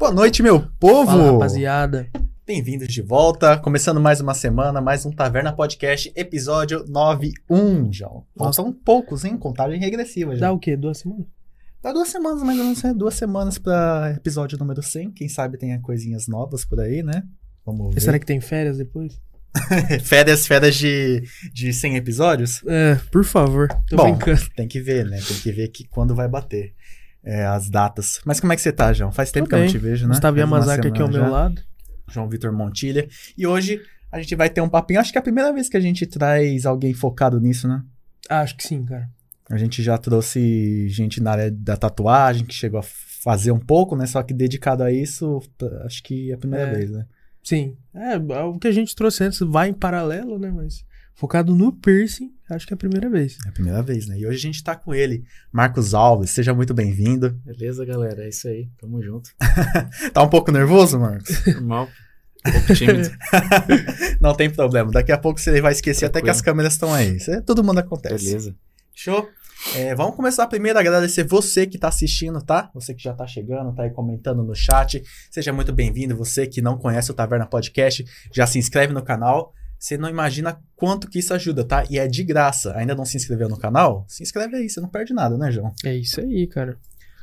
Boa noite, meu povo! Fala, rapaziada. Bem-vindos de volta. Começando mais uma semana, mais um Taverna Podcast, episódio 91, João. Faltam poucos, hein? Contagem regressiva já. Dá o quê? Duas semanas? Dá duas semanas, mais ou menos, né? Duas semanas pra episódio número 100. Quem sabe tenha coisinhas novas por aí, né? Vamos ver. será que tem férias depois? férias, férias de, de 100 episódios? É, por favor. Tô Bom, brincando. tem que ver, né? Tem que ver que quando vai bater é, as datas. Mas como é que você tá, João? Faz tempo Tô que eu não bem. te vejo, né? Gustavo Yamazaki aqui ao semana meu já. lado. João Vitor Montilha. E hoje a gente vai ter um papinho. Acho que é a primeira vez que a gente traz alguém focado nisso, né? Ah, acho que sim, cara. A gente já trouxe gente na área da tatuagem que chegou a fazer um pouco, né? Só que dedicado a isso, t- acho que é a primeira É. vez, né? Sim. É, o que a gente trouxe antes vai em paralelo, né? Mas focado no piercing, acho que é a primeira vez. É a primeira vez, né? E hoje a gente tá com ele, Marcos Alves. Seja muito bem-vindo. Beleza, galera? É isso aí. Tamo junto. Tá um pouco nervoso, Marcos? Normal. Um pouco tímido. Não tem problema. Daqui a pouco você vai esquecer até que Tranquilo. as câmeras estão aí. Isso é, todo mundo acontece. Beleza. Show? É, vamos começar primeiro a agradecer você que tá assistindo, tá? Você que já tá chegando, tá aí comentando no chat. Seja muito bem-vindo. Você que não conhece o Taverna Podcast, já se inscreve no canal. Você não imagina quanto que isso ajuda, tá? E é de graça. Ainda não se inscreveu no canal? Se inscreve aí, você não perde nada, né, João? É isso aí, cara.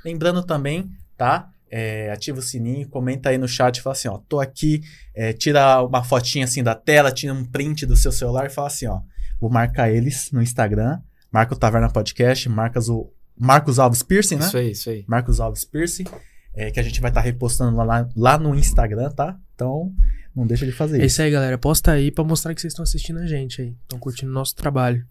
Lembrando também, tá? É, ativa o sininho, comenta aí no chat e fala assim, ó, tô aqui, é, tira uma fotinha assim da tela, tira um print do seu celular e fala assim, ó, vou marcar eles no Instagram, marca o Taverna Podcast, marcas o Marcos Alves Piercing, né? Isso aí, isso aí. Marcos Alves Piercing, é, que a gente vai estar repostando lá, lá, lá no Instagram, tá? Então, não deixa de fazer É isso. aí, galera. Posta aí pra mostrar que vocês estão assistindo a gente aí. Estão curtindo o nosso trabalho.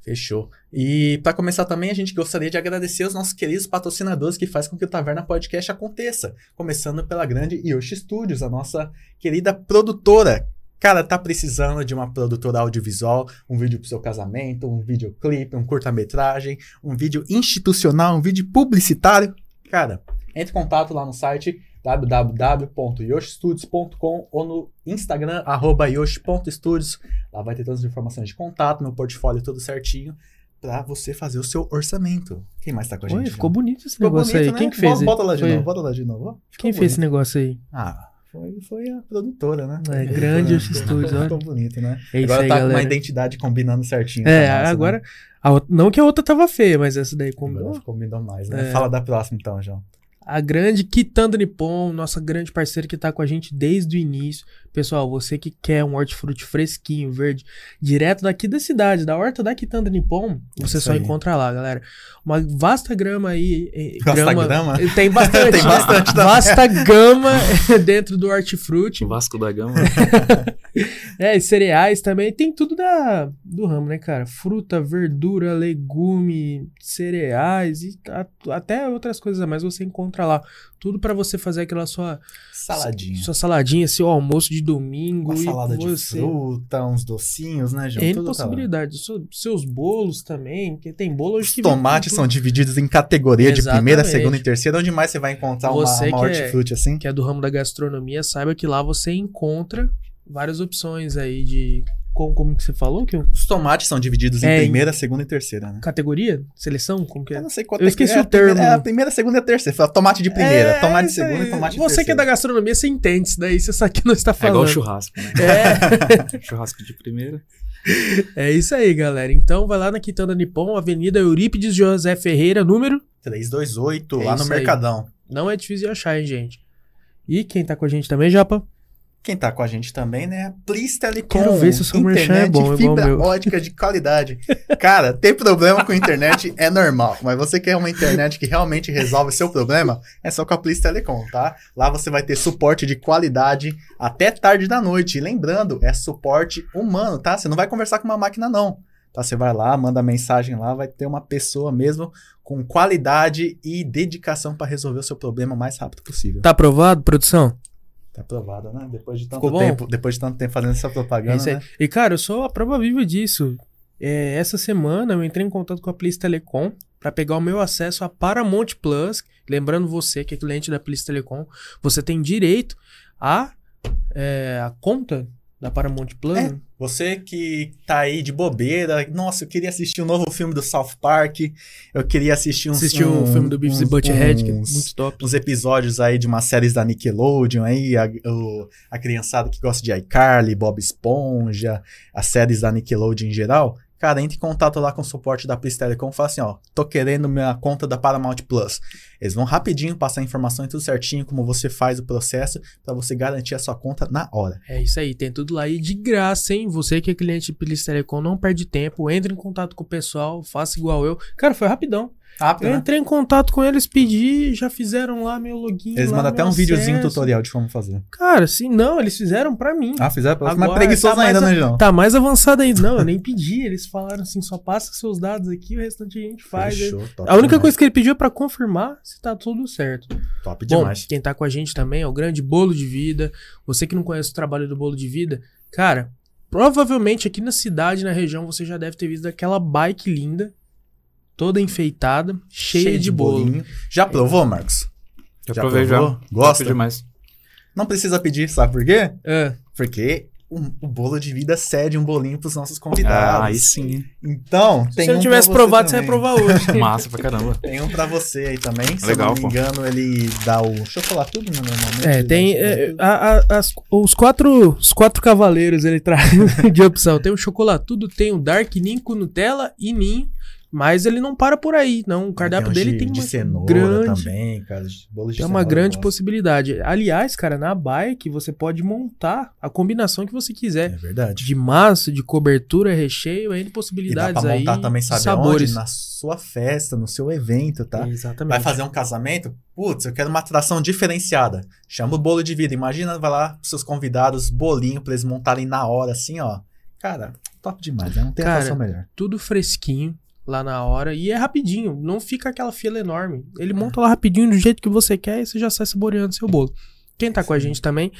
Fechou. E para começar também, a gente gostaria de agradecer os nossos queridos patrocinadores que fazem com que o Taverna Podcast aconteça. Começando pela grande Yoshi Studios, a nossa querida produtora. Cara, tá precisando de uma produtora audiovisual, um vídeo pro seu casamento, um videoclipe, um curta-metragem, um vídeo institucional, um vídeo publicitário. Cara, entre em contato lá no site www.yoshistudios.com ou no Instagram, arroba yoshi.studios. Lá vai ter todas as informações de contato, meu portfólio tudo certinho, pra você fazer o seu orçamento. Quem mais tá com a gente? Oi, ficou bonito esse Ficou negócio bonito, aí. né? Quem que fez? Bota, lá de Foi- novo, bota lá de novo. Ficou Quem fez esse bonito. negócio aí? Ah, foi, foi a produtora, né? É, A grande. Yoshi Studios, olha. Ficou bonito, né? É agora aí, tá com uma galera. identidade combinando certinho. É, nossa, agora. Né? a não que a outra tava feia, mas essa daí Agora combinou. combinou mais, né? É. Fala da próxima então, João. A grande Kitanda Nippon, nossa grande parceira que tá com a gente desde o início. Pessoal, você que quer um hortifruti fresquinho, verde, direto daqui da cidade, da horta da Kitanda Nippon, você Isso só aí. encontra lá, galera. Uma vasta grama aí. eh, Vasta grama? Tem bastante. Tem bastante também. Vasta gama dentro do hortifruti. O Vasco da Gama. É, e cereais também. Tem tudo da, do ramo, né, cara? Fruta, verdura, legume, cereais e a- até outras coisas a mais você encontra lá. Tudo pra você fazer aquela sua Saladinha. sua saladinha, seu almoço de domingo Uma e salada de você fruta, uns docinhos, né, João? Tá possibilidades. Seu- seus bolos também, que tem bolo hoje Os que tomates são divididos em categoria de primeira, Exatamente. segunda e terceira. Onde mais você vai encontrar uma, Você uma que é- hortifruti assim? que é do ramo da gastronomia, saiba que lá você encontra várias opções aí de como, como que você falou que eu- Os tomates são divididos em É, em- primeira, segunda e terceira, né? categoria, seleção, como que é? Eu não sei qual Eu esqueci é, o a primeira- termo. É a primeira, segunda e terceira. Fala tomate de primeira, É, tomate de segunda e tomate de Você que é terceira. da gastronomia, você entende isso daí, você sabe que não está É igual falando. churrasco, né? É, Churrasco de primeira. é isso aí, galera. Então vai lá na Quitanda Nippon, Avenida Eurípides José Ferreira, número. 328, É lá no isso aí. Mercadão. Não é difícil de achar, hein, gente. E quem tá com a gente também, Japa? Quem tá com a gente também, né? A Plis Telecom. Quero ver se o seu merchan internet é bom, fibra meu. ótica de qualidade. Cara, ter problema com internet é normal, mas você quer uma internet que realmente resolve seu problema, é só com a Plis Telecom, tá? Lá você vai ter suporte de qualidade até tarde da noite. E lembrando, é suporte humano, tá? Você não vai conversar com uma máquina, não. Tá, você vai lá, manda mensagem lá, vai ter uma pessoa mesmo com qualidade e dedicação para resolver o seu problema o mais rápido possível. Tá aprovado, produção? Tá aprovado, né? Depois de tanto tempo, depois de tanto tempo fazendo essa É propaganda, aí. né? E, cara, eu sou a prova viva disso. É, essa semana eu entrei em contato com a Plis Telecom para pegar o meu acesso a Paramount Plus. Lembrando você que é cliente da Plis Telecom, você tem direito a, é, a conta da Paramount Plus. É. Você que tá aí de bobeira, nossa, eu queria assistir um novo filme do South Park, eu queria assistir uns, Assistiu o um- filme do Beavis e uns- Butthead, que é muito top. uns episódios aí de umas séries da Nickelodeon aí, a, o- a criançada que gosta de iCarly, Bob Esponja, as séries da Nickelodeon em geral, cara, entre em contato lá com o suporte da Plus Telecom e fala assim, ó, tô querendo minha conta da Paramount Plus. Eles vão rapidinho passar a informação e tudo certinho, como você faz o processo, pra você garantir a sua conta na hora. É isso aí, tem tudo lá e de graça, hein? Você que é cliente Pilis Telecom, não perde tempo, entre em contato com o pessoal, faça igual eu. Cara, foi rapidão. Rápido, Eu né? entrei em contato com eles, pedi, já fizeram lá meu login. Eles lá, mandam até um videozinho acesso. tutorial de como fazer. Cara, sim, não, eles fizeram pra mim. Ah, fizeram pra você, Agora mas preguiçoso tá mais ainda, a- né, João? Tá mais avançado ainda. Não, eu nem pedi. Eles falaram assim: só passa seus dados aqui, o restante a gente faz. Fechou, top A única demais. coisa que ele pediu é pra confirmar se tá tudo certo. Top Bom, demais. quem tá com a gente também é o grande Bolo de Vida. Você que não conhece o trabalho do Bolo de Vida, cara, provavelmente aqui na cidade, na região, você já deve ter visto aquela bike linda, toda enfeitada, cheia, de, bolo. bolinho. Já provou, Marcos? Já, Já provei já. provou? Top Gosta? demais. Não precisa pedir, sabe por quê? É, Porque o, o bolo de vida cede um bolinho pros nossos convidados. Ah, aí sim. Então, se tem você um não pra tivesse você provado, você ia também. provar hoje. Massa pra caramba. Tem um pra você aí também. Se Legal, eu não me pô. engano, ele dá o chocolatudo, né, normalmente. É, tem. é, a- a- as- os, quatro, os quatro cavaleiros ele traz de opção. Tem o chocolatudo, tem o Dark Ninho com Nutella e Ninho. Mas ele não para por aí, não. O cardápio uns dele de, tem de uma cenoura grande, também, cara. Bolo de tem uma grande gosto. possibilidade. Aliás, cara, na bike você pode montar a combinação que você É quiser. verdade. De massa, de cobertura, recheio, N E dá possibilidades pra montar aí. também, sabe sabores. onde? Na sua festa, no seu evento, tá? Exatamente. Vai fazer um casamento? Putz, eu quero uma atração diferenciada. Chama o bolo de vida. Imagina, vai lá pros seus convidados, bolinho pra eles montarem na hora, assim, ó. Cara, top demais, né? Não tem Cara, atração melhor. tudo fresquinho lá na hora e é rapidinho, não fica aquela fila enorme. Ele monta lá rapidinho do jeito que você quer e você já sai saboreando seu bolo. Quem tá com a gente também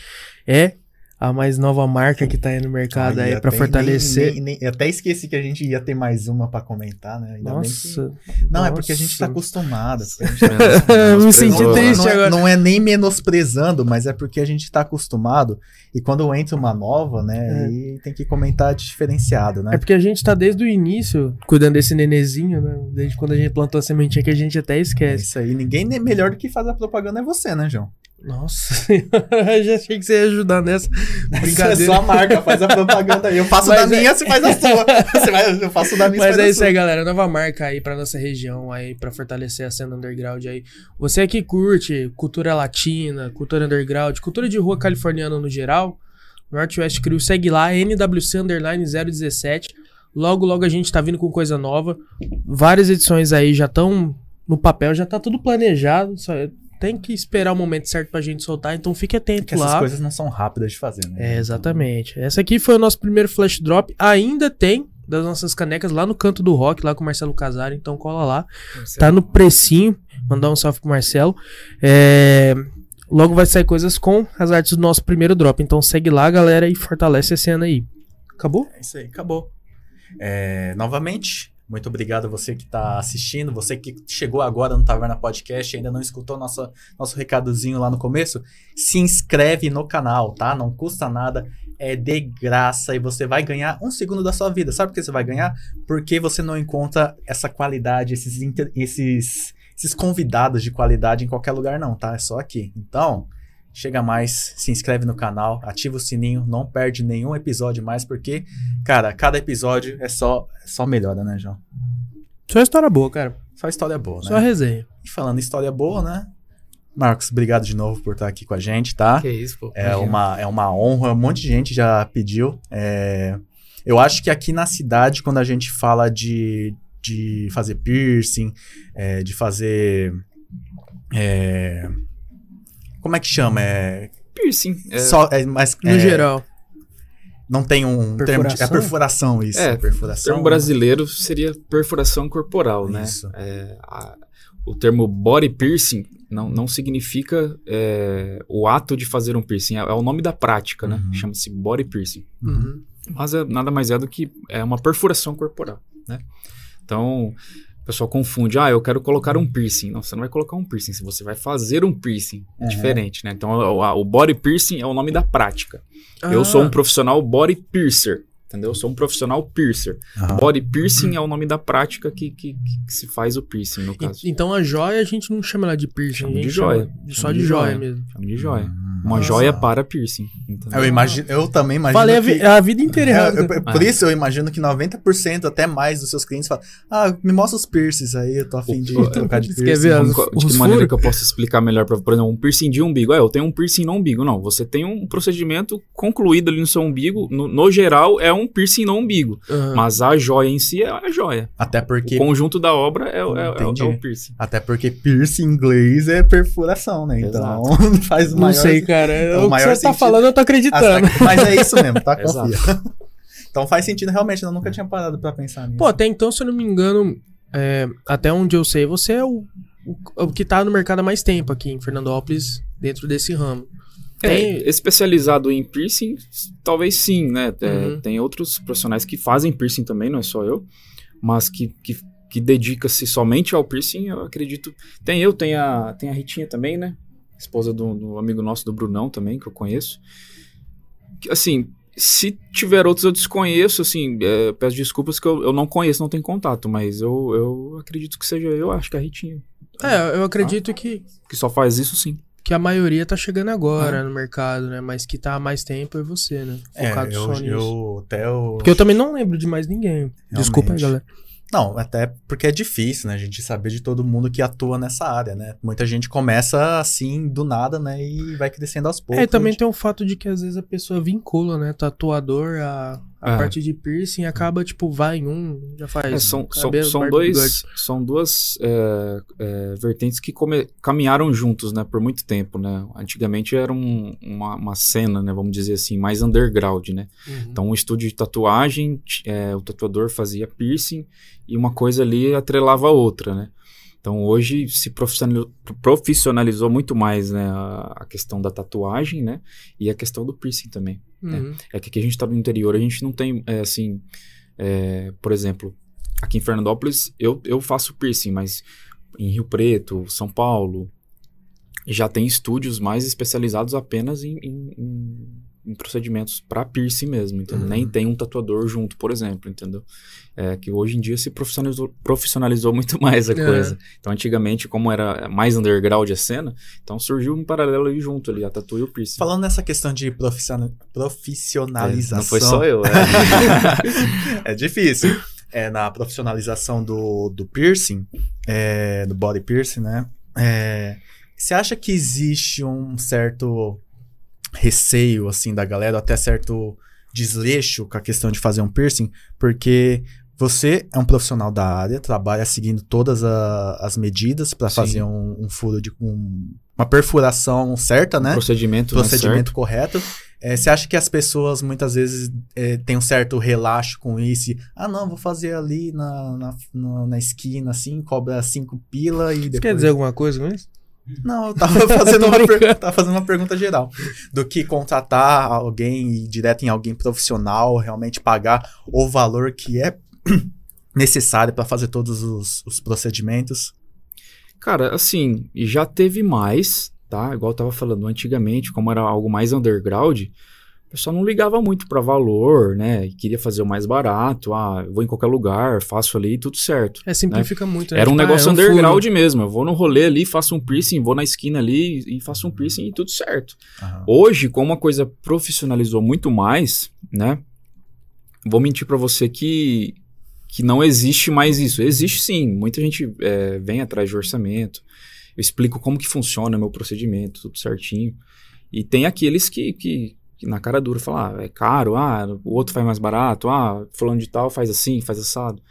é a mais nova marca que tá aí no mercado aí até- fortalecer. nem- nem- nem- eu até esqueci que a gente ia ter mais uma pra comentar, né? Ainda bem Nossa, que- Não, é porque a gente tá nossa. acostumado. tá Eu me senti não, né? triste não é, agora. não é nem menosprezando, mas é porque a gente tá acostumado. E quando entra uma nova, né? É. Aí tem que comentar diferenciado, né? É porque a gente tá desde o início cuidando desse nenezinho, né? Desde quando a gente plantou a sementinha que a gente até É esquece. isso aí. Ninguém nem melhor do que fazer a propaganda é você, né, João? Nossa, eu já achei que você ia ajudar nessa É brincadeira. sua marca, faz a propaganda aí. Eu faço Mas da é- minha, você faz a sua. Você vai, eu faço da minha, Mas você faz é isso aí, galera. Nova marca aí pra nossa região aí, pra fortalecer a cena underground aí. Você que curte cultura latina, cultura underground, cultura de rua californiana no geral, Northwest Crew, segue lá, NWC Underline 017. Logo, logo a gente tá vindo com coisa nova. Várias edições aí já estão no papel, já tá tudo planejado. Só tem que esperar o momento certo pra gente soltar, então fique atento Porque essas lá. coisas não são rápidas de fazer, né? É, exatamente. Essa aqui foi o nosso primeiro flash drop. Ainda tem das nossas canecas lá no canto do rock, lá com o Marcelo Casari. Então cola lá. Tá no precinho. Mandar um salve pro Marcelo. É, Logo vai sair coisas com as artes do nosso primeiro drop. Então segue lá, galera, e fortalece a cena aí. Acabou? É isso aí, acabou. É, novamente, muito obrigado a você que está assistindo, você que chegou agora no Taverna Podcast e ainda não escutou nosso, nosso recadozinho lá no começo, se inscreve no canal, tá? Não custa nada, é de graça e você vai ganhar um segundo da sua vida. Sabe por que você vai ganhar? Porque você não encontra essa qualidade, esses, esses, esses convidados de qualidade em qualquer lugar não, tá? É só aqui. Então... Chega mais, se inscreve no canal, ativa o sininho, não perde nenhum episódio mais, porque, cara, cada episódio é só, é só melhora, né, João? Só história boa, cara. Só história boa, Só né? resenha. E falando em história boa, né? Marcos, obrigado de novo por estar aqui com a gente, tá? Que isso, pô. É Imagina. uma, é uma honra, um monte de gente já pediu. É, eu acho que aqui na cidade, quando a gente fala de, de fazer piercing, é, de fazer. é, como é que chama? É, Piercing. É, só, é, mas, No é, geral. Não tem um termo de. É Perfuração? isso. É, o perfuração. termo brasileiro seria perfuração corporal, né? Isso. É, a- o termo body piercing não, não significa é, o ato de fazer um piercing, é, é o nome da prática, né? Uhum. Chama-se body piercing. Uhum. Mas é, nada mais é do que é uma perfuração corporal, né? Então, o pessoal confunde, ah, eu quero colocar um piercing. Não, você não vai colocar um piercing, você vai fazer um piercing. É Uhum. diferente, né? Então, o, o body piercing é o nome da prática. Eu Ah, sou um profissional body piercer, entendeu? Eu sou um profissional piercer. Aham. Body piercing é o nome da prática que, que, que se faz o piercing, no caso. E- Então a joia a gente não chama ela de piercing, Chama a gente de joia. chama só Chama de de joia joia. mesmo. Chama de joia. Hum, Uma nossa. joia para piercing. entendeu? Eu, imagino, eu também imagino Falei a, que... vi- a vida inteira É, errado. eu- né? por isso eu imagino que 90% até mais dos seus clientes falam: Ah, me mostra os piercings aí, eu tô afim de trocar de você quer piercing. ver as- de os que maneira furos? que eu posso explicar melhor para, por exemplo, um piercing de umbigo? É, eu tenho um piercing no umbigo. Não, você tem um procedimento concluído ali no seu umbigo. No, no geral, é um piercing no umbigo. Aham. Mas a joia em si é a joia. Até porque, O conjunto da obra é, o- é, é o- é o piercing. até porque piercing em inglês é perfuração, né? Então faz o Não maior. sei, cara. é o o que você tá sentido. falando, eu tô acreditando. Ah, tá- mas é isso mesmo, tá? Exato. Confia. então faz sentido realmente, eu nunca tinha parado pra pensar nisso. Pô, até então, se eu não me engano, é, até onde eu sei, você é o, o, o que tá no mercado há mais tempo aqui em Fernandópolis, dentro desse ramo. Tem- É, especializado em piercing, talvez sim, né? É, Uhum. Tem outros profissionais que fazem piercing também, não é só eu, mas que, que, que dedica-se somente ao piercing, eu acredito. Tem eu, tem a, tem a Ritinha também, né? Esposa do, do amigo nosso, do Brunão também, que eu conheço. Assim, se tiver outros eu desconheço, assim, é, peço desculpas que eu, eu não conheço, não tenho contato, mas eu, eu acredito que seja eu, acho que a Ritinha. É, eu acredito que, Que só faz isso sim. Que a maioria tá chegando agora no mercado, né? Mas que tá há mais tempo é você, né? é, Focado eu, só nisso. eu até o. Porque eu também não lembro de mais ninguém. Desculpa aí, Realmente. galera. Não, até porque é difícil, né? A gente saber de todo mundo que atua nessa área, né? Muita gente começa assim, do nada, né? E vai crescendo aos poucos. É, e também tem o fato de que às vezes a pessoa vincula, né? Tatuador, a, a É. parte de piercing acaba, tipo, vai em um, já faz. É, são, são, cabelo, são, barba, dois, são duas é, é, vertentes que come- caminharam juntos, né, por muito tempo, né? Antigamente era um- uma, uma cena, né, vamos dizer assim, mais underground, né? Uhum. Então, um estúdio de tatuagem, é, o tatuador fazia piercing e uma coisa ali atrelava a outra, né? Então, hoje se profissionalizou, muito mais, né, a, questão da tatuagem, né, e a questão do piercing também. Uhum. É que aqui a gente tá no interior, a gente não tem, é, assim, é, por exemplo, aqui em Fernandópolis eu, eu faço piercing, mas em Rio Preto, São Paulo, já tem estúdios mais especializados apenas em, em- em- em procedimentos para piercing mesmo, entendeu? Uhum. Nem tem um tatuador junto, por exemplo, entendeu? É que hoje em dia se profissionalizou, profissionalizou muito mais a É. coisa. Então, antigamente, como era mais underground a cena, então surgiu um paralelo ali junto ali, a tatu e o piercing. Falando nessa questão de profissional- profissionalização. É, não foi só eu, é. é difícil. É, na profissionalização do, do piercing, é, do body piercing, né? É, você acha que existe um certo receio, assim, da galera, até certo desleixo com a questão de fazer um piercing? Porque você é um profissional da área, trabalha seguindo todas a- as medidas para fazer um, um furo de um- uma perfuração certa, né? procedimento, né, procedimento correto. É, você acha que as pessoas muitas vezes é, têm um certo relaxo com isso? E, ah, não, vou fazer ali na, na, na- na esquina, assim, cobra cinco pila e Você depois... quer dizer alguma coisa com isso? Não, eu tava fazendo, uma per- tava fazendo uma pergunta geral. Do que contratar alguém e ir direto em alguém profissional, realmente pagar o valor que é necessário para fazer todos os, os procedimentos. Cara, assim, já teve mais, tá? Igual eu tava falando antigamente, como era algo mais underground, o pessoal não ligava muito pra valor, né? E queria fazer o mais barato. Ah, vou em qualquer lugar, faço ali, tudo certo. É, simplifica muito, né? Era um Tipo, ah, negócio é furo. underground mesmo. Eu vou no rolê ali, faço um piercing, vou na esquina ali e faço um piercing e tudo certo. Hoje, como a coisa profissionalizou muito mais, né? Vou mentir pra você que, que não existe mais isso. Existe sim. Muita gente é, vem atrás de orçamento. Eu explico como que funciona meu procedimento, tudo certinho. E tem aqueles que, que, que na cara dura falam, ah, é caro, ah, o outro faz mais barato, ah, fulano de tal faz assim, faz assado.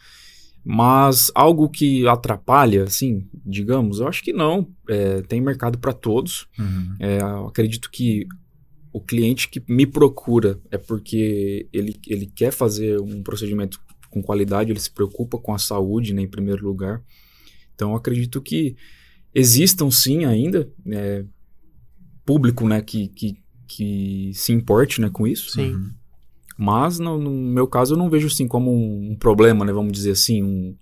Mas algo que atrapalha, assim, digamos, eu acho que não. É, tem mercado para todos. Uhum. É, acredito que o cliente que me procura é porque ele, ele quer fazer um procedimento com qualidade, ele se preocupa com a saúde, né, em primeiro lugar. Então, eu acredito que existam sim ainda é, público né, que, que, que se importe né, com isso. Sim. Uhum. Mas, no, no meu caso, eu não vejo assim como um, um problema, né? Vamos dizer assim, um,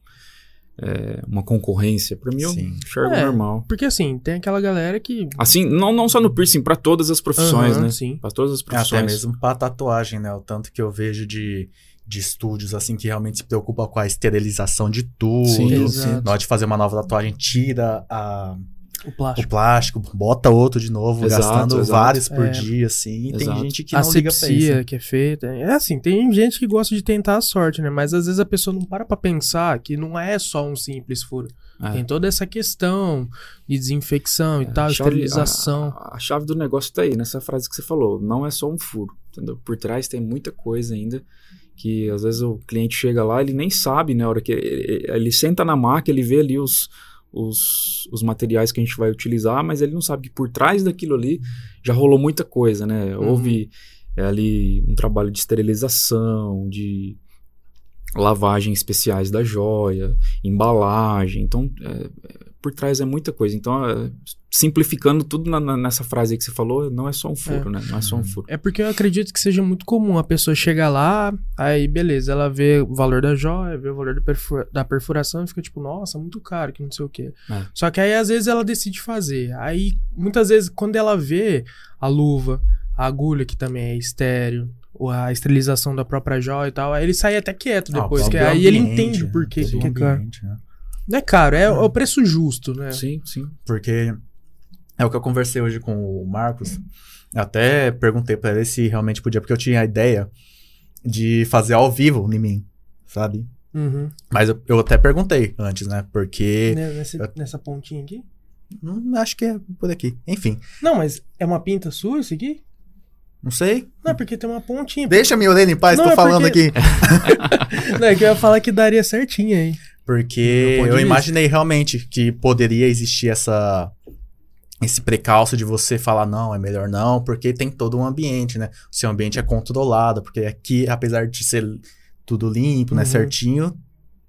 é, uma concorrência. Pra mim, eu enxergo É. normal. Porque assim, tem aquela galera que. Assim, não, não só no piercing, pra todas as profissões, Aham, né? Sim. Pra todas as profissões. É, Até mesmo pra tatuagem, né? O tanto que eu vejo de, de estúdios, assim, que realmente se preocupa com a esterilização de tudo. Sim. Exato. Na hora de fazer uma nova tatuagem, tira a, O o plástico. plástico, bota outro de novo, Exato, gastando exato. vários por É. dia, assim. E tem gente que não liga pra isso. que é feita. É assim, tem gente que gosta de tentar a sorte, né? Mas às vezes a pessoa não para pra pensar que não é só um simples furo. É. Tem toda essa questão de desinfecção e tal, A chave- esterilização. A, a chave do negócio tá aí, nessa frase que você falou. Não é só um furo, entendeu? Por trás tem muita coisa ainda que às vezes o cliente chega lá, ele nem sabe, né? A hora que ele, ele senta na máquina, ele vê ali os, os, os materiais que a gente vai utilizar, mas ele não sabe que por trás daquilo ali já rolou muita coisa, né? Uhum. Houve é, ali um trabalho de esterilização, de lavagem especiais da joia, embalagem. Então, é, por trás é muita coisa. Então, é, simplificando tudo na- na- nessa frase aí que você falou, não é só um furo, né? Não é só um furo. É porque eu acredito que seja muito comum a pessoa chegar lá, aí beleza, ela vê o valor da joia, vê o valor da, perfura- da perfuração e fica tipo, nossa, muito caro, que não sei o quê. É. Só que aí às vezes ela decide fazer. Aí muitas vezes quando ela vê a luva, a agulha que também é estéreo, ou a esterilização da própria joia e tal, aí ele sai até quieto Ah, depois, o que aí ele entende o porquê todo que o é caro. ambiente, né? Não é caro, é, o preço justo, né? Sim, sim. Porque é o que eu conversei hoje com o Marcos. Eu até perguntei pra ele se realmente podia, porque eu tinha a ideia de fazer ao vivo em mim, sabe? Uhum. Mas eu, eu até perguntei antes, né? Porque Né, Nessa, nessa pontinha aqui? hum, acho que é por aqui. Enfim, Não, mas é uma pinta sua isso aqui? não sei. Não, é porque tem uma pontinha. Deixa minha orelha em paz, Não, tô é falando porque- aqui. Não, é que eu ia falar que daria certinho aí. Porque eu isso. imaginei realmente que poderia existir essa esse precalço de você falar não, é melhor não, porque tem todo um ambiente, né? O seu ambiente é controlado, porque aqui, apesar de ser tudo limpo, né, Uhum. certinho,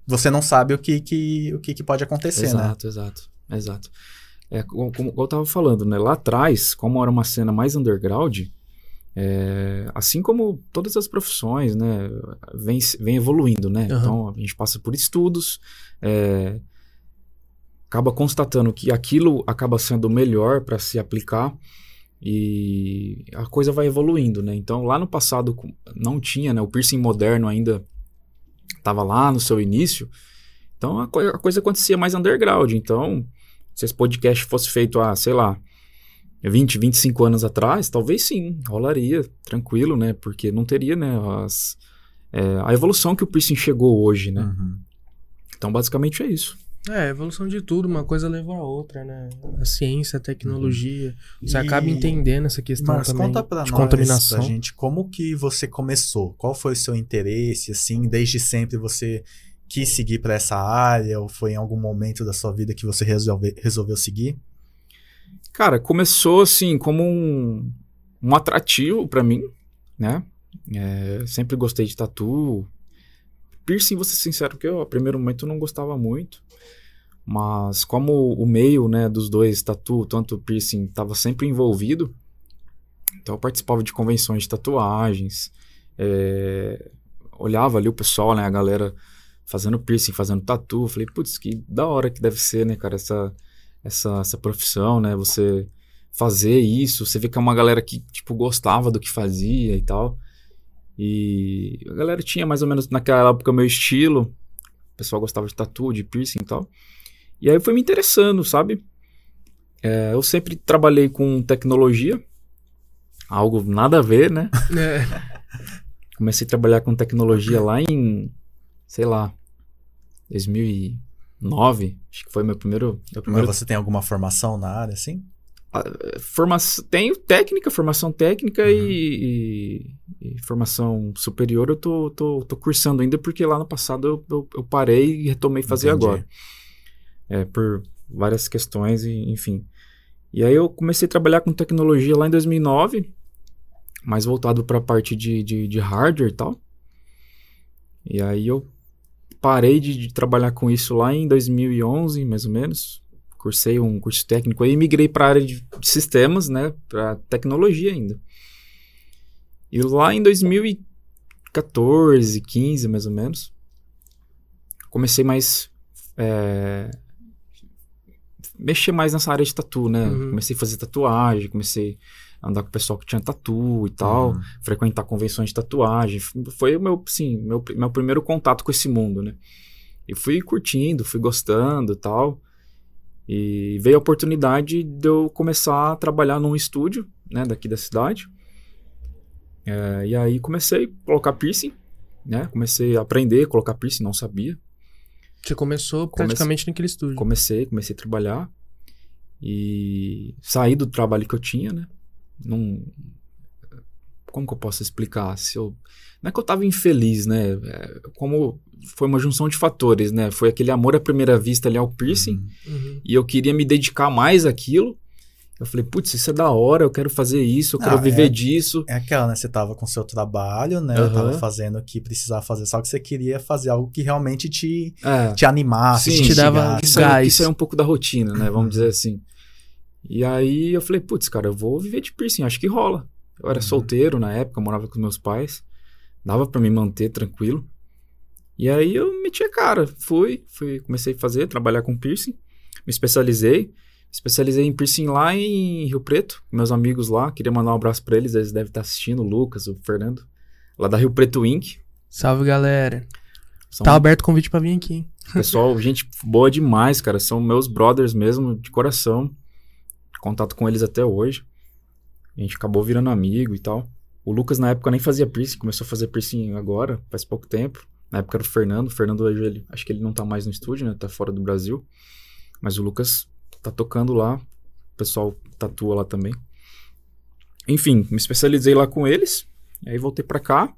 você não sabe o que que, o que, que pode acontecer, né? Exato, exato, exato. É, como, como eu tava falando, né? Lá atrás, como era uma cena mais underground, é, assim como todas as profissões, né? Vem, vem evoluindo, né? Aham. Então, a gente passa por estudos, é, acaba constatando que aquilo acaba sendo melhor para se aplicar e a coisa vai evoluindo, né? Então, lá no passado não tinha, né? O piercing moderno ainda estava lá no seu início, então a, coi- a coisa acontecia mais underground. Então, se esse podcast fosse feito há, sei lá, 20, 25 anos atrás, talvez sim, rolaria, tranquilo, né? Porque não teria, né, as, é, a evolução que o piercing chegou hoje, né? Uhum. Então, basicamente é isso. É, a evolução de tudo, uma coisa leva a outra, né? A ciência, a tecnologia. Você Uhum. E- acaba entendendo essa questão Marcos, também conta pra de nós, contaminação. pra gente, como que você começou? Qual foi o seu interesse, assim? Desde sempre você quis seguir pra essa área? Ou foi em algum momento da sua vida que você resolve, resolveu seguir? Cara, começou assim como um, um atrativo pra mim, né? É, sempre gostei de tatu. Piercing, vou ser sincero, que eu, a primeiro momento, não gostava muito. Mas como o meio, né, dos dois, tatu, tanto piercing, estava sempre envolvido, então eu participava de convenções de tatuagens, é, olhava ali o pessoal, né, a galera fazendo piercing, fazendo tatu, falei, putz, que da hora que deve ser, né, cara, essa, essa, essa profissão, né, você fazer isso, você vê que é uma galera que, tipo, gostava do que fazia e tal, e a galera tinha mais ou menos naquela época o meu estilo, o pessoal gostava de tatu, de piercing e tal, e aí foi me interessando, sabe? É, eu sempre trabalhei com tecnologia, algo nada a ver, né? É, Comecei a trabalhar com tecnologia lá em, sei lá, 2009. Acho que foi meu primeiro. Meu Mas primeiro você tem alguma formação na área, assim? formação, tenho técnica, formação técnica Uhum. e, e- e formação superior eu tô, tô, tô cursando ainda, porque lá no passado eu, eu, eu parei e retomei fazer Entendi. agora. É, por várias questões, e, enfim. E aí eu comecei a trabalhar com tecnologia lá em 2009, mais voltado para a parte de, de, de hardware e tal. E aí eu parei de, de trabalhar com isso lá em 2011, mais ou menos. Cursei um curso técnico aí e migrei para a área de sistemas, né, para tecnologia ainda. E lá em 2014, 15 mais ou menos, comecei mais é, mexer mais nessa área de tatu, né? Uhum. Comecei a fazer tatuagem, comecei andar com o pessoal que tinha tatu e tal, Uhum. frequentar convenções de tatuagem. Foi o meu, sim, meu, meu primeiro contato com esse mundo, né? E fui curtindo, fui gostando e tal. E veio a oportunidade de eu começar a trabalhar num estúdio, né, daqui da cidade. É, e aí comecei a colocar piercing, né? Comecei a aprender a colocar piercing, não sabia. Você começou praticamente naquele estúdio. Comecei, comecei a trabalhar e saí do trabalho que eu tinha, né? Não, como que eu posso explicar? Se eu, não é que eu tava infeliz, né? É, como foi uma junção de fatores, né? Foi aquele amor à primeira vista ali ao piercing Uhum. Uhum. e eu queria me dedicar mais àquilo. Eu falei, putz, isso é da hora, eu quero fazer isso, eu quero Ah, viver é. disso. É aquela, né? Você tava com seu trabalho, né? Aham. Tava fazendo o que precisava fazer, só que você queria fazer algo que realmente te, É. te animasse, Sim, te te dava Gás. que saiu um pouco da rotina, né? Vamos Uhum. dizer assim. E aí eu falei, putz, cara, eu vou viver de piercing, acho que rola. Eu era Uhum. solteiro na época, morava com meus pais, dava pra me manter tranquilo. E aí eu meti a cara, fui, fui, comecei a fazer, trabalhar com piercing, me especializei, especializei em piercing lá em Rio Preto, meus amigos lá, queria mandar um abraço pra eles, eles devem estar assistindo, o Lucas, o Fernando, lá da Rio Preto Inc. Salve, galera. São Tá aberto o convite pra vir aqui. hein? Pessoal, gente boa demais, cara. São meus brothers mesmo, de coração. Contato com eles até hoje. A gente acabou virando amigo e tal. O Lucas, na época, nem fazia piercing. Começou a fazer piercing agora, faz pouco tempo. Na época era o Fernando. O Fernando hoje, ele, acho que ele não tá mais no estúdio, né? Tá fora do Brasil. Mas o Lucas tá tocando lá. O pessoal tatua lá também. Enfim, me especializei lá com eles. Aí voltei pra cá.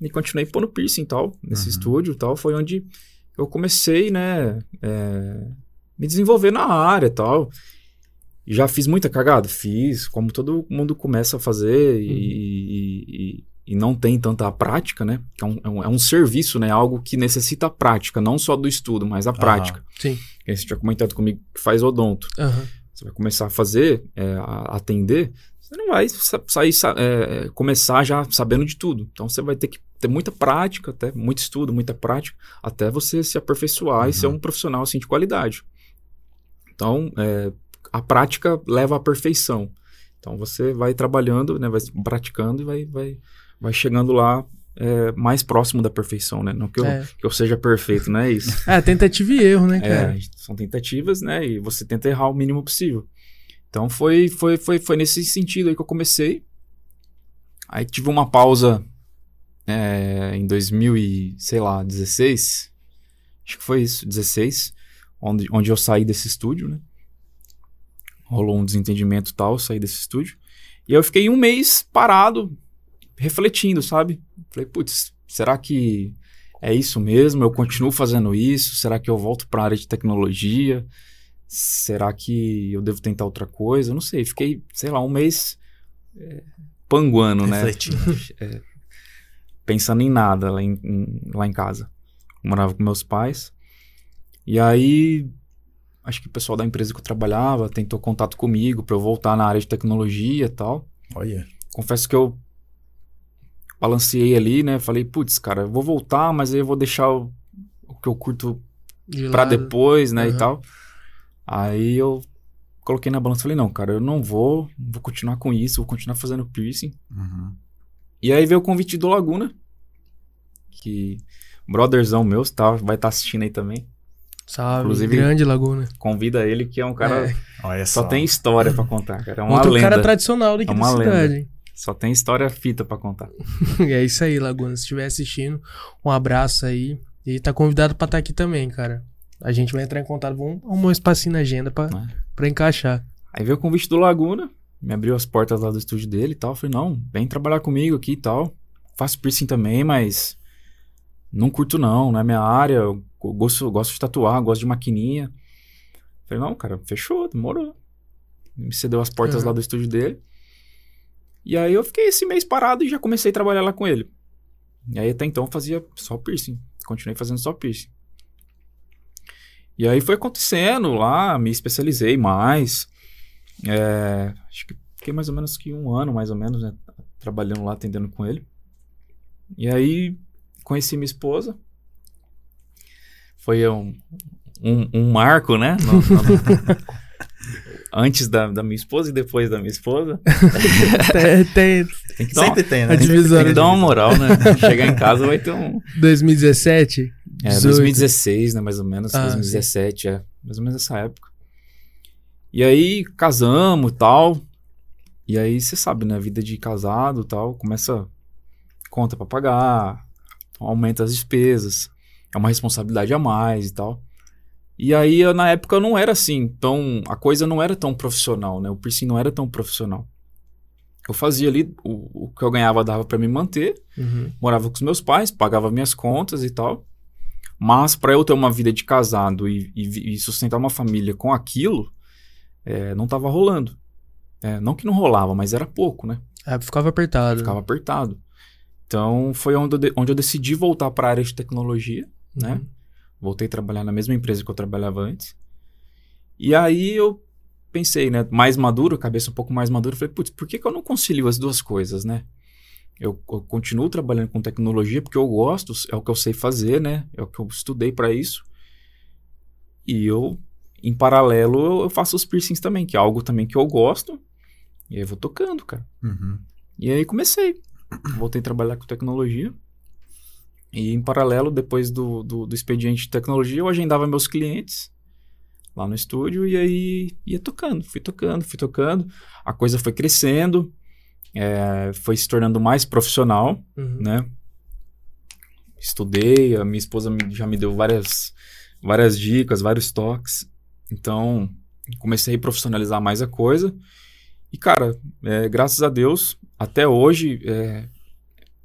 E continuei pondo piercing e tal. Nesse Uhum. estúdio e tal. Foi onde eu comecei, né, é, me desenvolver na área e tal. Já fiz muita cagada? Fiz, como todo mundo começa a fazer e, e- e- e não tem tanta prática, né? É um, é um- é um serviço, né? Algo que necessita prática, não só do estudo, mas a prática. Sim. Que Você tinha comentado comigo que faz odonto. Aham. Você vai começar a fazer, é, a- atender, você não vai sa- sair, sa- é, começar já sabendo de tudo. Então você vai ter que ter muita prática, até muito estudo, muita prática, até você se aperfeiçoar e ser Uhum. um profissional assim de qualidade. Então, é, a prática leva à perfeição. Então você vai trabalhando, né, vai praticando e vai, vai, vai chegando lá é, mais próximo da perfeição, né? Não que eu, É. que eu seja perfeito, não é isso. É, tentativa e erro, né, É, cara? são tentativas, né? E você tenta errar o mínimo possível. Então foi, foi, foi, foi nesse sentido aí que eu comecei. Aí tive uma pausa é, em 2000 e, sei lá, 16. Acho que foi isso, 16. Onde, onde eu saí desse estúdio, né? Rolou um desentendimento e tal, saí desse estúdio. E eu fiquei um mês parado, refletindo, sabe? Falei, putz, será que é isso mesmo? Eu continuo fazendo isso? Será que eu volto para a área de tecnologia? Será que eu devo tentar outra coisa? Eu não sei. Fiquei, sei lá, um mês é, panguando, né? Refletindo. É, pensando em nada lá em, em- lá em casa. Eu morava com meus pais. E aí, acho que o pessoal da empresa que eu trabalhava tentou contato comigo para eu voltar na área de tecnologia e tal Olha. confesso que eu balanceei ali, né? Falei, putz, cara, eu vou voltar, mas aí eu vou deixar o, o que eu curto De pra lado. depois, né? Aham. E tal. Aí eu coloquei na balança e falei, não, cara, eu não vou, vou continuar com isso, vou continuar fazendo piercing. Uhum. E aí veio o convite do Laguna, que brotherzão meu tá, vai estar assistindo aí também. Salve, Inclusive- grande Laguna. Convida ele, que é um cara. É. Olha Só só. tem história pra contar, cara. É uma Outro lenda. cara tradicional daqui É da uma cidade. hein? Só tem história fita pra contar. É isso aí, Laguna. Se estiver assistindo, um abraço aí. E tá convidado pra estar aqui também, cara. A gente vai entrar em contato. Vamos arrumar um espacinho na agenda pra, É. pra encaixar. Aí veio o convite do Laguna, me abriu as portas lá do estúdio dele e tal. Eu Falei, não, vem trabalhar comigo aqui e tal. Faço piercing também, mas não curto não, não é minha área. Eu gosto, gosto de tatuar, gosto de maquininha. Falei, não, cara, fechou, demorou. Me cedeu as portas Uhum. lá do estúdio dele. E aí eu fiquei esse mês parado e já comecei a trabalhar lá com ele. E aí até então eu fazia só piercing. Continuei fazendo só piercing. E aí foi acontecendo lá, me especializei mais. É, acho que fiquei mais ou menos que um ano, mais ou menos, né? Trabalhando lá, atendendo com ele. E aí conheci minha esposa. Foi um, um, um marco, né? No, no, antes da, da minha esposa e depois da minha esposa. tem, tem, tem que Sempre uma, tem, né? A divisória. Tem que dar uma moral, né? Chegar em casa vai ter um. 2017? É, 18. 2016, né? Mais ou menos. Ah, 2017, sim. é. Mais ou menos essa época. E aí casamos e tal. E aí você sabe, né? Vida de casado e tal. Começa conta para pagar, aumenta as despesas. É uma responsabilidade a mais e tal. E aí, eu, na época, eu não era assim. Então, a coisa não era tão profissional, né? O piercing não era tão profissional. Eu fazia ali, o, o que eu ganhava dava para me manter. Uhum. Morava com os meus pais, pagava minhas contas e tal. Mas para eu ter uma vida de casado e, e, e sustentar uma família com aquilo, é, não tava rolando. É, não que não rolava, mas era pouco, né? É, ficava apertado. Ficava apertado. Então, foi onde eu, de, onde eu decidi voltar para a área de tecnologia, né? Uhum. Voltei a trabalhar na mesma empresa que eu trabalhava antes. E aí eu pensei, né, mais maduro, cabeça um pouco mais madura, falei, putz, por que, que eu não concilio as duas coisas, né? Eu, eu, continuo trabalhando com tecnologia porque eu gosto, é o que eu sei fazer, né? É o que eu estudei para isso. E eu, em paralelo, eu faço os piercings também, que é algo também que eu gosto. E aí eu vou tocando, cara. Uhum. E aí comecei. Voltei a trabalhar com tecnologia. E em paralelo, depois do, do, do, expediente de tecnologia, eu agendava meus clientes lá no estúdio e aí ia tocando, fui tocando, fui tocando. A coisa foi crescendo, é, foi se tornando mais profissional, uhum. né? Estudei, a minha esposa já me deu várias, várias dicas, vários toques. Então, comecei a profissionalizar mais a coisa. E, cara, é, graças a Deus, até hoje, é,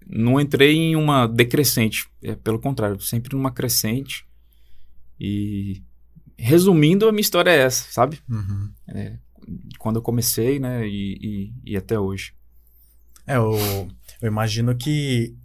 não entrei em uma decrescente, é, pelo contrário, sempre numa crescente. E resumindo, a minha história é essa, sabe? Uhum. É, quando eu comecei, né, e, e, e até hoje. É, eu, eu, imagino que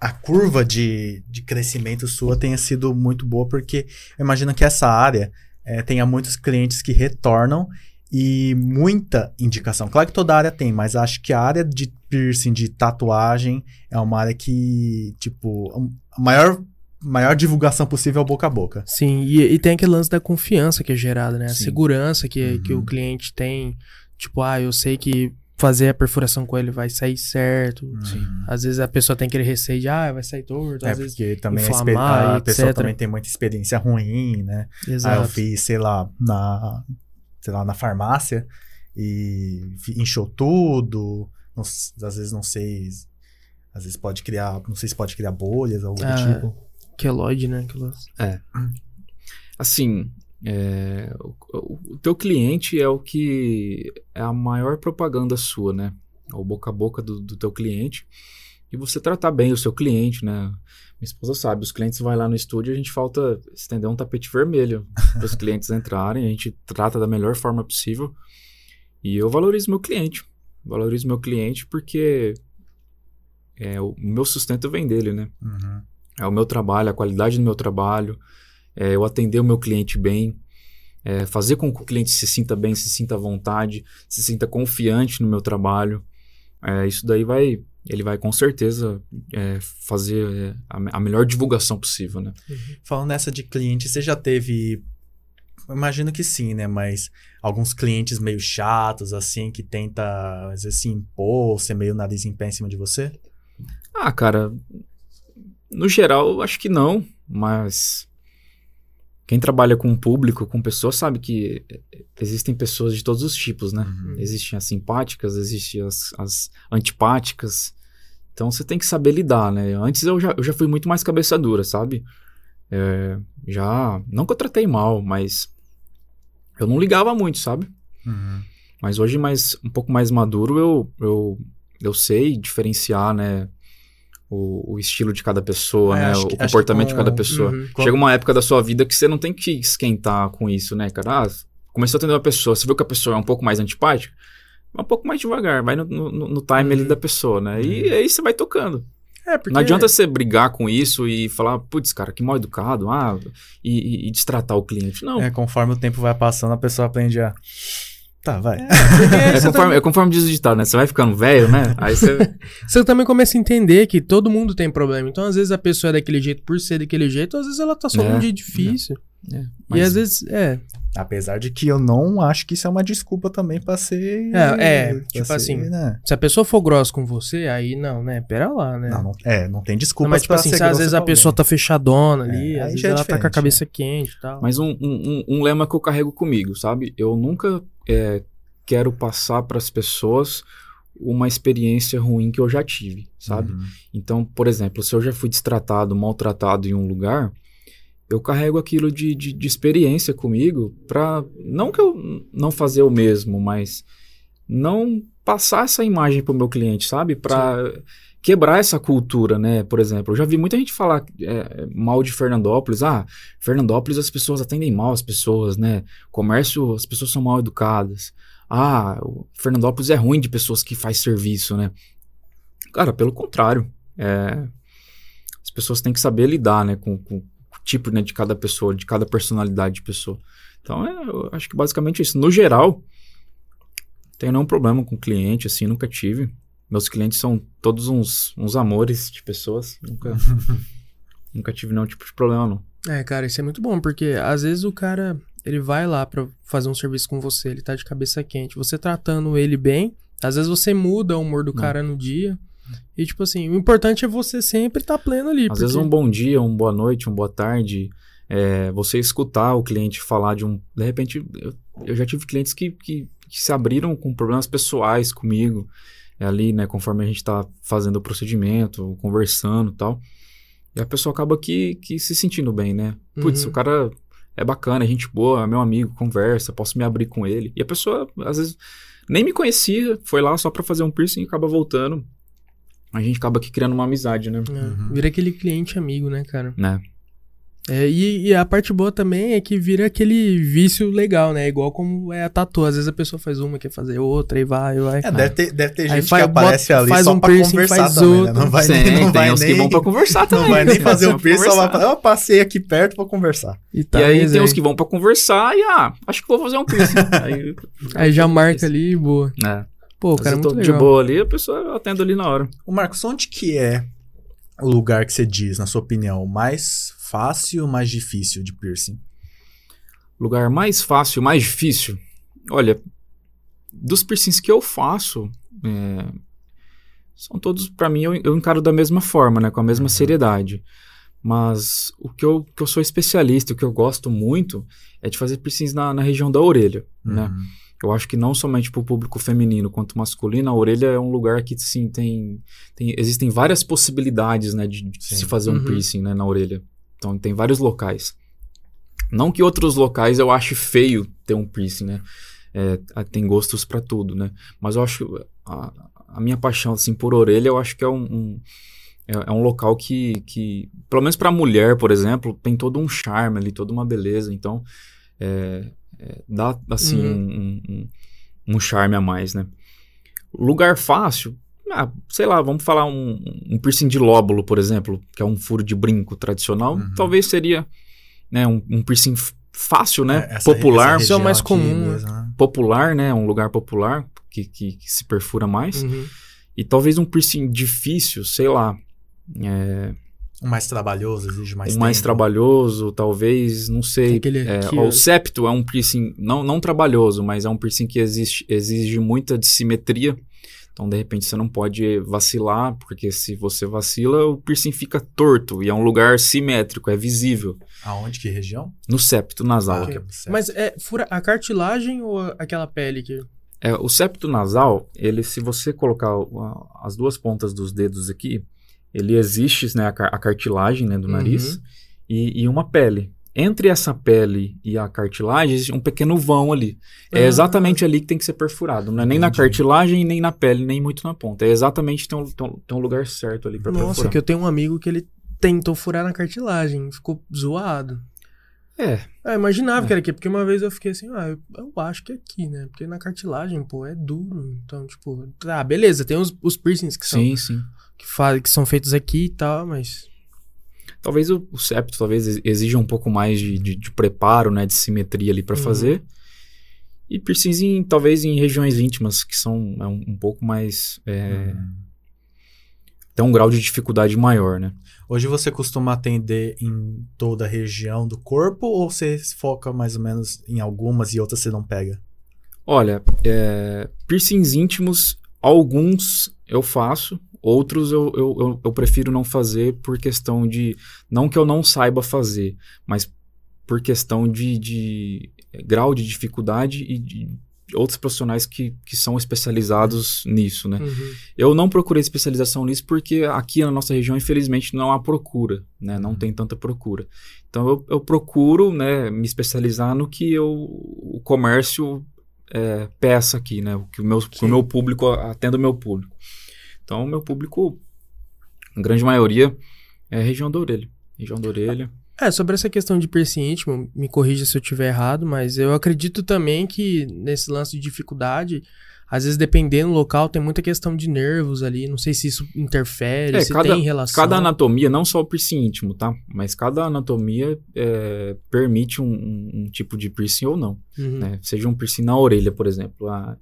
a curva de, de crescimento sua tenha sido muito boa, porque eu imagino que essa área é, tenha muitos clientes que retornam e muita indicação. Claro que toda área tem, mas acho que a área de piercing, de tatuagem, é uma área que, tipo, a maior, maior divulgação possível é boca a boca. Sim, e, e tem aquele lance da confiança que é gerada, né? A segurança que, uhum. que o cliente tem. Tipo, ah, eu sei que fazer a perfuração com ele vai sair certo. Sim. Às vezes a pessoa tem aquele receio de, ah, vai sair torto. É, às porque vezes também inflamar, a, a pessoa também tem muita experiência ruim, né? Exato. Aí eu fiz, sei lá, na sei lá, na farmácia e inchou tudo. Não, às vezes não sei. Às vezes pode criar. Não sei se pode criar bolhas, algo ah, do tipo. Queloide, né? Queloide. É. Assim, é, o, o, teu cliente é o que é a maior propaganda sua, né? O boca a boca do, do teu cliente. E você tratar bem o seu cliente, né? Minha esposa sabe, os clientes vão lá no estúdio e a gente falta estender um tapete vermelho para os clientes entrarem, a gente trata da melhor forma possível. E eu valorizo meu cliente. Valorizo meu cliente porque é, o meu sustento vem dele, né? Uhum. É o meu trabalho, a qualidade do meu trabalho, é eu atender o meu cliente bem, é fazer com que o cliente se sinta bem, se sinta à vontade, se sinta confiante no meu trabalho. É, isso daí vai ele vai com certeza é, fazer é, a, a, melhor divulgação possível, né? Uhum. Falando nessa de cliente, você já teve, imagino que sim, né? Mas alguns clientes meio chatos, assim, que tenta, às vezes, se impor, ser meio nariz em pé em cima de você? Ah, cara, no geral, acho que não, mas quem trabalha com público, com pessoas, sabe que existem pessoas de todos os tipos, né? Uhum. Existem as simpáticas, existem as, as antipáticas, então você tem que saber lidar, né? Antes eu já, eu já fui muito mais cabeça dura, sabe? É, já. Não que eu tratei mal, mas. Eu não ligava muito, sabe? Uhum. Mas hoje, mais, um pouco mais maduro, eu, eu, eu sei diferenciar, né? O, o estilo de cada pessoa, é, né? o comportamento com... de cada pessoa. Uhum. Chega uma época da sua vida que você não tem que esquentar com isso, né, cara? Ah, começou a atender uma pessoa, você viu que a pessoa é um pouco mais antipática, um pouco mais devagar, vai no, no, no time ali uhum. da pessoa, né? E uhum. aí você vai tocando. É, porque... Não adianta você brigar com isso e falar, putz, cara, que mal educado, ah, e, e, e destratar o cliente. Não. É, conforme o tempo vai passando, a pessoa aprende a. Tá, vai. É, é, conforme, é conforme diz o ditado, né? Você vai ficando velho, né? Aí você. você também começa a entender que todo mundo tem problema. Então, às vezes, a pessoa é daquele jeito por ser daquele jeito, às vezes ela tá só é, num dia difícil. É, mas... E às vezes, é. Apesar de que eu não acho que isso é uma desculpa também pra ser. É, é tipo ser, assim, né? se a pessoa for grossa com você, aí não, né? Pera lá, né? Não, não é, não tem desculpa. mas, tipo assim, se às vezes a pessoa tá fechadona ali, é, às vezes é ela tá com a cabeça quente e tal. Mas um, um, um, lema que eu carrego comigo, sabe? Eu nunca é, quero passar para as pessoas uma experiência ruim que eu já tive, sabe? Uhum. Então, por exemplo, se eu já fui destratado, maltratado em um lugar eu carrego aquilo de, de, de experiência comigo para não que eu não fazer o mesmo, mas não passar essa imagem para o meu cliente, sabe? Para quebrar essa cultura, né? Por exemplo, eu já vi muita gente falar é, mal de Fernandópolis. Ah, Fernandópolis as pessoas atendem mal as pessoas, né? Comércio, as pessoas são mal educadas. Ah, Fernandópolis é ruim de pessoas que faz serviço, né? Cara, pelo contrário. É, as pessoas têm que saber lidar, né? Com, com, tipo né, de cada pessoa, de cada personalidade de pessoa. Então, é, eu acho que basicamente isso. No geral, tenho nenhum problema com cliente, assim, nunca tive. Meus clientes são todos uns, uns amores de pessoas. Nunca, nunca tive nenhum tipo de problema, não. É, cara, isso é muito bom, porque às vezes o cara, ele vai lá para fazer um serviço com você, ele tá de cabeça quente. Você tratando ele bem, às vezes você muda o humor do não. cara no dia. E, tipo assim, o importante é você sempre estar tá pleno ali. Às porque... vezes um bom dia, uma boa noite, uma boa tarde, é, você escutar o cliente falar de um... De repente, eu, eu já tive clientes que, que, que, se abriram com problemas pessoais comigo, é, ali, né, conforme a gente está fazendo o procedimento, conversando e tal. E a pessoa acaba que, que se sentindo bem, né? Putz, uhum. o cara é bacana, é gente boa, é meu amigo, conversa, posso me abrir com ele. E a pessoa, às vezes, nem me conhecia, foi lá só para fazer um piercing e acaba voltando a gente acaba aqui criando uma amizade, né? É, uhum. Vira aquele cliente amigo, né, cara? Né? É, e, e, a parte boa também é que vira aquele vício legal, né? Igual como é a tatu. Às vezes a pessoa faz uma, quer fazer outra, e vai, vai. É, deve ter, deve ter gente faz, que aparece bota, ali faz só um pra piercing, conversar faz também, outro. né? Não vai Sim, nem, não tem vai uns nem, que vão pra conversar também. Não vai nem fazer o piercing, só vai falar, eu passei aqui perto pra conversar. E, tá, e aí tem uns que vão pra conversar e, ah, acho que vou fazer um piercing. aí, aí já marca ali e boa. É. Pô, cara, eu tô de boa ali, a pessoa atende ali na hora. O Marcos, onde que é o lugar que você diz, na sua opinião, mais fácil ou mais difícil de piercing? Lugar mais fácil, mais difícil? Olha, dos piercings que eu faço, é, são todos, para mim, eu, eu, encaro da mesma forma, né? Com a mesma uhum. seriedade. Mas o que eu, que eu sou especialista, o que eu gosto muito, é de fazer piercings na, na região da orelha, né? uhum. né? Eu acho que não somente para o público feminino quanto masculino, a orelha é um lugar que sim tem, tem existem várias possibilidades, né, de, de se fazer um uhum. piercing, né, na orelha. Então tem vários locais. Não que outros locais eu ache feio ter um piercing, né? É, tem gostos para tudo, né? Mas eu acho a, a, minha paixão assim por orelha, eu acho que é um, um é, é, um local que, que pelo menos para mulher, por exemplo, tem todo um charme ali, toda uma beleza. Então é, é, dá, assim, uhum. um, um, um, charme a mais, né? Lugar fácil, ah, sei lá, vamos falar um, um, piercing de lóbulo, por exemplo, que é um furo de brinco tradicional, uhum. talvez seria né, um, um piercing fácil, né? É, essa, popular. Isso é o mais comum. Mesmo, né? Popular, né? Um lugar popular que, que, que se perfura mais. Uhum. E talvez um piercing difícil, sei lá. É, um mais trabalhoso, exige mais um tempo. mais trabalhoso, talvez, não sei. É, o septo é um piercing não, não trabalhoso, mas é um piercing que existe, exige muita dissimetria. Então, de repente, você não pode vacilar, porque se você vacila, o piercing fica torto e é um lugar simétrico, é visível. Aonde? Que região? No septo nasal. Ah, Mas é fura a cartilagem ou aquela pele que... É, o septo nasal, ele, se você colocar as duas pontas dos dedos aqui, ele existe, né, a, a cartilagem né, do uhum. nariz e, e, uma pele. Entre essa pele e a cartilagem existe um pequeno vão ali. É ah. exatamente ali que tem que ser perfurado. Não é nem na cartilagem, nem na pele, nem muito na ponta. É exatamente tem um, tem um, lugar certo ali para perfurar. Nossa, que eu tenho um amigo que ele tentou furar na cartilagem, ficou zoado. É. é imaginava é. que era aqui, porque uma vez eu fiquei assim, ah, eu, eu, acho que é aqui, né? Porque na cartilagem, pô, é duro. Então, tipo, ah, beleza, tem os, os piercings que são. Sim, sim que, faz, que são feitos aqui e tal, mas. Talvez o, o septo talvez exija um pouco mais de, de, de preparo, né? De simetria ali para uhum. fazer. E piercings em, talvez em regiões íntimas, que são é um, um pouco mais. É, uhum. tem um grau de dificuldade maior, né? Hoje você costuma atender em toda a região do corpo ou você foca mais ou menos em algumas e outras você não pega? Olha, é, piercings íntimos, alguns eu faço, outros eu, eu, eu, eu, prefiro não fazer por questão de. Não que eu não saiba fazer, mas por questão de, de grau de dificuldade e de, outros profissionais que, que são especializados nisso, né? Uhum. Eu não procurei especialização nisso porque aqui na nossa região, infelizmente, não há procura, né? Não uhum. tem tanta procura. Então, eu, eu, procuro, né, me especializar no que eu, o comércio é, peça aqui, né? O que o meu, que o meu público, atenda o meu público. Então, meu público, a grande maioria, é região da orelha. Região da orelha. É, sobre essa questão de piercing íntimo, me corrija se eu estiver errado, mas eu acredito também que nesse lance de dificuldade, às vezes dependendo do local, tem muita questão de nervos ali, não sei se isso interfere, é, se cada, tem relação. Cada anatomia, não só o piercing íntimo, tá? Mas cada anatomia é, permite um, um, tipo de piercing ou não, uhum. né? Seja um piercing na orelha, por exemplo, a,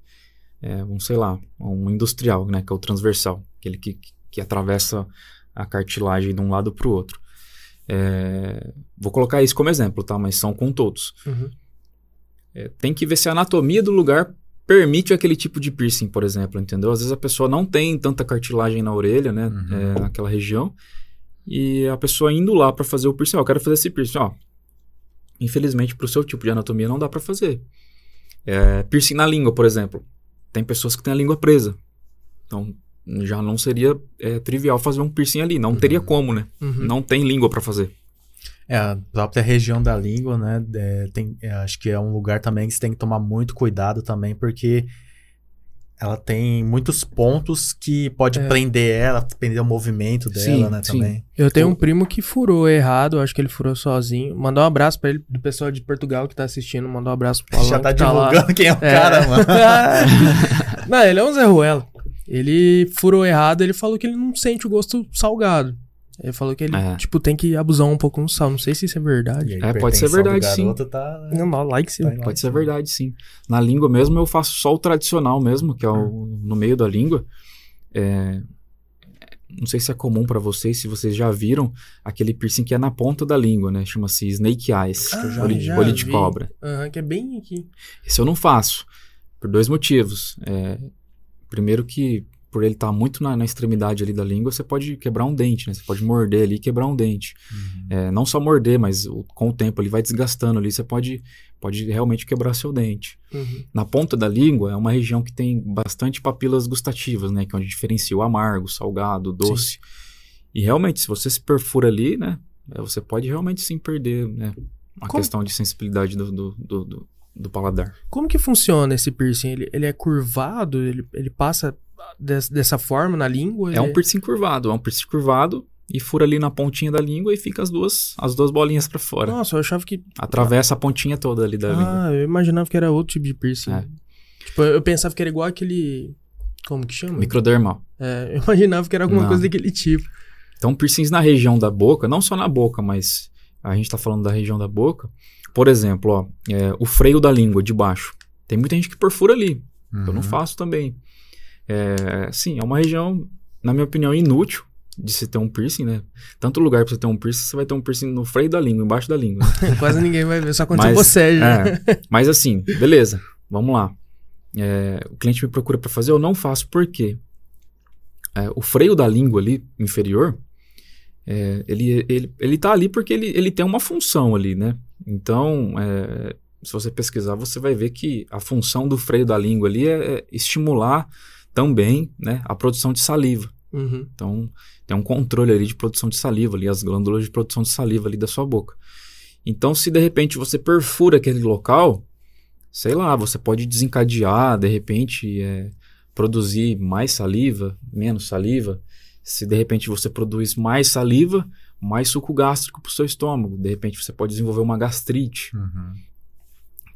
é, um, sei lá, um industrial, né? Que é o transversal, aquele que, que atravessa a cartilagem de um lado para o outro. É, vou colocar isso como exemplo, tá? Mas são com todos. Uhum. É, tem que ver se a anatomia do lugar permite aquele tipo de piercing, por exemplo, entendeu? Às vezes a pessoa não tem tanta cartilagem na orelha, né? Uhum. É, naquela região. E a pessoa indo lá para fazer o piercing, ó, eu quero fazer esse piercing, ó. Infelizmente, pro seu tipo de anatomia não dá para fazer. É, piercing na língua, por exemplo. Tem pessoas que têm a língua presa. Então, já não seria é, trivial fazer um piercing ali. Não uhum. teria como, né? Uhum. Não tem língua para fazer. É, a própria região da língua, né? É, tem, é, acho que é um lugar também que você tem que tomar muito cuidado também, porque ela tem muitos pontos que pode é. prender ela, prender o movimento dela, sim, né, sim. também. Eu tenho um primo que furou errado, acho que ele furou sozinho. Mandou um abraço para ele, do pessoal de Portugal que tá assistindo, mandou um abraço pro Alan, Já tá divulgando tá quem é o é. cara, mano. Não, ele é um Zé Ruelo. Ele furou errado, ele falou que ele não sente o gosto salgado. Ele falou que ele, é. tipo, tem que abusar um pouco no sal. Não sei se isso é verdade. É, pode ser verdade, sim. Tá, não, não, like sim. Tá pode like, ser sim. verdade, sim. Na língua mesmo, eu faço só o tradicional mesmo, que é o, no meio da língua. É, não sei se é comum para vocês, se vocês já viram aquele piercing que é na ponta da língua, né? Chama-se Snake Eyes, ah, olho, olho de cobra. Uhum, que é bem aqui. Esse eu não faço, por dois motivos. É, Primeiro que, por ele estar tá muito na, na, extremidade ali da língua, você pode quebrar um dente, né? Você pode morder ali e quebrar um dente. Uhum. É, não só morder, mas o, com o tempo ele vai desgastando ali, você pode, pode realmente quebrar seu dente. Uhum. Na ponta da língua é uma região que tem bastante papilas gustativas, né? Que é onde diferencia o amargo, o salgado, o doce. Sim. E realmente, se você se perfura ali, né? É, você pode realmente sim perder, né? A Como? questão de sensibilidade do, do, do, do do paladar. Como que funciona esse piercing? Ele, ele é curvado? Ele, ele passa des, dessa forma na língua? É um piercing curvado, é um piercing curvado e fura ali na pontinha da língua e fica as duas, as duas bolinhas para fora. Nossa, eu achava que... Atravessa a pontinha toda ali da ah, língua. Ah, eu imaginava que era outro tipo de piercing. É. Tipo, eu pensava que era igual aquele... Como que chama? Microdermal. É, eu imaginava que era alguma não. coisa daquele tipo. Então, piercings na região da boca, não só na boca, mas a gente tá falando da região da boca, por exemplo, ó, é, o freio da língua de baixo. Tem muita gente que perfura ali. Uhum. Eu não uhum. faço também. É, sim, é uma região, na minha opinião, inútil de se ter um piercing, né? Tanto lugar pra você ter um piercing, você vai ter um piercing no freio da língua, embaixo da língua. Quase ninguém vai ver, só aconteceu mas, você já. É, mas assim, beleza, vamos lá. É, o cliente me procura para fazer, eu não faço porque é, o freio da língua ali, inferior, é, ele, ele, ele tá ali porque ele, ele tem uma função ali, né? Então, é, se você pesquisar, você vai ver que a função do freio da língua ali é estimular também né, a produção de saliva. Uhum. Então, tem um controle ali de produção de saliva, ali, as glândulas de produção de saliva ali da sua boca. Então, se de repente você perfura aquele local, sei lá, você pode desencadear, de repente, é, produzir mais saliva, menos saliva. Se de repente você produz mais saliva, mais suco gástrico para o seu estômago. De repente você pode desenvolver uma gastrite. Uhum.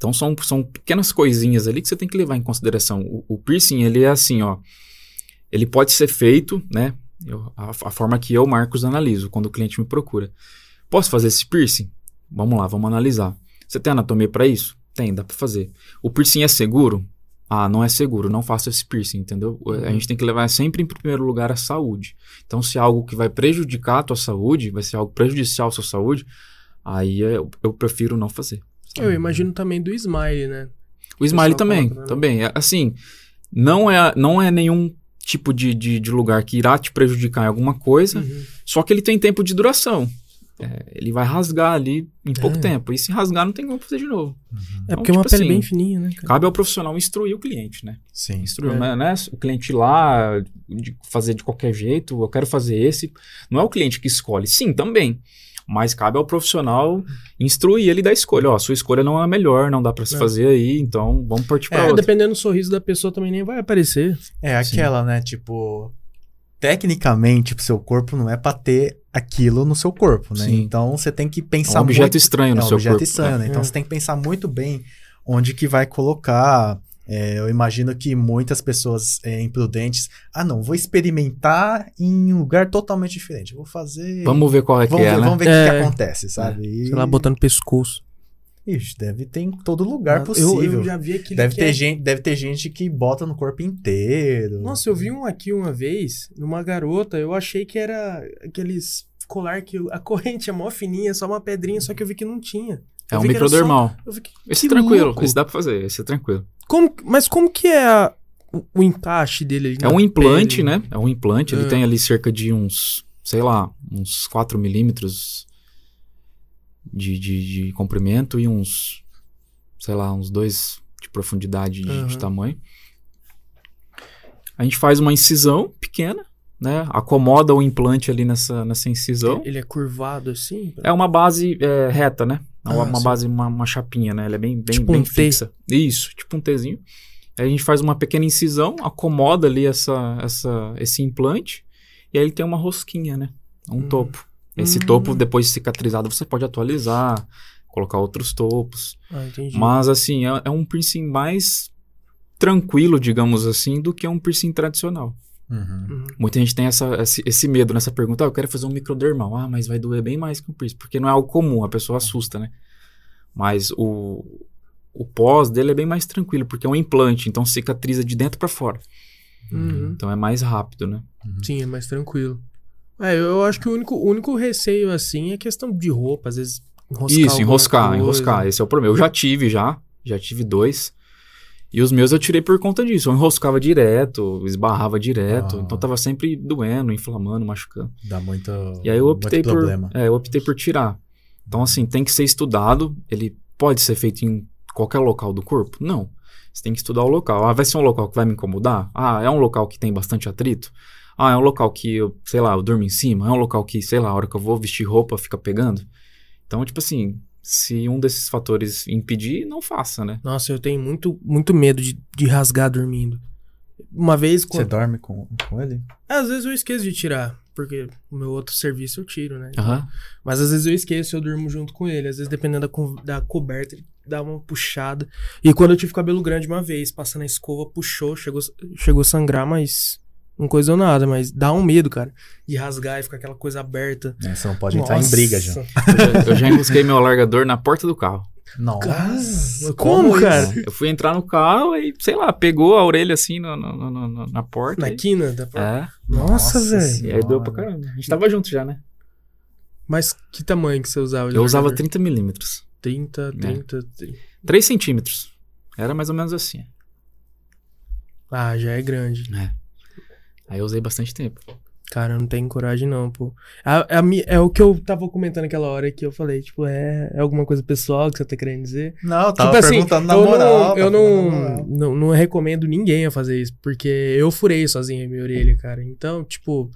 Então são, são pequenas coisinhas ali que você tem que levar em consideração. O, o piercing, ele é assim, ó. Ele pode ser feito, né? Eu, a, a, forma que eu, Marcos, analiso quando o cliente me procura. Posso fazer esse piercing? Vamos lá, vamos analisar. Você tem anatomia para isso? Tem, dá para fazer. O piercing é seguro? ah, não é seguro, não faça esse piercing, entendeu? A gente tem que levar sempre em primeiro lugar a saúde. Então, se é algo que vai prejudicar a tua saúde, vai ser algo prejudicial à sua saúde, aí eu, eu prefiro não fazer. Eu imagino também do Smile, né? O Smile também, né? também. É, assim, não é, não é nenhum tipo de, de, de lugar que irá te prejudicar em alguma coisa, Uhum. só que ele tem tempo de duração. É, ele vai rasgar ali em pouco É. tempo. E se rasgar, não tem como fazer de novo. É Então, porque é uma tipo pele assim, bem fininha, né? cara? Cabe ao profissional instruir o cliente, né? Sim. Instruir, É. né? Não é o cliente ir lá de fazer de qualquer jeito, eu quero fazer esse. Não é o cliente que escolhe. Sim, também. Mas cabe ao profissional instruir ele da escolha. Ó, sua escolha não é a melhor, não dá pra se É. fazer aí, então vamos partir pra É, outra. dependendo do sorriso da pessoa também nem vai aparecer. É Sim. aquela, né? Tipo, tecnicamente, o seu corpo não é pra ter aquilo no seu corpo, né? Sim. Então você tem que É pensar um objeto muito... estranho no é um seu objeto corpo. estranho, né? Então É. você tem que pensar muito bem onde que vai colocar. É, eu imagino que muitas pessoas é, imprudentes, ah não, vou experimentar em um lugar totalmente diferente. Vou fazer. Vamos ver qual é que vamos é, ver, né? vamos ver o que, É. que acontece, sabe? E- Sei lá, botando pescoço. Ixi, deve ter em todo lugar Eu- possível. Eu, já vi aquele deve, que ter é- gente, deve ter gente que bota no corpo inteiro. Nossa, eu vi um aqui uma vez, numa garota, eu achei que era aqueles colar que a corrente é mó fininha, só uma pedrinha, só que eu vi que não tinha. É Eu um que era microdermal. Eu vi que, Esse que é tranquilo, louco. esse dá pra fazer, esse é tranquilo. Como, mas como que é a- o, o encaixe dele ali É um implante, pele? né? É um implante, ele Ah. tem ali cerca de uns, sei lá, uns 4 milímetros de, de, de comprimento e uns, sei lá, uns 2 de profundidade de, de Aham. tamanho. A gente faz uma incisão pequena, né? Acomoda o implante ali nessa, nessa incisão. Ele é curvado assim? É uma base é, reta, né? É uma, Ah, uma base, uma, uma chapinha, né? Ela é bem, bem, Tipo bem um T. fixa. Isso, tipo um Tzinho. Aí a gente faz uma pequena incisão, acomoda ali essa, essa, esse implante, e aí ele tem uma rosquinha, né? Um Hum. topo. Esse Hum. topo, depois de cicatrizado, você pode atualizar, colocar outros topos. Ah, entendi. Mas, assim, é, é um piercing mais tranquilo, digamos assim, do que um piercing tradicional. Uhum. Uhum. Muita gente tem essa, esse, esse medo nessa pergunta. Ah, eu quero fazer um microdermal. Ah, mas vai doer bem mais que um piercing. Porque não é algo comum, a pessoa assusta, né? Mas o, o pós dele é bem mais tranquilo, porque é um implante, então cicatriza de dentro pra fora. Uhum. Então é mais rápido, né? Sim, é mais tranquilo. É, eu, acho que o único, o único receio, assim, é questão de roupa, às vezes enroscar Isso, enroscar, coisa. enroscar. Esse é o problema. Eu já tive, já. Já tive dois. E os meus eu tirei por conta disso. Eu enroscava direto, esbarrava direto. Ah. Então tava sempre doendo, inflamando, machucando. Dá muito, E aí eu optei por, problema. é, eu optei por tirar. Então assim, tem que ser estudado, ele pode ser feito em qualquer local do corpo? Não. Você tem que estudar o local. Ah, vai ser um local que vai me incomodar? Ah, é um local que tem bastante atrito? Ah, é um local que eu, sei lá, eu durmo em cima? É um local que, sei lá, a hora que eu vou vestir roupa fica pegando? Então, tipo assim, se um desses fatores impedir, não faça, né? Nossa, eu tenho muito, muito medo de, de rasgar dormindo. Uma vez, Você quando... dorme com, com ele? às vezes eu esqueço de tirar, porque o meu outro serviço eu tiro, né? Aham. Mas às vezes eu esqueço, eu durmo junto com ele. Às vezes, dependendo da, co- da coberta, ele dá uma puxada. E quando eu tive cabelo grande uma vez, passando a escova, puxou, chegou, chegou a sangrar, mas não coisou nada. Mas dá um medo, cara, de rasgar e ficar aquela coisa aberta. É, você não pode entrar em Nossa. briga já. Eu já, enrosquei meu alargador na porta do carro. Nossa. Como, isso? cara? Eu fui entrar no carro e, sei lá, pegou a orelha assim no, no- no- no- na porta. Na e- quina da porta. É, Nossa, Nossa velho. e aí doeu pra caramba. A gente tava junto já, né? Mas que tamanho que você usava? Eu usava largador? 30 milímetros. 30, 30, 30. 3 centímetros. Era mais ou menos assim. Ah, já é grande. Aí eu usei bastante tempo. Cara, eu não tenho coragem não, pô. A, a é o que eu tava comentando aquela hora que eu falei, tipo, é, é alguma coisa pessoal que você tá querendo dizer? Não, eu tava tipo assim, perguntando na eu, moral. não, eu não, moral. não, não recomendo ninguém a fazer isso, porque eu furei sozinho a minha orelha, cara. Então, tipo...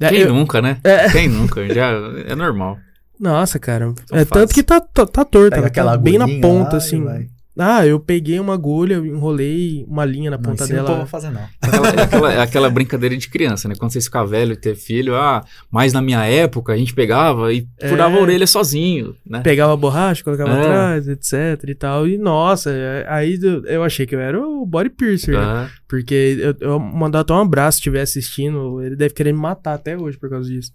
é, Quem eu- nunca, né? É. Quem nunca? Já é normal. Nossa, cara. Não é faz. tanto que tá, tá, tá ela aquela tá bem na ponta, lá assim. Ah, eu peguei uma agulha, enrolei uma linha na Não ponta ensina o dela. povo a fazer, não. Aquela, é aquela, é aquela brincadeira de criança, né? Quando você ficar velho e ter filho, ah, mas na minha época a gente pegava e É. furava a orelha sozinho, né? Pegava a borracha, colocava É. atrás, etc e tal. E nossa, é- aí eu- eu achei que eu era o body piercer, né? Ah, Porque eu, eu mandar até um abraço se estiver assistindo. Ele deve querer me matar até hoje por causa disso.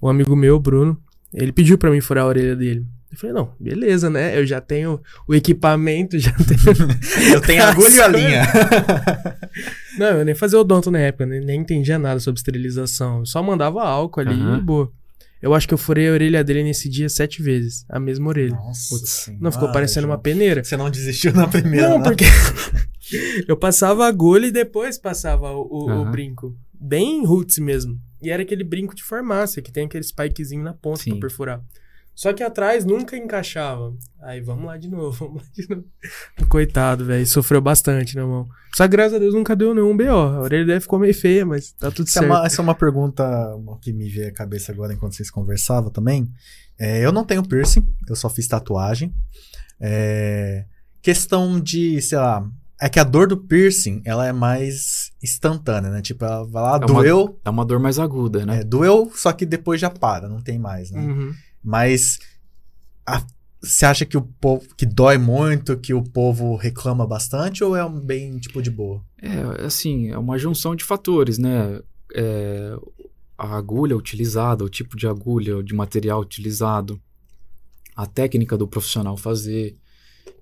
O amigo meu, Bruno, ele pediu pra mim furar a orelha dele. Eu falei, não, beleza, né? Eu já tenho o equipamento, já tenho. eu tenho agulha e a linha. não, eu nem fazia odonto na época, nem, nem entendia nada sobre esterilização. Eu só mandava álcool ali uhum. e boa. Eu acho que eu furei a orelha dele nesse dia sete vezes. A mesma orelha. Nossa Putz, Não ficou parecendo uma peneira. Você não desistiu na primeira, Não, não. porque eu passava a agulha e depois passava o, o, uhum. o, brinco. Bem roots mesmo. E era aquele brinco de farmácia, que tem aquele spikezinho na ponta Sim. pra perfurar. Só que atrás nunca encaixava. Aí vamos lá de novo, vamos lá de novo. Coitado, velho. Sofreu bastante, né, irmão? Só que graças a Deus nunca deu nenhum BO. A orelha dele ficou meio feia, mas tá tudo essa certo. É uma, essa é uma pergunta que me veio à cabeça agora enquanto vocês conversavam também. É, eu não tenho piercing, eu só fiz tatuagem. É, questão de, sei lá, é que a dor do piercing, ela é mais instantânea, né? Tipo, ela vai lá, é doeu. Uma, é uma dor mais aguda, né? É, doeu, só que depois já para, não tem mais, né? Uhum. Mas você acha que o povo que dói muito, que o povo reclama bastante ou é um bem tipo de boa? É, assim, é uma junção de fatores, né? É, a agulha utilizada, o tipo de agulha, de material utilizado, a técnica do profissional fazer,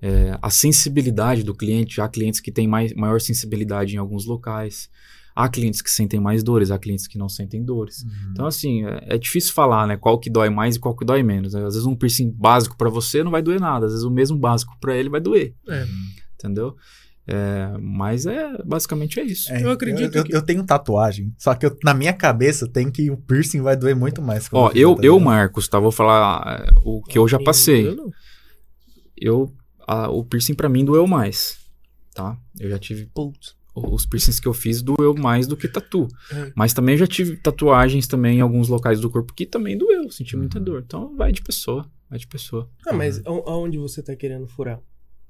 é, a sensibilidade do cliente. Há clientes que têm mais, maior sensibilidade em alguns locais. Há clientes que sentem mais dores, há clientes que não sentem dores. Uhum. Então, assim, é, é, difícil falar, né? Qual que dói mais e qual que dói menos. Né? Às vezes um piercing básico para você não vai doer nada. Às vezes o mesmo básico para ele vai doer. É. Entendeu? É, mas é basicamente é isso. É, eu acredito. Eu, que... eu, tenho tatuagem, só que eu, na minha cabeça tem que o piercing vai doer muito mais. Ó, eu, eu, Marcos, tá? Vou falar é, o que eu já passei. Eu, a, o piercing para mim doeu mais, tá? Eu já tive. Putz os piercings que eu fiz doeu mais do que tatu. É. Mas também já tive tatuagens também em alguns locais do corpo que também doeu, senti muita uhum. dor. Então vai de pessoa, vai de pessoa. Ah, mas uhum. aonde você tá querendo furar?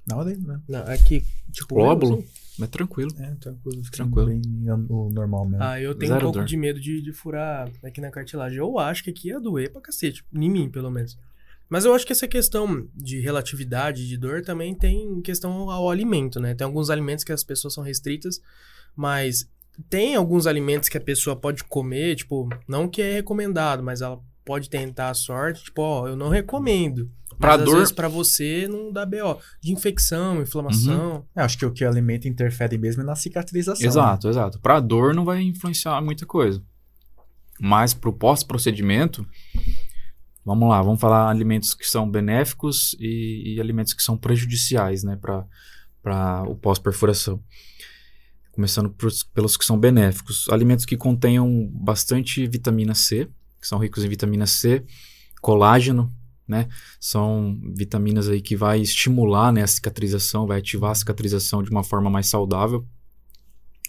Na ordem, né? Não, aqui, tipo, glóbulo. Mas tranquilo. É, tranquilo. Tranquilo. Bem o normal mesmo. Ah, eu tenho Zero um pouco dor. de medo de, de furar aqui na cartilagem. Eu acho que aqui ia doer pra cacete. Em mim, pelo menos. Mas eu acho que essa questão de relatividade de dor também tem questão ao alimento, né? Tem alguns alimentos que as pessoas são restritas, mas tem alguns alimentos que a pessoa pode comer, tipo, não que é recomendado, mas ela pode tentar a sorte, tipo, ó, eu não recomendo. Pra mas, dor... às vezes pra você não dá BO. De infecção, inflamação. Uhum. É, acho que o que o alimento interfere mesmo é na cicatrização. Exato, né? exato. Pra dor não vai influenciar muita coisa. Mas pro pós-procedimento, Vamos lá, vamos falar alimentos que são benéficos e, e alimentos que são prejudiciais, né, para o pós-perfuração. Começando pelos que são benéficos. Alimentos que contenham bastante vitamina C, que são ricos em vitamina C, colágeno, né? São vitaminas aí que vai estimular né, a cicatrização, vai ativar a cicatrização de uma forma mais saudável.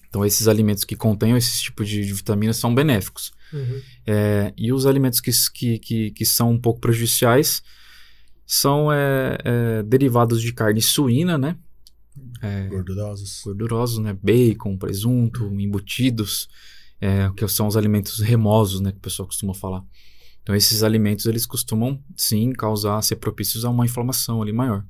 Então, esses alimentos que contenham esse tipo de, de vitaminas são benéficos. Uhum. É, e os alimentos que, que, que, que, são um pouco prejudiciais são é, é, derivados de carne suína, né? É, gordurosos. Gordurosos, né? Bacon, presunto, embutidos, é, que são os alimentos remosos, né? Que o pessoal costuma falar. Então, esses alimentos, eles costumam, sim, causar, ser propícios a uma inflamação ali maior.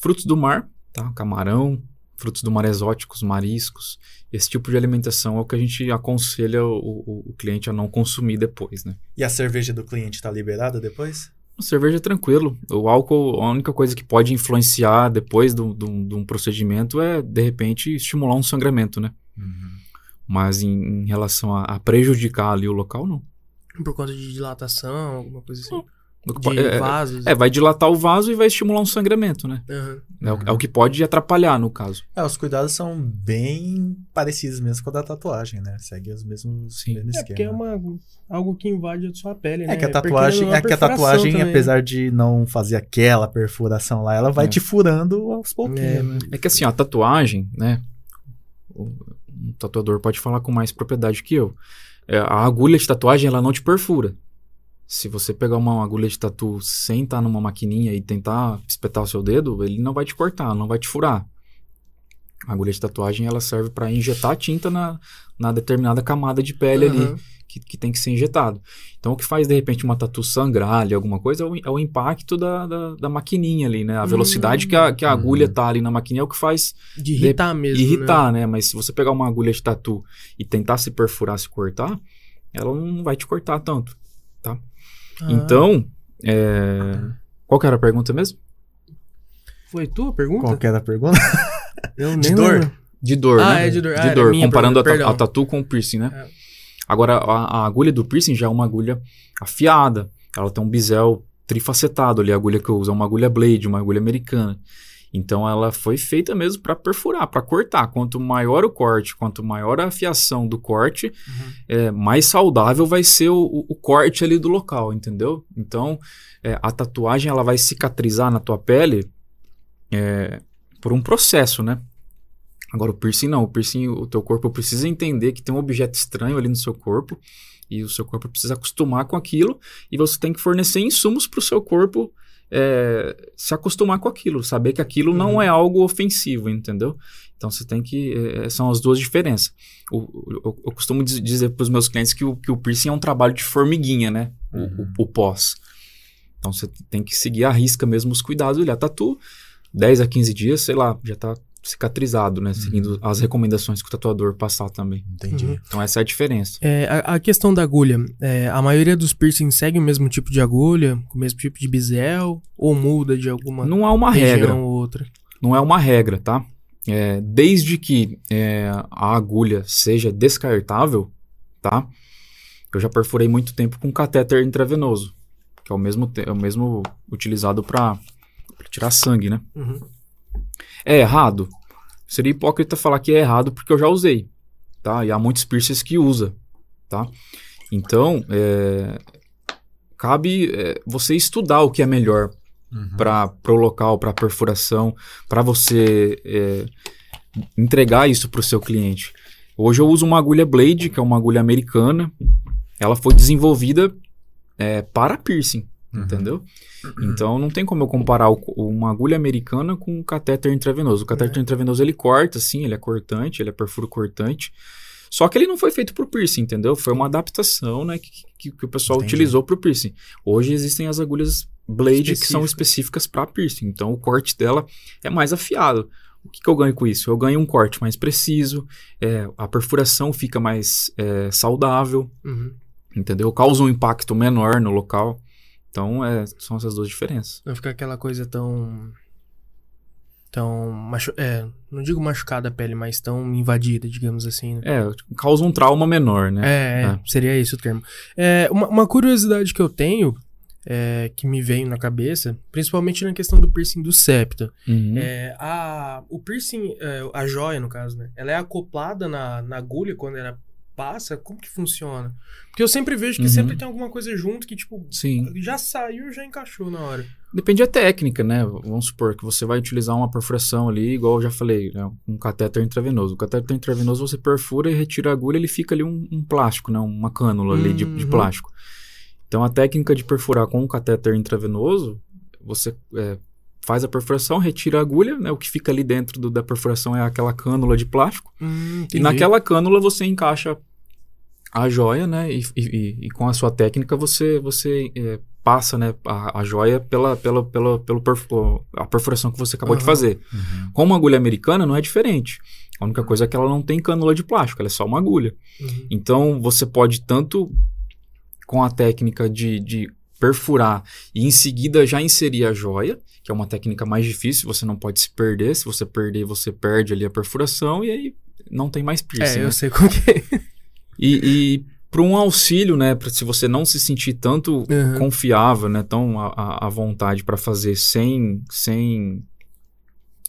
Frutos do mar, tá? Camarão, frutos do mar exóticos, mariscos. Esse tipo de alimentação é o que a gente aconselha o, o, o cliente a não consumir depois, né? E a cerveja do cliente está liberada depois? A cerveja é tranquilo. O álcool, a única coisa que pode influenciar depois de um procedimento é, de repente, estimular um sangramento, né? Uhum. Mas em, em relação a, a, prejudicar ali o local, não. Por conta de dilatação, alguma coisa assim? Não. De é, é, vasos. É, vai dilatar o vaso e vai estimular um sangramento, né? Uhum. É, o, é, o, que pode atrapalhar, no caso. É, os cuidados são bem parecidos mesmo com a da tatuagem, né? Segue os mesmos, Sim. mesmo é, porque é uma, algo que invade a sua pele, né? É que a tatuagem, é, que a tatuagem também. apesar de não fazer aquela perfuração lá, ela vai é. te furando aos pouquinhos. É, né? é que assim, a tatuagem, né? O, um tatuador pode falar com mais propriedade que eu. É, a agulha de tatuagem, ela não te perfura. Se você pegar uma agulha de tatu sem estar numa maquininha e tentar espetar o seu dedo, ele não vai te cortar, não vai te furar. A agulha de tatuagem ela serve para injetar tinta na, na determinada camada de pele uhum. ali que, que tem que ser injetado. Então, o que faz de repente uma tatu sangrar ali, alguma coisa, é o, é o impacto da, da, da, maquininha ali, né? A velocidade que, a, que a agulha uhum. tá ali na maquininha é o que faz. De irritar de, mesmo. Irritar, né? né? Mas se você pegar uma agulha de tatu e tentar se perfurar, se cortar, ela não vai te cortar tanto, tá? Ah. Então, é, Qual que era a pergunta mesmo? Foi tua pergunta? Qual que era a pergunta? Eu De nem dor? lembro. De dor, Ah, né? é de dor. Ah, De era dor, minha comparando a, pergunta, ta- a perdão. tatu com o piercing, né? É. Agora, a, a agulha do piercing já é uma agulha afiada. Ela tem um bisel trifacetado ali. A agulha que eu uso é uma agulha blade, uma agulha americana. Então, ela foi feita mesmo para perfurar, para cortar. Quanto maior o corte, quanto maior a afiação do corte, Uhum. é, mais saudável vai ser o, o- corte ali do local, entendeu? Então, é, a tatuagem ela vai cicatrizar na tua pele é, por um processo, né? Agora, o piercing não. O piercing, o teu corpo precisa entender que tem um objeto estranho ali no seu corpo e o seu corpo precisa acostumar com aquilo e você tem que fornecer insumos para o seu corpo é, se acostumar com aquilo, saber que aquilo não Uhum. é algo ofensivo, entendeu? Então você tem que. é, são as duas diferenças. O- o- eu, costumo diz- dizer para os meus clientes que o, que o piercing é um trabalho de formiguinha, né? O- Uhum. O, o pós. Então você tem que seguir à risca mesmo os cuidados. Olha, a tatu, 10 a 15 dias, sei lá, já tá cicatrizado, né? Seguindo as recomendações que o tatuador passar também. Entendi. Uhum. Então essa é a diferença. É, a, a questão da agulha, é, a maioria dos piercings segue o mesmo tipo de agulha, com o mesmo tipo de bisel, ou muda de alguma Não há uma regra. ou outra? não é uma regra, tá? É, desde que é, a agulha seja descartável, tá? Eu já perfurei muito tempo com catéter intravenoso, que é o mesmo, é o mesmo utilizado para tirar sangue, né? Uhum. É errado? Seria hipócrita falar que é errado porque eu já usei, tá? E há muitos piercings que usa, tá? Então, é, cabe é, você estudar o que é melhor Uhum. para o local, para perfuração, para você é, entregar isso para o seu cliente. Hoje eu uso uma agulha Blade, que é uma agulha americana. Ela foi desenvolvida é, para piercing, Uhum. entendeu? Então não tem como eu comparar o- uma agulha americana com um catéter intravenoso. O catéter intravenoso ele corta, sim, ele é cortante, ele é perfuro cortante. Só que ele não foi feito para o piercing, entendeu? Foi uma adaptação né, que, que- que o pessoal Entendi. utilizou para o piercing. Hoje existem as agulhas Blade que são Específicas. específicas para piercing. Então o corte dela é mais afiado. O que, que eu ganho com isso? Eu ganho um corte mais preciso, é, a perfuração fica mais é, saudável, Uhum. entendeu? Causa um impacto menor no local. Então é, são essas duas diferenças. Não fica aquela coisa tão. tão. Machu... É, não digo machucada a pele, mas tão invadida, digamos assim, né? É, causa um trauma menor, né? É, é, É. seria esse o termo. É, uma, uma curiosidade que eu tenho, é, que me veio na cabeça, principalmente na questão do piercing do septo. Uhum. É, a, o piercing, a joia, no caso, né? Ela é acoplada na, na agulha quando ela passa? Como que funciona? Porque eu sempre vejo que Uhum. sempre tem alguma coisa junto que, tipo, Sim. já saiu já encaixou na hora. Depende da técnica, né? Vamos supor que você vai utilizar uma perfuração ali, igual eu já falei, né? um catéter intravenoso. O catéter intravenoso você perfura e retira a agulha, ele fica ali um, um plástico, né? Uma cânula ali de, de Uhum. plástico. Então a técnica de perfurar com o catéter intravenoso, você é, faz a perfuração, retira a agulha, né? O que fica ali dentro do- da perfuração é aquela cânula de plástico. Hum, E naquela cânula você encaixa a joia, né? E, e- e- com a sua técnica você, você é, passa né, a, a joia pela, pela, pela, pelo perfu- a perfuração que você acabou de Aham. fazer. Uhum. Com uma agulha americana não é diferente. A única coisa é que ela não tem cânula de plástico, ela é só uma agulha. Uhum. Então você pode tanto com a técnica de, de perfurar e em seguida já inserir a joia, que é uma técnica mais difícil, você não pode se perder. Se você perder, você perde ali a perfuração e aí não tem mais piercing. É, né? eu sei como que é. E, e para um auxílio, né, para se você não se sentir tanto Uhum. confiável, né, tão à- vontade para fazer sem sem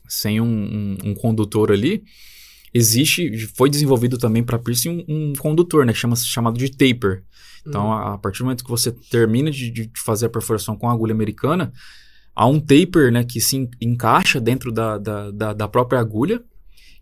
sem um, um- um condutor ali, existe, foi desenvolvido também para piercing um, um condutor, né, que chama chamado de taper. Então, Uhum. a, a partir do momento que você termina de, de fazer a perfuração com a agulha americana, há um taper, né, que se en- encaixa dentro da, da, da, da própria agulha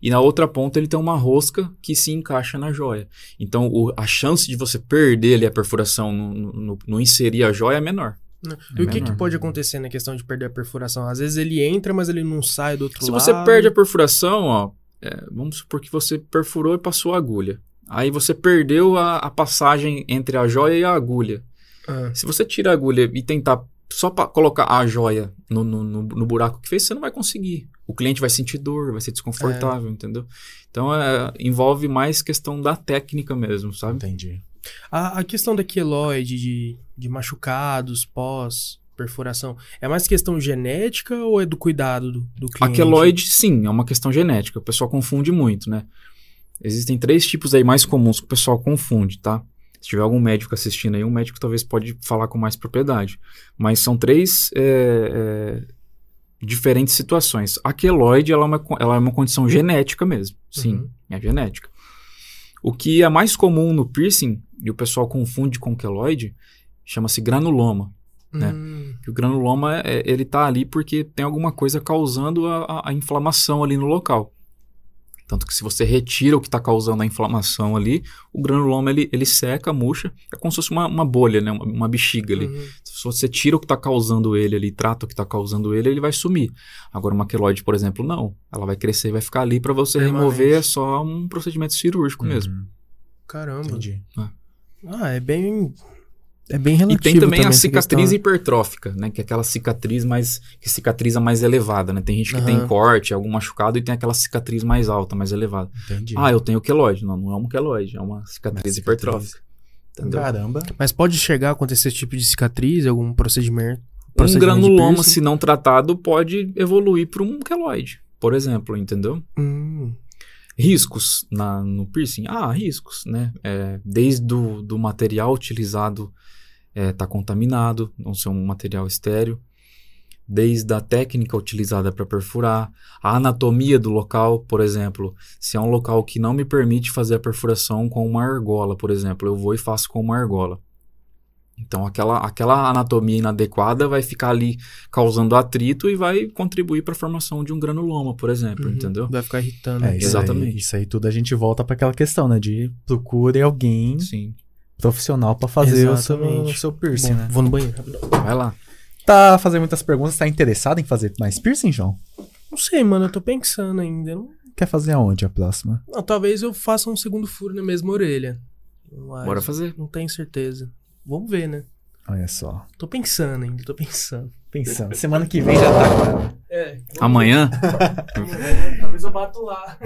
e na outra ponta ele tem uma rosca que se encaixa na joia. Então, o- a chance de você perder ali a perfuração no, no- no- inserir a joia é menor. Não. É E o que, menor. que pode acontecer na questão de perder a perfuração? Às vezes ele entra, mas ele não sai do outro Se lado. você perde a perfuração, ó, é, vamos supor que você perfurou e passou a agulha. Aí você perdeu a, a passagem entre a joia e a agulha. Ah, Se você tira a agulha e tentar só para colocar a joia no, no, no- no buraco que fez, você não vai conseguir. O cliente vai sentir dor, vai ser desconfortável, entendeu? Então é, envolve mais questão da técnica mesmo, sabe? Entendi. A, a questão da queloide, de, de machucados, pós, perfuração. É mais questão genética ou é do cuidado do, do cliente? Aqueloide, sim, é uma questão genética. O pessoal confunde muito, né? Existem três tipos aí mais comuns que o pessoal confunde, tá? Se tiver algum médico assistindo aí, um médico talvez pode falar com mais propriedade. Mas são três é, é, diferentes situações. A queloide, ela é, uma, ela é uma condição genética mesmo. Sim, uhum. é genética. O que é mais comum no piercing, e o pessoal confunde com queloide, chama-se granuloma. Né? Hum. o granuloma, é, ele tá ali porque tem alguma coisa causando a, a inflamação ali no local. Tanto que se você retira o que está causando a inflamação ali, o granuloma ele, ele seca, murcha, é como se fosse uma, uma bolha, né? uma, uma bexiga ali. Uhum. Se você tira o que está causando ele ali, trata o que está causando ele, ele vai sumir. Agora uma queloide, por exemplo, não. Ela vai crescer e vai ficar ali para você remover, é só um procedimento cirúrgico uhum. mesmo. Caramba. Entendi. É. Ah, é bem é bem relativo. E tem também, também a cicatriz hipertrófica, né? Que é aquela cicatriz mais. que cicatriza mais elevada, né? Tem gente que uhum. tem corte, algum machucado e tem aquela cicatriz mais alta, mais elevada. Entendi. Ah, eu tenho queloide. Não, não é um queloide, é uma cicatriz hipertrófica. Entendeu? Caramba. Mas pode chegar a acontecer esse tipo de cicatriz, algum procedimento? procedimento um granuloma, se não tratado, pode evoluir para um queloide, por exemplo, entendeu? Hum. Riscos na, no piercing? Ah, riscos, né? É, desde o do material utilizado está é, tá contaminado, não ser um material estéreo, desde a técnica utilizada para perfurar, a anatomia do local, por exemplo, se é um local que não me permite fazer a perfuração com uma argola, por exemplo, eu vou e faço com uma argola. Então aquela, aquela anatomia inadequada vai ficar ali causando atrito e vai contribuir para a formação de um granuloma, por exemplo, uhum, entendeu? Vai ficar irritando. É, isso Exatamente. Aí, isso aí tudo a gente volta para aquela questão, né? De procure alguém Sim profissional para fazer o seu, o seu, piercing, Bom, né? Vou no banheiro. Vai lá. Tá fazendo muitas perguntas, tá interessado em fazer mais piercing, João? Não sei, mano, eu tô pensando ainda. Não... Quer fazer aonde a próxima? Não, talvez eu faça um segundo furo na mesma orelha. Bora fazer. Não tenho certeza. Vamos ver, né? Olha só. Tô pensando ainda, tô pensando. Pensando. Semana que vem já tá com ela. É. Amanhã? Talvez eu bato lá.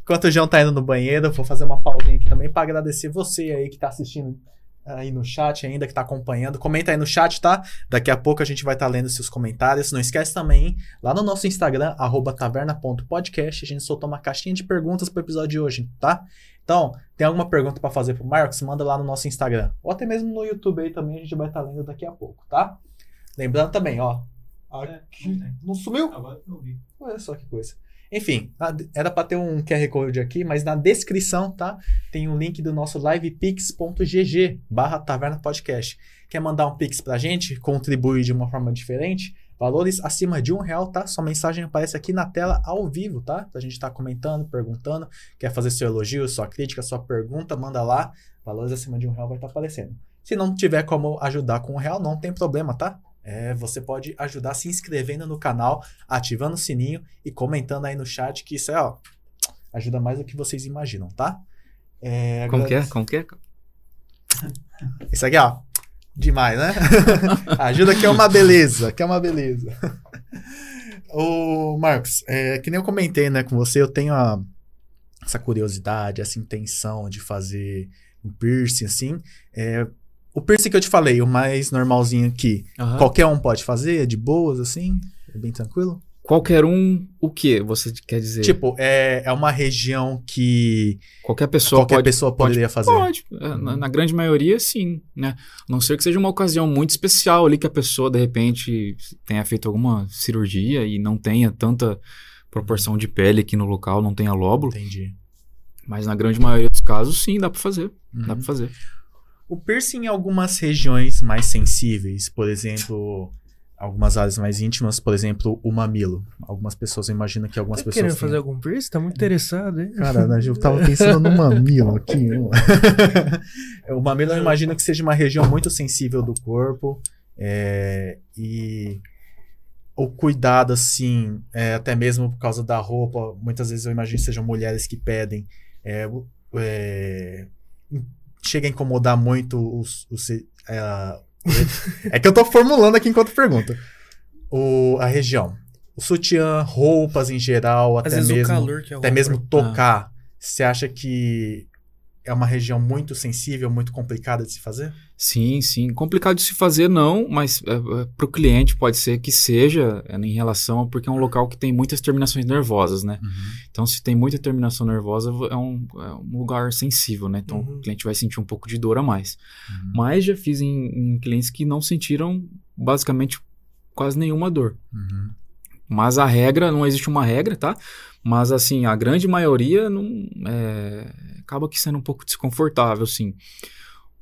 Enquanto o João tá indo no banheiro, eu vou fazer uma pausinha aqui também para agradecer você aí que tá assistindo aí no chat ainda, que tá acompanhando. Comenta aí no chat, tá? Daqui a pouco a gente vai estar tá lendo seus comentários. Não esquece também, lá no nosso Instagram, taverna.podcast, a gente soltou uma caixinha de perguntas pro episódio de hoje, tá? Então, tem alguma pergunta para fazer pro Marcos? Manda lá no nosso Instagram. Ou até mesmo no YouTube aí também, a gente vai estar tá lendo daqui a pouco, tá? Lembrando também, ó. Aqui. É, não, sumiu? Agora eu vi. Olha só que coisa. Enfim, era para ter um QR Code aqui, mas na descrição, tá? Tem um link do nosso livepix.gg barra Taverna Podcast. Quer mandar um pix pra gente? Contribuir de uma forma diferente? Valores acima de um real, tá? Sua mensagem aparece aqui na tela ao vivo, tá? A gente tá comentando, perguntando, quer fazer seu elogio, sua crítica, sua pergunta, manda lá. Valores acima de um real vai estar tá aparecendo. Se não tiver como ajudar com um real, não tem problema, tá? É, você pode ajudar se inscrevendo no canal, ativando o sininho e comentando aí no chat, que isso é, ó, ajuda mais do que vocês imaginam, tá? É, Como que é? Como que é? Isso aqui, ó, demais, né? ajuda que é uma beleza, que é uma beleza. Ô, Marcos, é, que nem eu comentei, né, com você, eu tenho a, essa curiosidade, essa intenção de fazer um piercing, assim, é, o piercing que eu te falei, o mais normalzinho aqui, uhum. qualquer um pode fazer, é de boas, assim? É bem tranquilo? Qualquer um, o que você quer dizer? Tipo, é, é uma região que. Qualquer pessoa qualquer pode, pessoa poderia pode, fazer. Pode. É, na, na, grande maioria, sim. Né? A não ser que seja uma ocasião muito especial ali que a pessoa, de repente, tenha feito alguma cirurgia e não tenha tanta proporção de pele aqui no local, não tenha lóbulo. Entendi. Mas na grande maioria dos casos, sim, dá pra fazer. Uhum. Dá pra fazer. O piercing em algumas regiões mais sensíveis, por exemplo, algumas áreas mais íntimas, por exemplo, o mamilo. Algumas pessoas imaginam que algumas tá pessoas. querendo fazer algum piercing? Tá muito interessado, hein? Cara, né, eu tava pensando no mamilo aqui. o mamilo eu imagino que seja uma região muito sensível do corpo. É, e o cuidado, assim, é, até mesmo por causa da roupa, muitas vezes eu imagino que sejam mulheres que pedem. É, é, chega a incomodar muito os, os é, é que eu tô formulando aqui enquanto pergunta. O, a região. O sutiã, roupas em geral, Às até mesmo, é até mesmo tocar. Ah. Você acha que é uma região muito sensível, muito complicada de se fazer? Sim, sim. Complicado de se fazer, não, mas é, é, para o cliente pode ser que seja é, em relação, porque é um local que tem muitas terminações nervosas, né? Uhum. Então, se tem muita terminação nervosa, é um, é um lugar sensível, né? Então, Uhum. o cliente vai sentir um pouco de dor a mais. Uhum. Mas já fiz em, em clientes que não sentiram basicamente quase nenhuma dor. Mas a regra, não existe uma regra, tá? Mas assim, a grande maioria não é, acaba que sendo um pouco desconfortável, sim.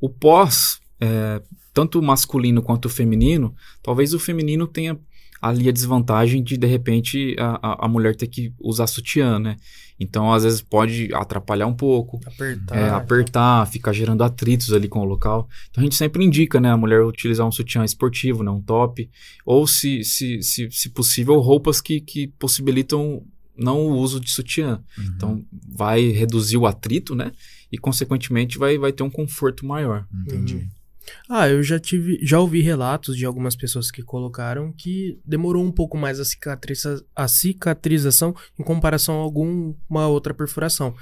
O pós, é, tanto masculino quanto feminino, talvez o feminino tenha ali a desvantagem de, de repente, a, a, mulher ter que usar sutiã, né? Então, às vezes, pode atrapalhar um pouco. Apertar. É, apertar, ficar gerando atritos ali com o local. Então a gente sempre indica, né, a mulher utilizar um sutiã esportivo, né, um top, ou se, se, se, se possível, roupas que, que possibilitam não o uso de sutiã. Uhum. Então vai reduzir o atrito, né, e consequentemente vai, vai ter um conforto maior. Entendi. Uhum. Ah, eu já tive, já ouvi relatos de algumas pessoas que colocaram que demorou um pouco mais a, a cicatrização em comparação a alguma outra perfuração.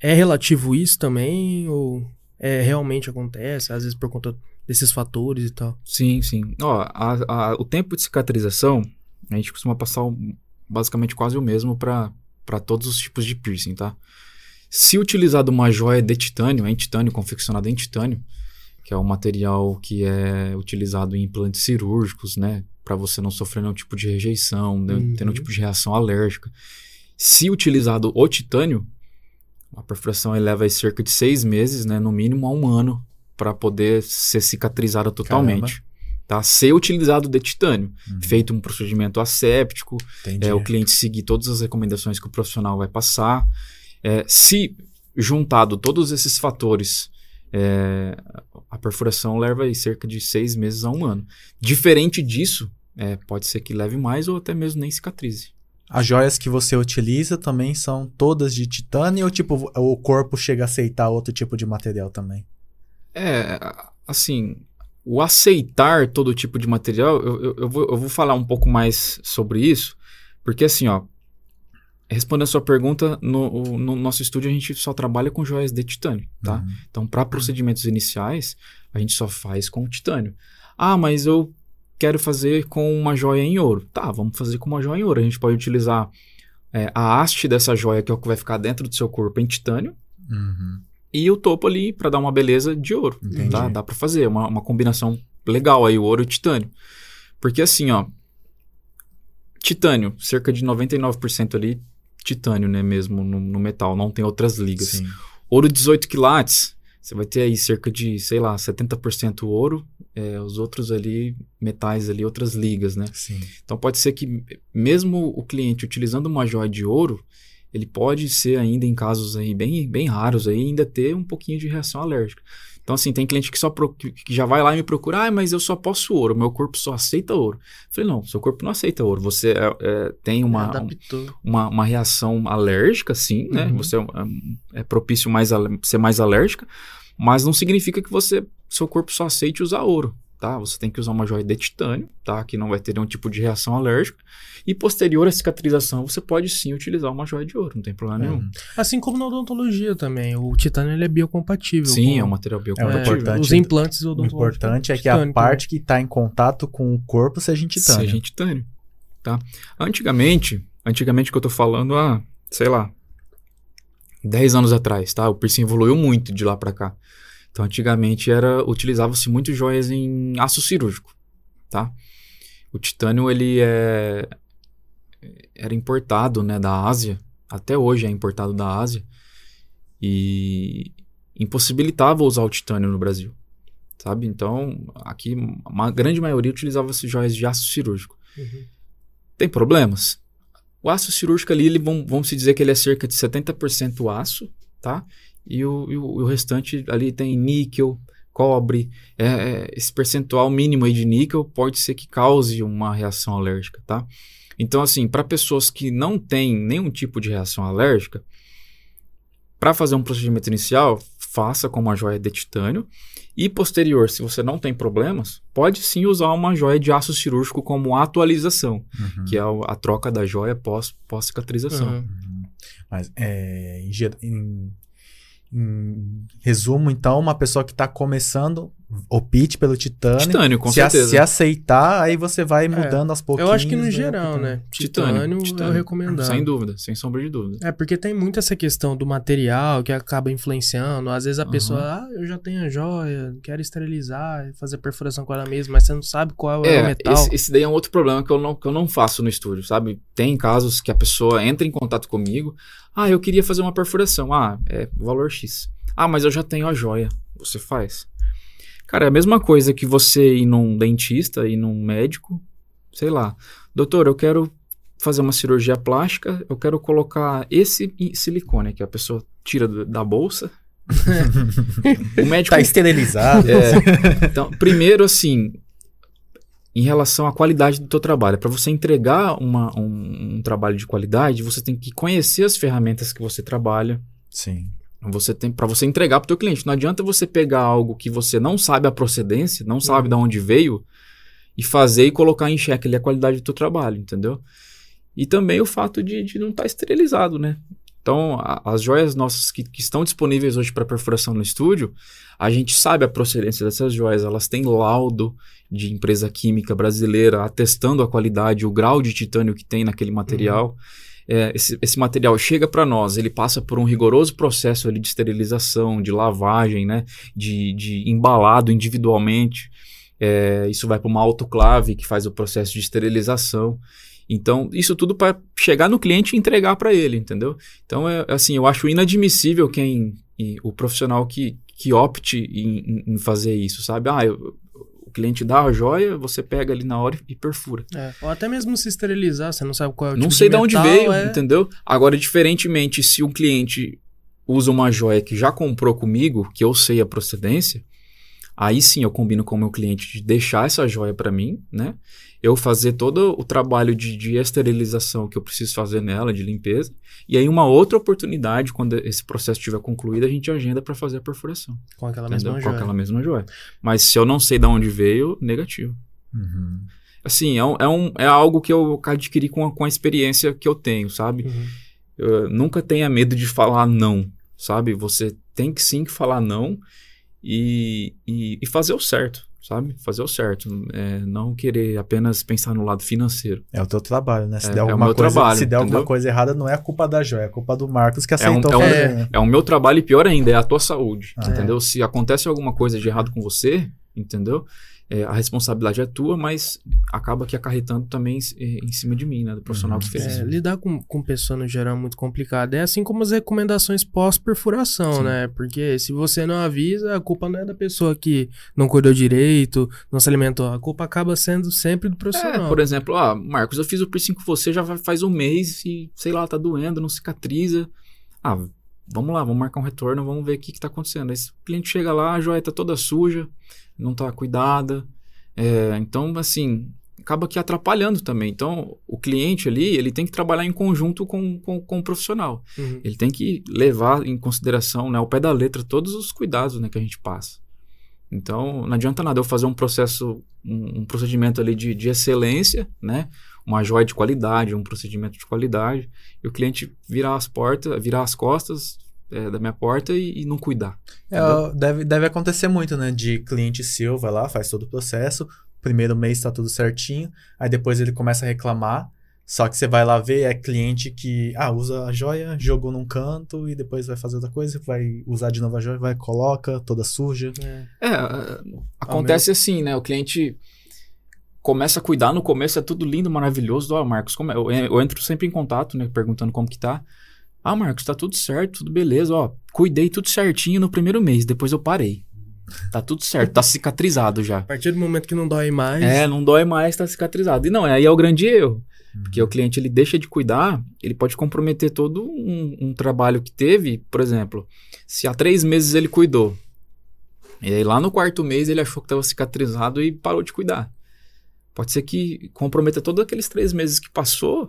É relativo isso também ou é realmente acontece às vezes por conta desses fatores e tal? Sim, sim. Ó, a- a- o tempo de cicatrização, a gente costuma passar um- basicamente quase o mesmo para todos os tipos de piercing, tá? Se utilizado uma joia de titânio, em titânio, confeccionada em titânio, que é o material que é utilizado em implantes cirúrgicos, né? Para você não sofrer nenhum tipo de rejeição, né, Uhum. ter nenhum tipo de reação alérgica. Se utilizado o titânio, a perfuração eleva aí cerca de seis meses, né? No mínimo a um ano, para poder ser cicatrizada totalmente. Tá? Ser utilizado de titânio. Uhum. Feito um procedimento asséptico, Entendi. é, o cliente seguir todas as recomendações que o profissional vai passar. É, se juntado todos esses fatores, é, a perfuração leva aí cerca de seis meses a um ano. Diferente disso, é, pode ser que leve mais ou até mesmo nem cicatrize. As joias que você utiliza também são todas de titânio ou tipo o corpo chega a aceitar outro tipo de material também? É, assim, o aceitar todo tipo de material, eu, eu, eu vou, eu vou falar um pouco mais sobre isso, porque assim, ó, respondendo a sua pergunta, no, no nosso estúdio a gente só trabalha com joias de titânio, tá? Uhum. Então, para procedimentos iniciais, a gente só faz com titânio. Ah, mas eu quero fazer com uma joia em ouro. Tá, vamos fazer com uma joia em ouro. A gente pode utilizar é, a haste dessa joia, que é o que vai ficar dentro do seu corpo, em titânio, Uhum. e o topo ali para dar uma beleza de ouro. Entendi. Tá? Dá para fazer uma, uma combinação legal aí, o ouro e o titânio. Porque assim, ó, titânio, cerca de 99% ali, titânio, né, mesmo no, no metal, não tem outras ligas. Sim. Ouro 18 quilates, você vai ter aí cerca de, sei lá, 70% ouro, é, os outros ali, metais ali, outras ligas, né? Sim. Então pode ser que mesmo o cliente utilizando uma joia de ouro, ele pode ser ainda em casos aí bem, bem raros aí, ainda ter um pouquinho de reação alérgica. Então assim, tem cliente que só pro- que já vai lá e me procura, ah, mas eu só posso ouro, meu corpo só aceita ouro. Eu falei, não, seu corpo não aceita ouro, você é, é, tem uma, uma, uma reação alérgica, sim, né? Uhum. Você é, é propício mais a ser mais alérgica, mas não significa que você seu corpo só aceite usar ouro, tá? Você tem que usar uma joia de titânio, tá? Que não vai ter nenhum tipo de reação alérgica. E posterior à cicatrização, você pode sim utilizar uma joia de ouro, não tem problema nenhum. Uhum. Assim como na odontologia também. O titânio ele é biocompatível. Sim, com- é um material É, o biocompatível. importante- Os implantes O odontológicos. importante é que a parte que está em contato com o corpo seja em titânio. Seja em titânio, tá? Antigamente, antigamente que eu tô falando, ah, sei lá, 10 anos atrás, tá? O piercing evoluiu muito de lá pra cá. Então, antigamente era utilizava-se muito joias em aço cirúrgico, tá? O titânio ele é era importado, né, da Ásia, até hoje é importado da Ásia e impossibilitava usar o titânio no Brasil, sabe? Então, aqui uma grande maioria utilizava-se joias de aço cirúrgico. Uhum. Tem problemas? O aço cirúrgico ali, ele, vamos, vamos se dizer que ele é cerca de 70% aço, tá? E o, e o, restante ali tem níquel, cobre. É, é, esse percentual mínimo aí de níquel pode ser que cause uma reação alérgica, tá? Então, assim, para pessoas que não têm nenhum tipo de reação alérgica, para fazer um procedimento inicial, faça com uma joia de titânio. E posterior, se você não tem problemas, pode sim usar uma joia de aço cirúrgico como atualização, Uhum. que é a troca da joia pós, pós cicatrização. Uhum. Mas é, em- Em resumo, então, uma pessoa que está começando o pitch pelo titânio. Titânio, com se, certeza. se aceitar, aí você vai mudando aos pouquinhos. Eu acho que no né, geral, porque- né? Titânio, eu recomendar. Sem dúvida, sem sombra de dúvida. É, porque tem muito essa questão do material que acaba influenciando. Às vezes a Uhum. pessoa, ah, eu já tenho a joia, quero esterilizar e fazer perfuração com ela mesma, mas você não sabe qual é, o É, metal. esse, esse daí é um outro problema que eu, não, que eu não faço no estúdio, sabe? Tem casos que a pessoa entra em contato comigo. Ah, eu queria fazer uma perfuração. Ah, é valor X. Ah, mas eu já tenho a joia. Você faz. Cara, é a mesma coisa que você ir num dentista, ir num médico, sei lá. Doutor, eu quero fazer uma cirurgia plástica, eu quero colocar esse silicone que a pessoa tira da bolsa. o médico Tá esterilizado. é, então, primeiro, assim, em relação à qualidade do teu trabalho, para você entregar uma- um, um trabalho de qualidade, você tem que conhecer as ferramentas que você trabalha. Sim. Você tem para você entregar para o teu cliente. Não adianta você pegar algo que você não sabe a procedência, não sabe de onde veio e fazer e colocar em xeque ali a qualidade do teu trabalho, entendeu? E também o fato de, de não estar esterilizado, né? Então, a- as joias nossas que, que estão disponíveis hoje para perfuração no estúdio, a gente sabe a procedência dessas joias, elas têm laudo de empresa química brasileira atestando a qualidade, o grau de titânio que tem naquele material. É, esse, esse material chega para nós, ele passa por um rigoroso processo ali de esterilização, de lavagem, né? de, de embalado individualmente. É, isso vai para uma autoclave que faz o processo de esterilização. Então, isso tudo para chegar no cliente e entregar para ele, entendeu? Então, é assim, eu acho inadmissível quem o profissional que, que opte em- em fazer isso, sabe? Ah, eu- o cliente dá a joia, você pega ali na hora e perfura. É, Ou até mesmo se esterilizar, você não sabe qual é o Não tipo sei de, de onde metal, veio, é... entendeu? Agora, diferentemente, se um cliente usa uma joia que já comprou comigo, que eu sei a procedência, aí sim eu combino com o meu cliente de deixar essa joia para mim, né? Eu fazer todo o trabalho de, de esterilização que eu preciso fazer nela, de limpeza, e aí uma outra oportunidade, quando esse processo estiver concluído, a gente agenda para fazer a perfuração, Com aquela entendeu? mesma Com joia. aquela mesma joia. Mas se eu não sei de onde veio, negativo. Uhum. Assim, é, um, é, um, é algo que eu adquiri com a, com a experiência que eu tenho, sabe? Uhum. Eu nunca tenha medo de falar não, sabe? Você tem que sim que falar não e, e, e fazer o certo, sabe? Fazer o certo. É, não querer apenas pensar no lado financeiro. É o teu trabalho, né? Se É- der é o alguma, meu coisa, trabalho, se der alguma coisa errada, não é a culpa da joia, é a culpa do Marcos que É um, aceitou é, um, fazer. né? é o meu trabalho e pior ainda, é a tua saúde, Ah. entendeu? Se acontece alguma coisa de errado com você, entendeu? É, a responsabilidade é tua, mas acaba que acarretando também em, cima de mim, né? Do profissional Uhum. que fez É, lidar com, com pessoa no geral é muito complicado. É assim como as recomendações pós-perfuração, né? Porque se você não avisa, a culpa não é da pessoa que não cuidou direito, não se alimentou. A culpa acaba sendo sempre do É, profissional. por exemplo, ah, Marcos, eu fiz o piercing com você já faz um mês e, sei lá, tá doendo, não cicatriza. Ah, vamos lá, vamos marcar um retorno, vamos ver o que, que tá acontecendo. Aí o cliente chega lá, a joia tá toda suja, não tá cuidada. É, então, assim, acaba que atrapalhando também. Então, o cliente ali, ele tem que trabalhar em conjunto com, com, com o profissional. Uhum. Ele tem que levar em consideração, né, ao pé da letra, todos os cuidados né, que a gente passa. Então, não adianta nada eu fazer um processo, um, um procedimento ali de, de excelência, né? Uma joia de qualidade, um procedimento de qualidade, e o cliente virar as portas, virar as costas é, da minha porta e, e não cuidar. É, deve, deve acontecer muito, né? De cliente seu, vai lá, faz todo o processo, primeiro mês tá tudo certinho, aí depois ele começa a reclamar, só que você vai lá ver, é cliente que, ah, usa a joia, jogou num canto e depois vai fazer outra coisa, vai usar de novo a joia, vai, coloca, toda suja. É. É, é, acontece assim, né? O cliente começa a cuidar, no começo é tudo lindo, maravilhoso. Ó, Marcos, como é? eu, eu entro sempre em contato, né? Perguntando como que tá. Ah, Marcos, tá tudo certo, tudo beleza. Ó, cuidei tudo certinho no primeiro mês, depois eu parei. Tá tudo certo, tá cicatrizado já. A partir do momento que não dói mais. É, não dói mais, tá cicatrizado. E não, aí é o grande erro. Porque o cliente ele deixa de cuidar, ele pode comprometer todo um, um trabalho que teve. Por exemplo, se há três meses ele cuidou, e aí lá no quarto mês ele achou que estava cicatrizado e parou de cuidar. Pode ser que comprometa todos aqueles três meses que passou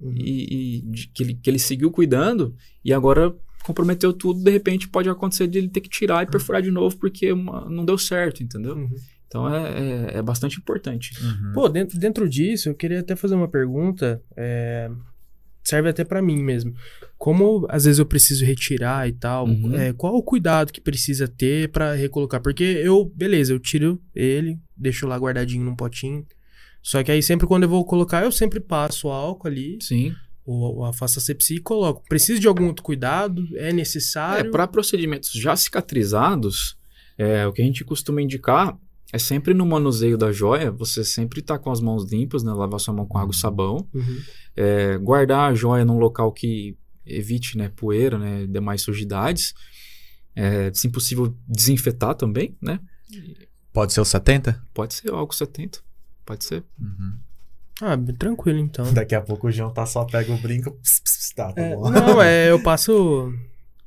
Uhum. e, e de- que, ele, que ele seguiu cuidando e agora comprometeu tudo. De repente pode acontecer de ele ter que tirar e perfurar de novo porque uma- não deu certo, entendeu? Uhum. Então é, é, é bastante importante. Uhum. Pô, dentro, dentro disso, eu queria até fazer uma pergunta. é, serve até para mim mesmo. Como às vezes eu preciso retirar e tal, Uhum. é, qual o cuidado que precisa ter para recolocar? Porque eu, beleza, eu tiro ele, deixo lá guardadinho num potinho. Só que aí sempre quando eu vou colocar, eu sempre passo álcool ali, Sim. ou, ou faço asepsia e coloco. Precisa de algum outro cuidado? É É, necessário? para procedimentos já cicatrizados, é, o que a gente costuma indicar é sempre no manuseio da joia, você sempre tá com as mãos limpas, né? Lavar sua mão com água e sabão. Uhum. É, guardar a joia num local que evite né, poeira, né, demais sujidades. É, se possível, desinfetar também, né? Pode ser o 70? Pode ser álcool 70. Pode ser. Ah, bem tranquilo então. Daqui a pouco o João tá só pega o brinco. Pss, pss, tá, tá É, bom. não, é, eu passo.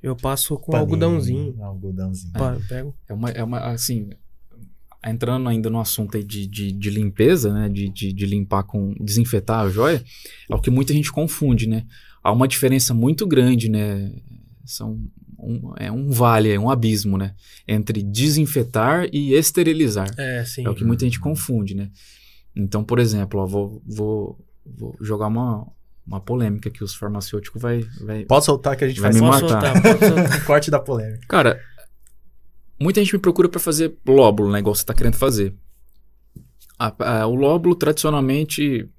Eu passo com Paninho, algodãozinho. Algodãozinho. Pá, pego. É uma, é uma assim, entrando ainda no assunto aí de, de, de limpeza, né, de, de, de limpar com, desinfetar a joia, é o que muita gente confunde, né? Há uma diferença muito grande, né? São um, é um vale, é um abismo, né? Entre desinfetar e esterilizar. É, sim. É o que muita gente confunde, né? Então, por exemplo, ó, vou, vou, vou jogar uma, uma polêmica que os farmacêuticos vai, vai... Pode soltar que a gente Vai faz me matar. soltar, soltar. corte da polêmica. Cara, muita gente me procura pra fazer lóbulo, né? Igual você tá querendo fazer. A- a- o lóbulo, tradicionalmente,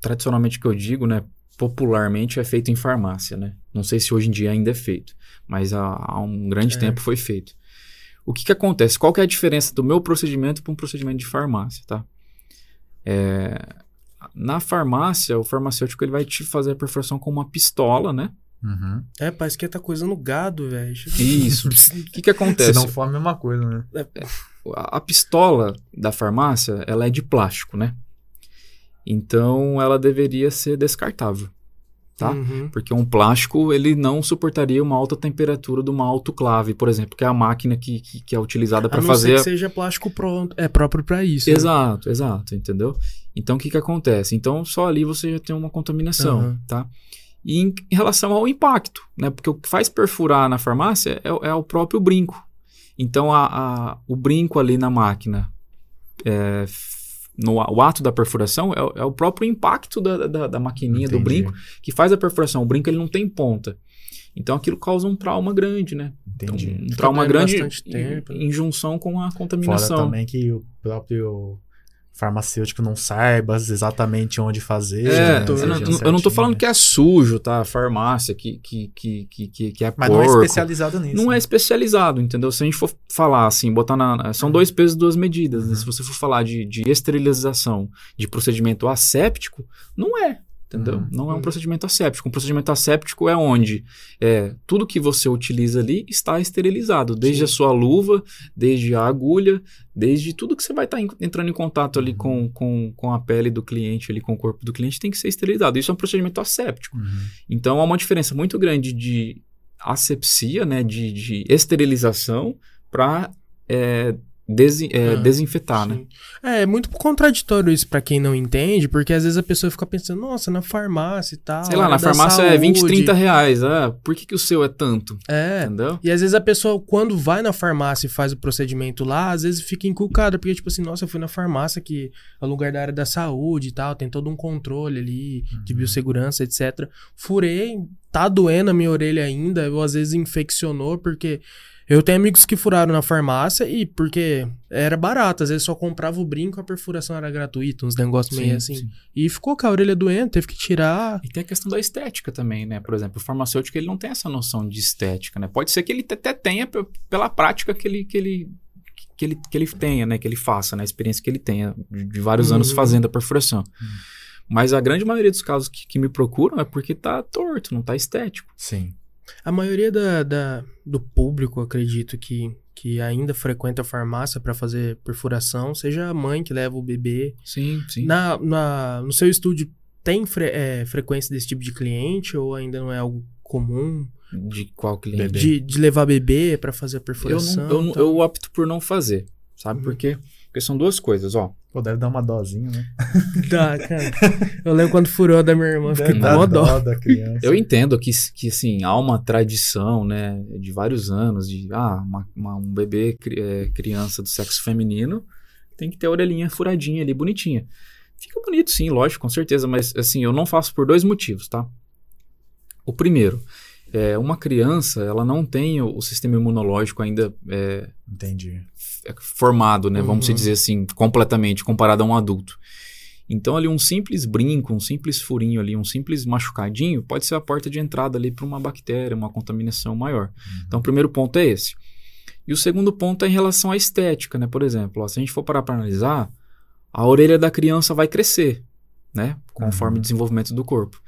tradicionalmente que eu digo, né? Popularmente é feito em farmácia, né? Não sei se hoje em dia ainda é feito, mas há, há um grande É. tempo foi feito. O que que acontece? Qual que é a diferença do meu procedimento para um procedimento de farmácia, tá? É, na farmácia, o farmacêutico ele vai te fazer a perfuração com uma pistola, né? Uhum. É, parece que tá coisando gado, velho. Isso. O que que acontece? Se não for a mesma coisa, né? a a pistola da farmácia, ela é de plástico, né? Então ela deveria ser descartável, tá? Uhum. Porque um plástico, ele não suportaria uma alta temperatura de uma autoclave, por exemplo, que é a máquina que, que, que é utilizada para fazer... que seja plástico pronto, é próprio pra isso. né? Exato, exato, entendeu? Então o que que acontece? Então só ali você já tem uma contaminação, Aham. tá? E em, em relação ao impacto, né? Porque o que faz perfurar na farmácia é, o- é o próprio brinco. Então a, a- o brinco ali na máquina, é, no, o ato da perfuração é, o- é o próprio impacto da, da, da maquininha do Entendi. brinco que faz a perfuração. O brinco ele não tem ponta. Então aquilo causa um trauma grande, né? Então, Entendi. um Fica trauma grande em, tempo, né? em junção com a Fora contaminação. também que o próprio farmacêutico não saiba exatamente onde fazer. É, né? eu, não, eu não tô falando né? que é sujo, tá? A farmácia, que, que, que, que, que, é Mas não é porco. especializado nisso. Não é né? especializado, entendeu? Se a gente for falar assim, botar na. São dois pesos, duas medidas. né? Uhum. Se você for falar de, de esterilização de procedimento asséptico, não é. Entendeu? Uhum. Não é um Uhum. procedimento asséptico. Um procedimento asséptico é onde é, tudo que você utiliza ali está esterilizado. Desde Sim. a sua luva, desde a agulha, desde tudo que você vai estar entrando em contato ali Uhum. com, com, com a pele do cliente, ali com o corpo do cliente, tem que ser esterilizado. Isso é um procedimento asséptico. Uhum. Então há uma diferença muito grande de asepsia, né, de, de esterilização para desi- é, Ah, desinfetar, né? Sim. É, é muito contraditório isso pra quem não entende, porque às vezes a pessoa fica pensando, nossa, na farmácia e tal. Sei lá, na farmácia é 20, saúde. 30 reais. Ah, por que, que o seu é tanto? É. Entendeu? E às vezes a pessoa, quando vai na farmácia e faz o procedimento lá, às vezes fica inculcada, porque, tipo assim, nossa, eu fui na farmácia que é lugar da área da saúde e tal, tem todo um controle ali de Uhum. biossegurança, etc. Furei, tá doendo a minha orelha ainda, ou às vezes infeccionou, porque eu tenho amigos que furaram na farmácia e porque era barato, às vezes só comprava o brinco, a perfuração era gratuita, uns negócios meio assim. sim. E ficou com a orelha doendo, teve que tirar. E tem a questão da estética também, né? Por exemplo, o farmacêutico ele não tem essa noção de estética, né? Pode ser que ele até tenha pela prática que ele, que ele, que ele, que ele tenha, né? Que ele faça, né? A experiência que ele tenha de, de vários anos Uhum. fazendo a perfuração. Mas a grande maioria dos casos que, que me procuram é porque tá torto, não tá estético. Sim. A maioria da, da- do público, acredito que, que ainda frequenta a farmácia para fazer perfuração, seja a mãe que leva o bebê. Sim, sim. Na, na- no seu estúdio, tem fre- é, frequência desse tipo de cliente ou ainda não é algo comum De qual cliente? De, de levar bebê para fazer a Eu, perfuração? não, eu, não- tal? eu opto por não fazer, sabe Uhum. por quê? Porque são duas coisas, ó. Pô, deve dar uma dozinha, né? Dá, cara. Eu lembro quando furou a da minha irmã, fiquei com dó. dó da criança. Eu entendo que, que assim, há uma tradição, né, de vários anos, de, ah, uma- uma- um bebê, cri- é, criança do sexo feminino, tem que ter a orelhinha furadinha ali, bonitinha. Fica bonito, sim, lógico, com certeza, mas, assim, eu não faço por dois motivos, tá? O primeiro, é, uma criança, ela não tem o, o sistema imunológico ainda é, Entendi. é, formado, né? Vamos Uhum. dizer assim, completamente, comparado a um adulto. Então, ali, um simples brinco, um simples furinho ali, um simples machucadinho, pode ser a porta de entrada ali para uma bactéria, uma contaminação maior. Então, o primeiro ponto é esse. E o segundo ponto é em relação à estética, né? Por exemplo, ó, se a gente for parar para analisar, a orelha da criança vai crescer, né? Conforme Uhum. o desenvolvimento do corpo.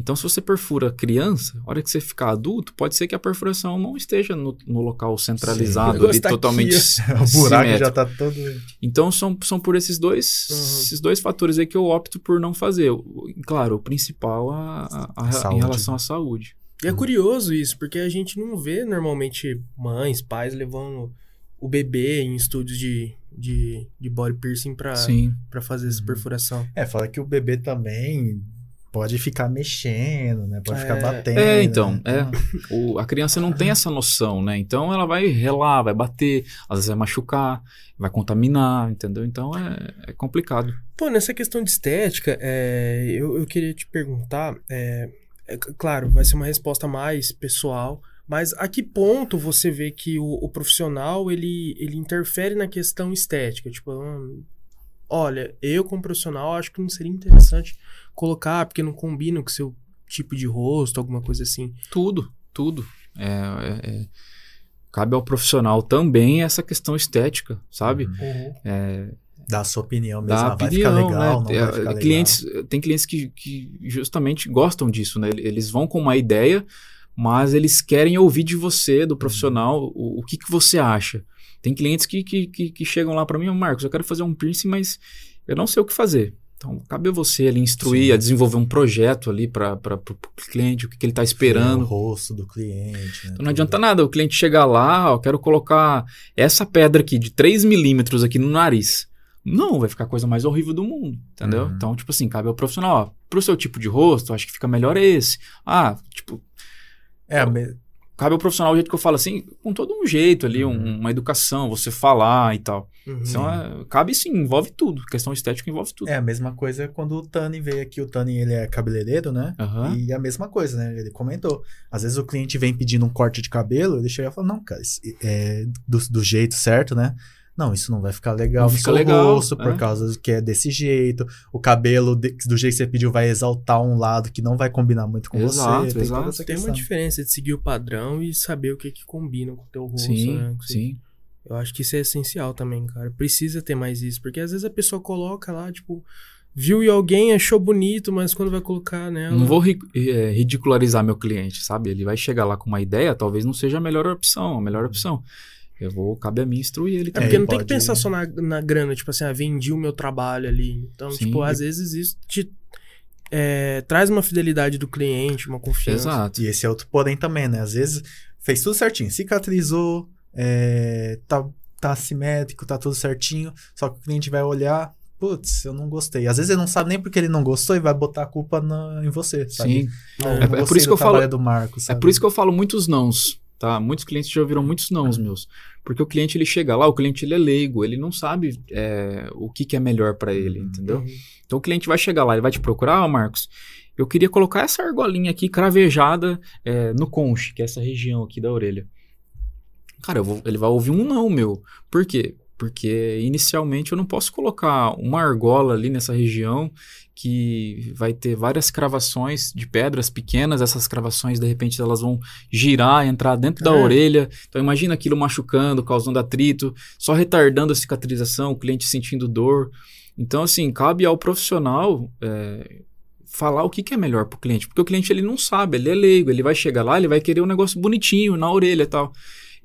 Então, se você perfura a criança, a hora que você ficar adulto, pode ser que a perfuração não esteja no, no local centralizado, negócio ali, tá aqui, totalmente ó. O buraco simétrico. já tá todo. Então são, são por esses dois, Uhum. esses dois fatores aí que eu opto por não fazer. Claro, o principal a, a- a- em relação à saúde. E é curioso isso, porque a gente não vê normalmente mães, pais levando o bebê em estúdios de, de, de body piercing pra, Sim. pra fazer essa Uhum. perfuração. É, fala que o bebê também pode ficar mexendo, né? Pode É. ficar batendo. É, então, né? é. O- a criança não tem essa noção, né? Então ela vai relar, vai bater, às vezes vai machucar, vai contaminar, entendeu? Então é, é complicado. Pô, nessa questão de estética, é, eu, eu queria te perguntar, é, é claro, vai ser uma resposta mais pessoal, mas a que ponto você vê que o, o profissional, ele, ele interfere na questão estética? Tipo, hum, olha, eu como profissional acho que não seria interessante colocar, porque não combina com o seu tipo de rosto, alguma coisa assim. Tudo, tudo. É, é- é- cabe ao profissional também essa questão estética, sabe? Uhum. É, Dá a sua opinião mesmo. Ah, vai opinião, ficar legal, né? não vai É, ficar legal. clientes, Tem clientes que, que justamente gostam disso, né? Eles vão com uma ideia, mas eles querem ouvir de você, do profissional, o, o que, que você acha. Tem clientes que, que, que, que chegam lá para mim, "Ô, Marcos, eu quero fazer um piercing, mas eu não sei o que fazer. Então, cabe a você ali instruir, Sim. a desenvolver um projeto ali para o cliente, o que, que ele está Ver O esperando. rosto do cliente. Né? Então não adianta nada o cliente chegar lá, ó, eu quero colocar essa pedra aqui de 3 milímetros aqui no nariz. Não, vai ficar a coisa mais horrível do mundo, entendeu? Uhum. Então, tipo assim, cabe ao profissional, ó, pro seu tipo de rosto, acho que fica melhor esse. Ah, tipo, É, me- cabe ao profissional o jeito que eu falo assim, com todo um jeito ali, um- Uhum. uma educação, você falar e tal. Uhum. Então, é, cabe sim, envolve tudo. Questão estética envolve tudo. é a mesma coisa quando o Tani veio aqui. O Tani, ele é cabeleireiro, né? Aham. E a mesma coisa, né? Ele comentou. Às vezes o cliente vem pedindo um corte de cabelo, ele chega e fala, não, cara, é do, do jeito certo, né? Não, isso não vai ficar legal Não no fica seu legal, rosto, por é. causa que é desse jeito. O cabelo, de- do jeito que você pediu, vai exaltar um lado que não vai combinar muito com Exato, você. Tem exato. essa Tem uma diferença de seguir o padrão e saber o que, que combina com o teu rosto, Sim, né? Você- sim. Eu acho que isso é essencial também, cara. Precisa ter mais isso. Porque às vezes a pessoa coloca lá, tipo, viu e alguém achou bonito, mas quando vai colocar nela. Não vou ri- é, ridicularizar meu cliente, sabe? Ele vai chegar lá com uma ideia, talvez não seja a melhor opção, a melhor opção. Eu vou, cabe a mim instruir ele É também. porque É, não tem que pensar só na, na grana, tipo assim, ah, vendi o meu trabalho ali. Então, Sim. tipo, às vezes isso te é, traz uma fidelidade do cliente, uma confiança. Exato. E esse é outro porém também, né? Às vezes fez tudo certinho, cicatrizou, é, tá, tá simétrico, tá tudo certinho, só que o cliente vai olhar, putz, eu não gostei. Às vezes ele não sabe nem porque ele não gostou e vai botar a culpa na- em você, sabe? Sim. Não, É, não é por gostei isso que eu falo- do Marco, É sabe? por isso que eu falo muitos nãos, tá? Muitos clientes já ouviram muitos nãos meus. Porque o cliente, ele chega lá, o cliente, ele é leigo, ele não sabe é, o que, que é melhor pra ele, Uhum. entendeu? Uhum. Então o cliente vai chegar lá, ele vai te procurar, Marcos, eu queria colocar essa argolinha aqui cravejada é, no conche, que é essa região aqui da orelha. Cara, eu vou- ele vai ouvir um não meu. Por quê? Porque inicialmente eu não posso colocar uma argola ali nessa região que vai ter várias cravações de pedras pequenas, essas cravações de repente elas vão girar, entrar dentro da É. orelha. Então imagina aquilo machucando, causando atrito, só retardando a cicatrização, o cliente sentindo dor. Então assim, cabe ao profissional é, falar o que, que é melhor para o cliente, porque o cliente ele não sabe, ele é leigo, ele vai chegar lá, ele vai querer um negócio bonitinho na orelha e tal.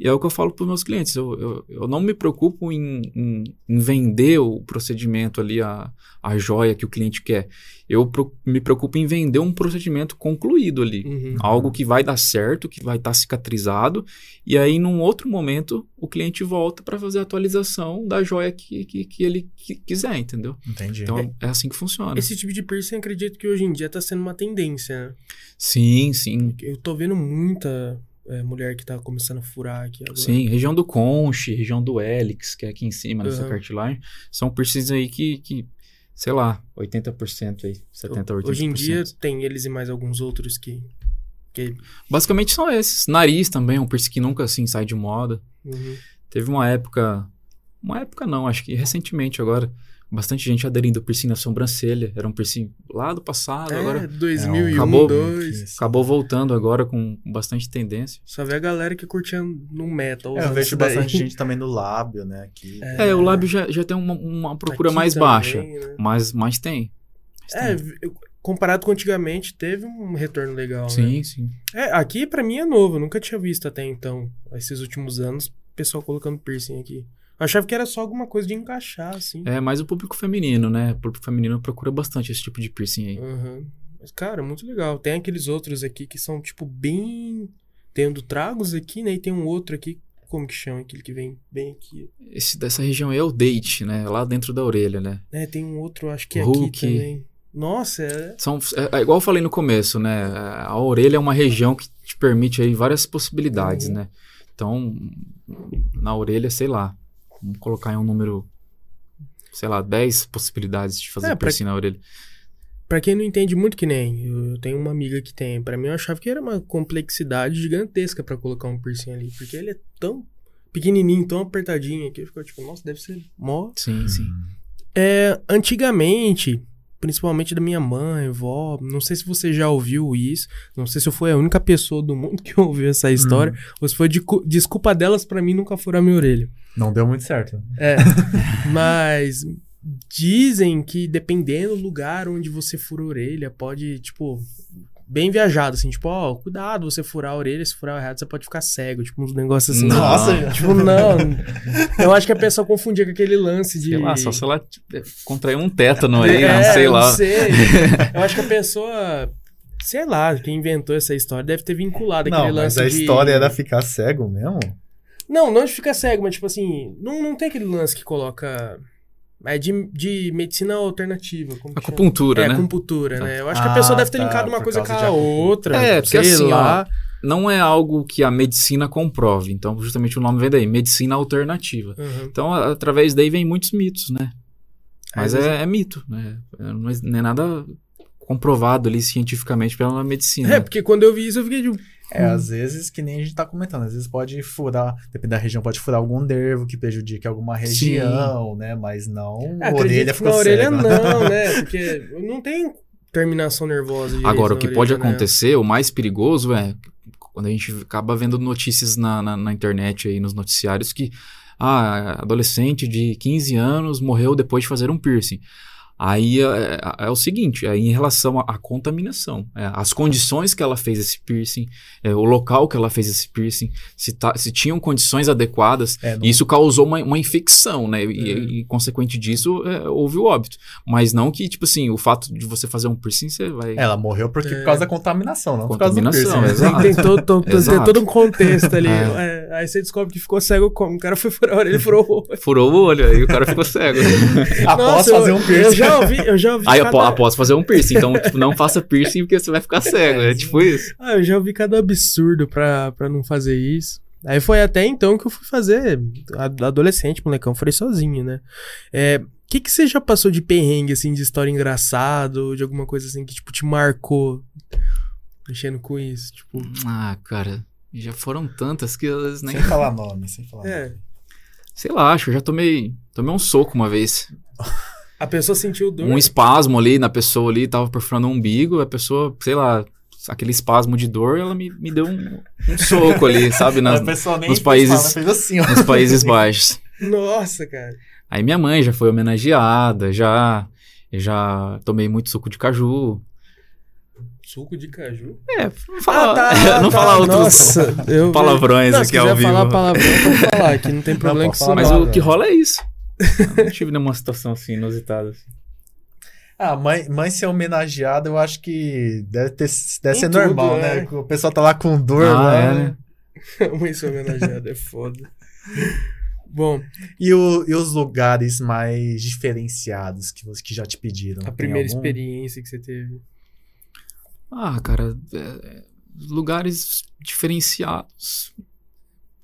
E é o que eu falo para os meus clientes. Eu, eu, eu não me preocupo em, em, em vender o procedimento ali, a, a joia que o cliente quer. Eu pro- me preocupo em vender um procedimento concluído ali. Uhum. Algo que vai dar certo, que vai estar cicatrizado. E aí, num outro momento, o cliente volta para fazer a atualização da joia que, que, que ele qui- quiser, entendeu? Entendi. Então, é assim que funciona. Esse tipo de piercing, acredito que hoje em dia tá sendo uma tendência, né? Sim, sim. Eu tô vendo muita é, mulher que tá começando a furar aqui agora. Sim, região do conche, região do hélix, que é aqui em cima nessa Uhum. cartilagem, são piercings aí que, que, sei lá, 80% aí, 70%, 80%. Hoje em dia tem eles e mais alguns outros que Que... Basicamente são esses. Nariz também, um piercing que nunca assim sai de moda. Uhum. Teve uma época. Uma época não, acho que recentemente agora. Bastante gente aderindo ao piercing na sobrancelha. Era um piercing lá do passado, É, agora 2001, acabou- 2002. acabou voltando agora com bastante tendência. Só vê a galera que curtia no metal. É, eu vejo bastante gente também no lábio, né? Aqui. É. É, o lábio já, já tem uma, uma procura Aqui mais também, baixa, né? mas, mas tem. Mas É, tem. eu- comparado com antigamente, teve um retorno legal, né? Sim, sim. É, aqui pra mim é novo, eu nunca tinha visto até então, esses últimos anos, o pessoal colocando piercing aqui. Eu achava que era só alguma coisa de encaixar, assim. É mais o público feminino, né? O público feminino procura bastante esse tipo de piercing aí. Uhum. Mas, cara, muito legal. Tem aqueles outros aqui que são, tipo, bem. Tem um do Tragos aqui, né? E tem um outro aqui, como que chama? Aquele que vem bem aqui. Esse dessa região aí é o date, né? Lá dentro da orelha, né? É, tem um outro, acho que é Hulk. aqui também. Nossa, é. São, é, é igual eu falei no começo, né? A orelha é uma região que te permite aí várias possibilidades, Uhum. né? Então, na orelha, sei lá, vamos colocar em um número, sei lá, 10 possibilidades de fazer É, pra- piercing na orelha. Pra quem não entende muito que nem, eu, tenho uma amiga que tem. Pra mim eu achava que era uma complexidade gigantesca pra colocar um piercing ali, porque ele é tão pequenininho, tão apertadinho aqui, ficou tipo, nossa, deve ser mó. Sim, sim. É, antigamente, principalmente da minha mãe, vó, não sei se você já ouviu isso, não sei se eu fui a única pessoa do mundo que ouviu essa história, ou se foi de cu- desculpa delas pra mim nunca furar minha orelha. Não deu muito certo. É, mas dizem que dependendo do lugar onde você fura a orelha, pode, tipo, bem viajado, assim, tipo, ó, cuidado você furar a orelha, se furar errado você pode ficar cego, tipo, uns negócios assim. Nossa, Não. Tipo, não. Eu acho que a pessoa confundia com aquele lance de. Sei lá, só se ela tipo, contrair um tétano aí, É, né? sei eu lá. Não sei. Eu acho que a pessoa. Sei lá, quem inventou essa história deve ter vinculado aquele Não, mas lance a de... história era ficar cego mesmo? Não, não de ficar cego, mas tipo assim, não, não tem aquele lance que coloca. É de, de medicina alternativa. Como que chama? Acupuntura, é, né? acupuntura, né? Eu acho que Ah, a pessoa deve ter tá, linkado uma coisa com de a outra. É, porque sei assim, ó, lá. Não é algo que a medicina comprove. Então, justamente o nome vem daí, medicina alternativa. Uhum. Então, através daí vem muitos mitos, né? Mas Às é, é mito, né? É, Não é, não é nada comprovado ali cientificamente pela medicina. É, porque quando eu vi isso, eu fiquei tipo. É, às vezes, que nem a gente tá comentando, às vezes pode furar, dependendo da região, pode furar algum nervo que prejudique alguma região, né? Mas não Ah, a orelha ficou na orelha cega. não, né? Porque não tem terminação nervosa. direito Agora, o que orelha, pode né? acontecer, o mais perigoso é quando a gente acaba vendo notícias na, na, na internet aí, nos noticiários, que ah, adolescente de 15 anos morreu depois de fazer um piercing. Aí é, é- é o seguinte, é em relação à, contaminação, é, as condições que ela fez esse piercing, é, o local que ela fez esse piercing, se, tá- se tinham condições adequadas, É, não- isso causou uma, uma infecção, né? E, Uhum. e, consequente disso, é, houve o óbito. Mas não que, tipo assim, o fato de você fazer um piercing, você vai... Ela morreu porque É. por causa da contaminação, não por causa do Contaminação, piercing. exato. Tem, tem todo, todo- tem todo um contexto ali. Aí você descobre que ficou cego como? O cara foi furar a orelha e furou o olho. Furou o olho, aí o cara ficou cego. Após Nossa, fazer um piercing. Eu já ouvi, eu já ouvi Aí cada, após fazer um piercing. Então, tipo, não faça piercing porque você vai ficar cego. É tipo isso. Ah, eu já ouvi cada absurdo pra, pra não fazer isso. Aí foi até então que eu fui fazer. Adolescente, molecão, falei sozinho, né? É. O que, que você já passou de perrengue, assim, de história engraçada, de alguma coisa assim que, tipo, te marcou mexendo com isso? Tipo, Ah, cara. Já foram tantas que elas nem. Sem falar nome, sem falar nome. é. Sei lá, acho que eu já tomei. Tomei um soco uma vez. A pessoa sentiu dor. Um espasmo ali na pessoa ali, tava perfurando o umbigo, a pessoa, sei lá, aquele espasmo de dor, ela me, me deu um, um soco ali, sabe? Nas, a pessoa nem nos fez países- fala, fez assim, ó. nos Países Baixos. Nossa, cara. Aí minha mãe já foi homenageada, já. Já tomei muito suco de caju. Suco de caju? É, não falar, Ah, não tá. falar outros Nossa, eu, palavrões Não, se aqui ao vivo. falar palavrão, pode falar, que não tem problema que falar Mas o que rola é isso. Eu não tive nenhuma situação assim inusitada. assim. Ah, mãe, mãe ser homenageada, eu acho que deve, ter, deve Em ser tudo, normal, né? né? O pessoal tá lá com dor, Ah, lá, é, né? né? Uma ser homenageada é foda. Bom, E, o- e os lugares mais diferenciados que, que já te pediram? a primeira algum? experiência que você teve. Ah, cara, é- lugares diferenciados.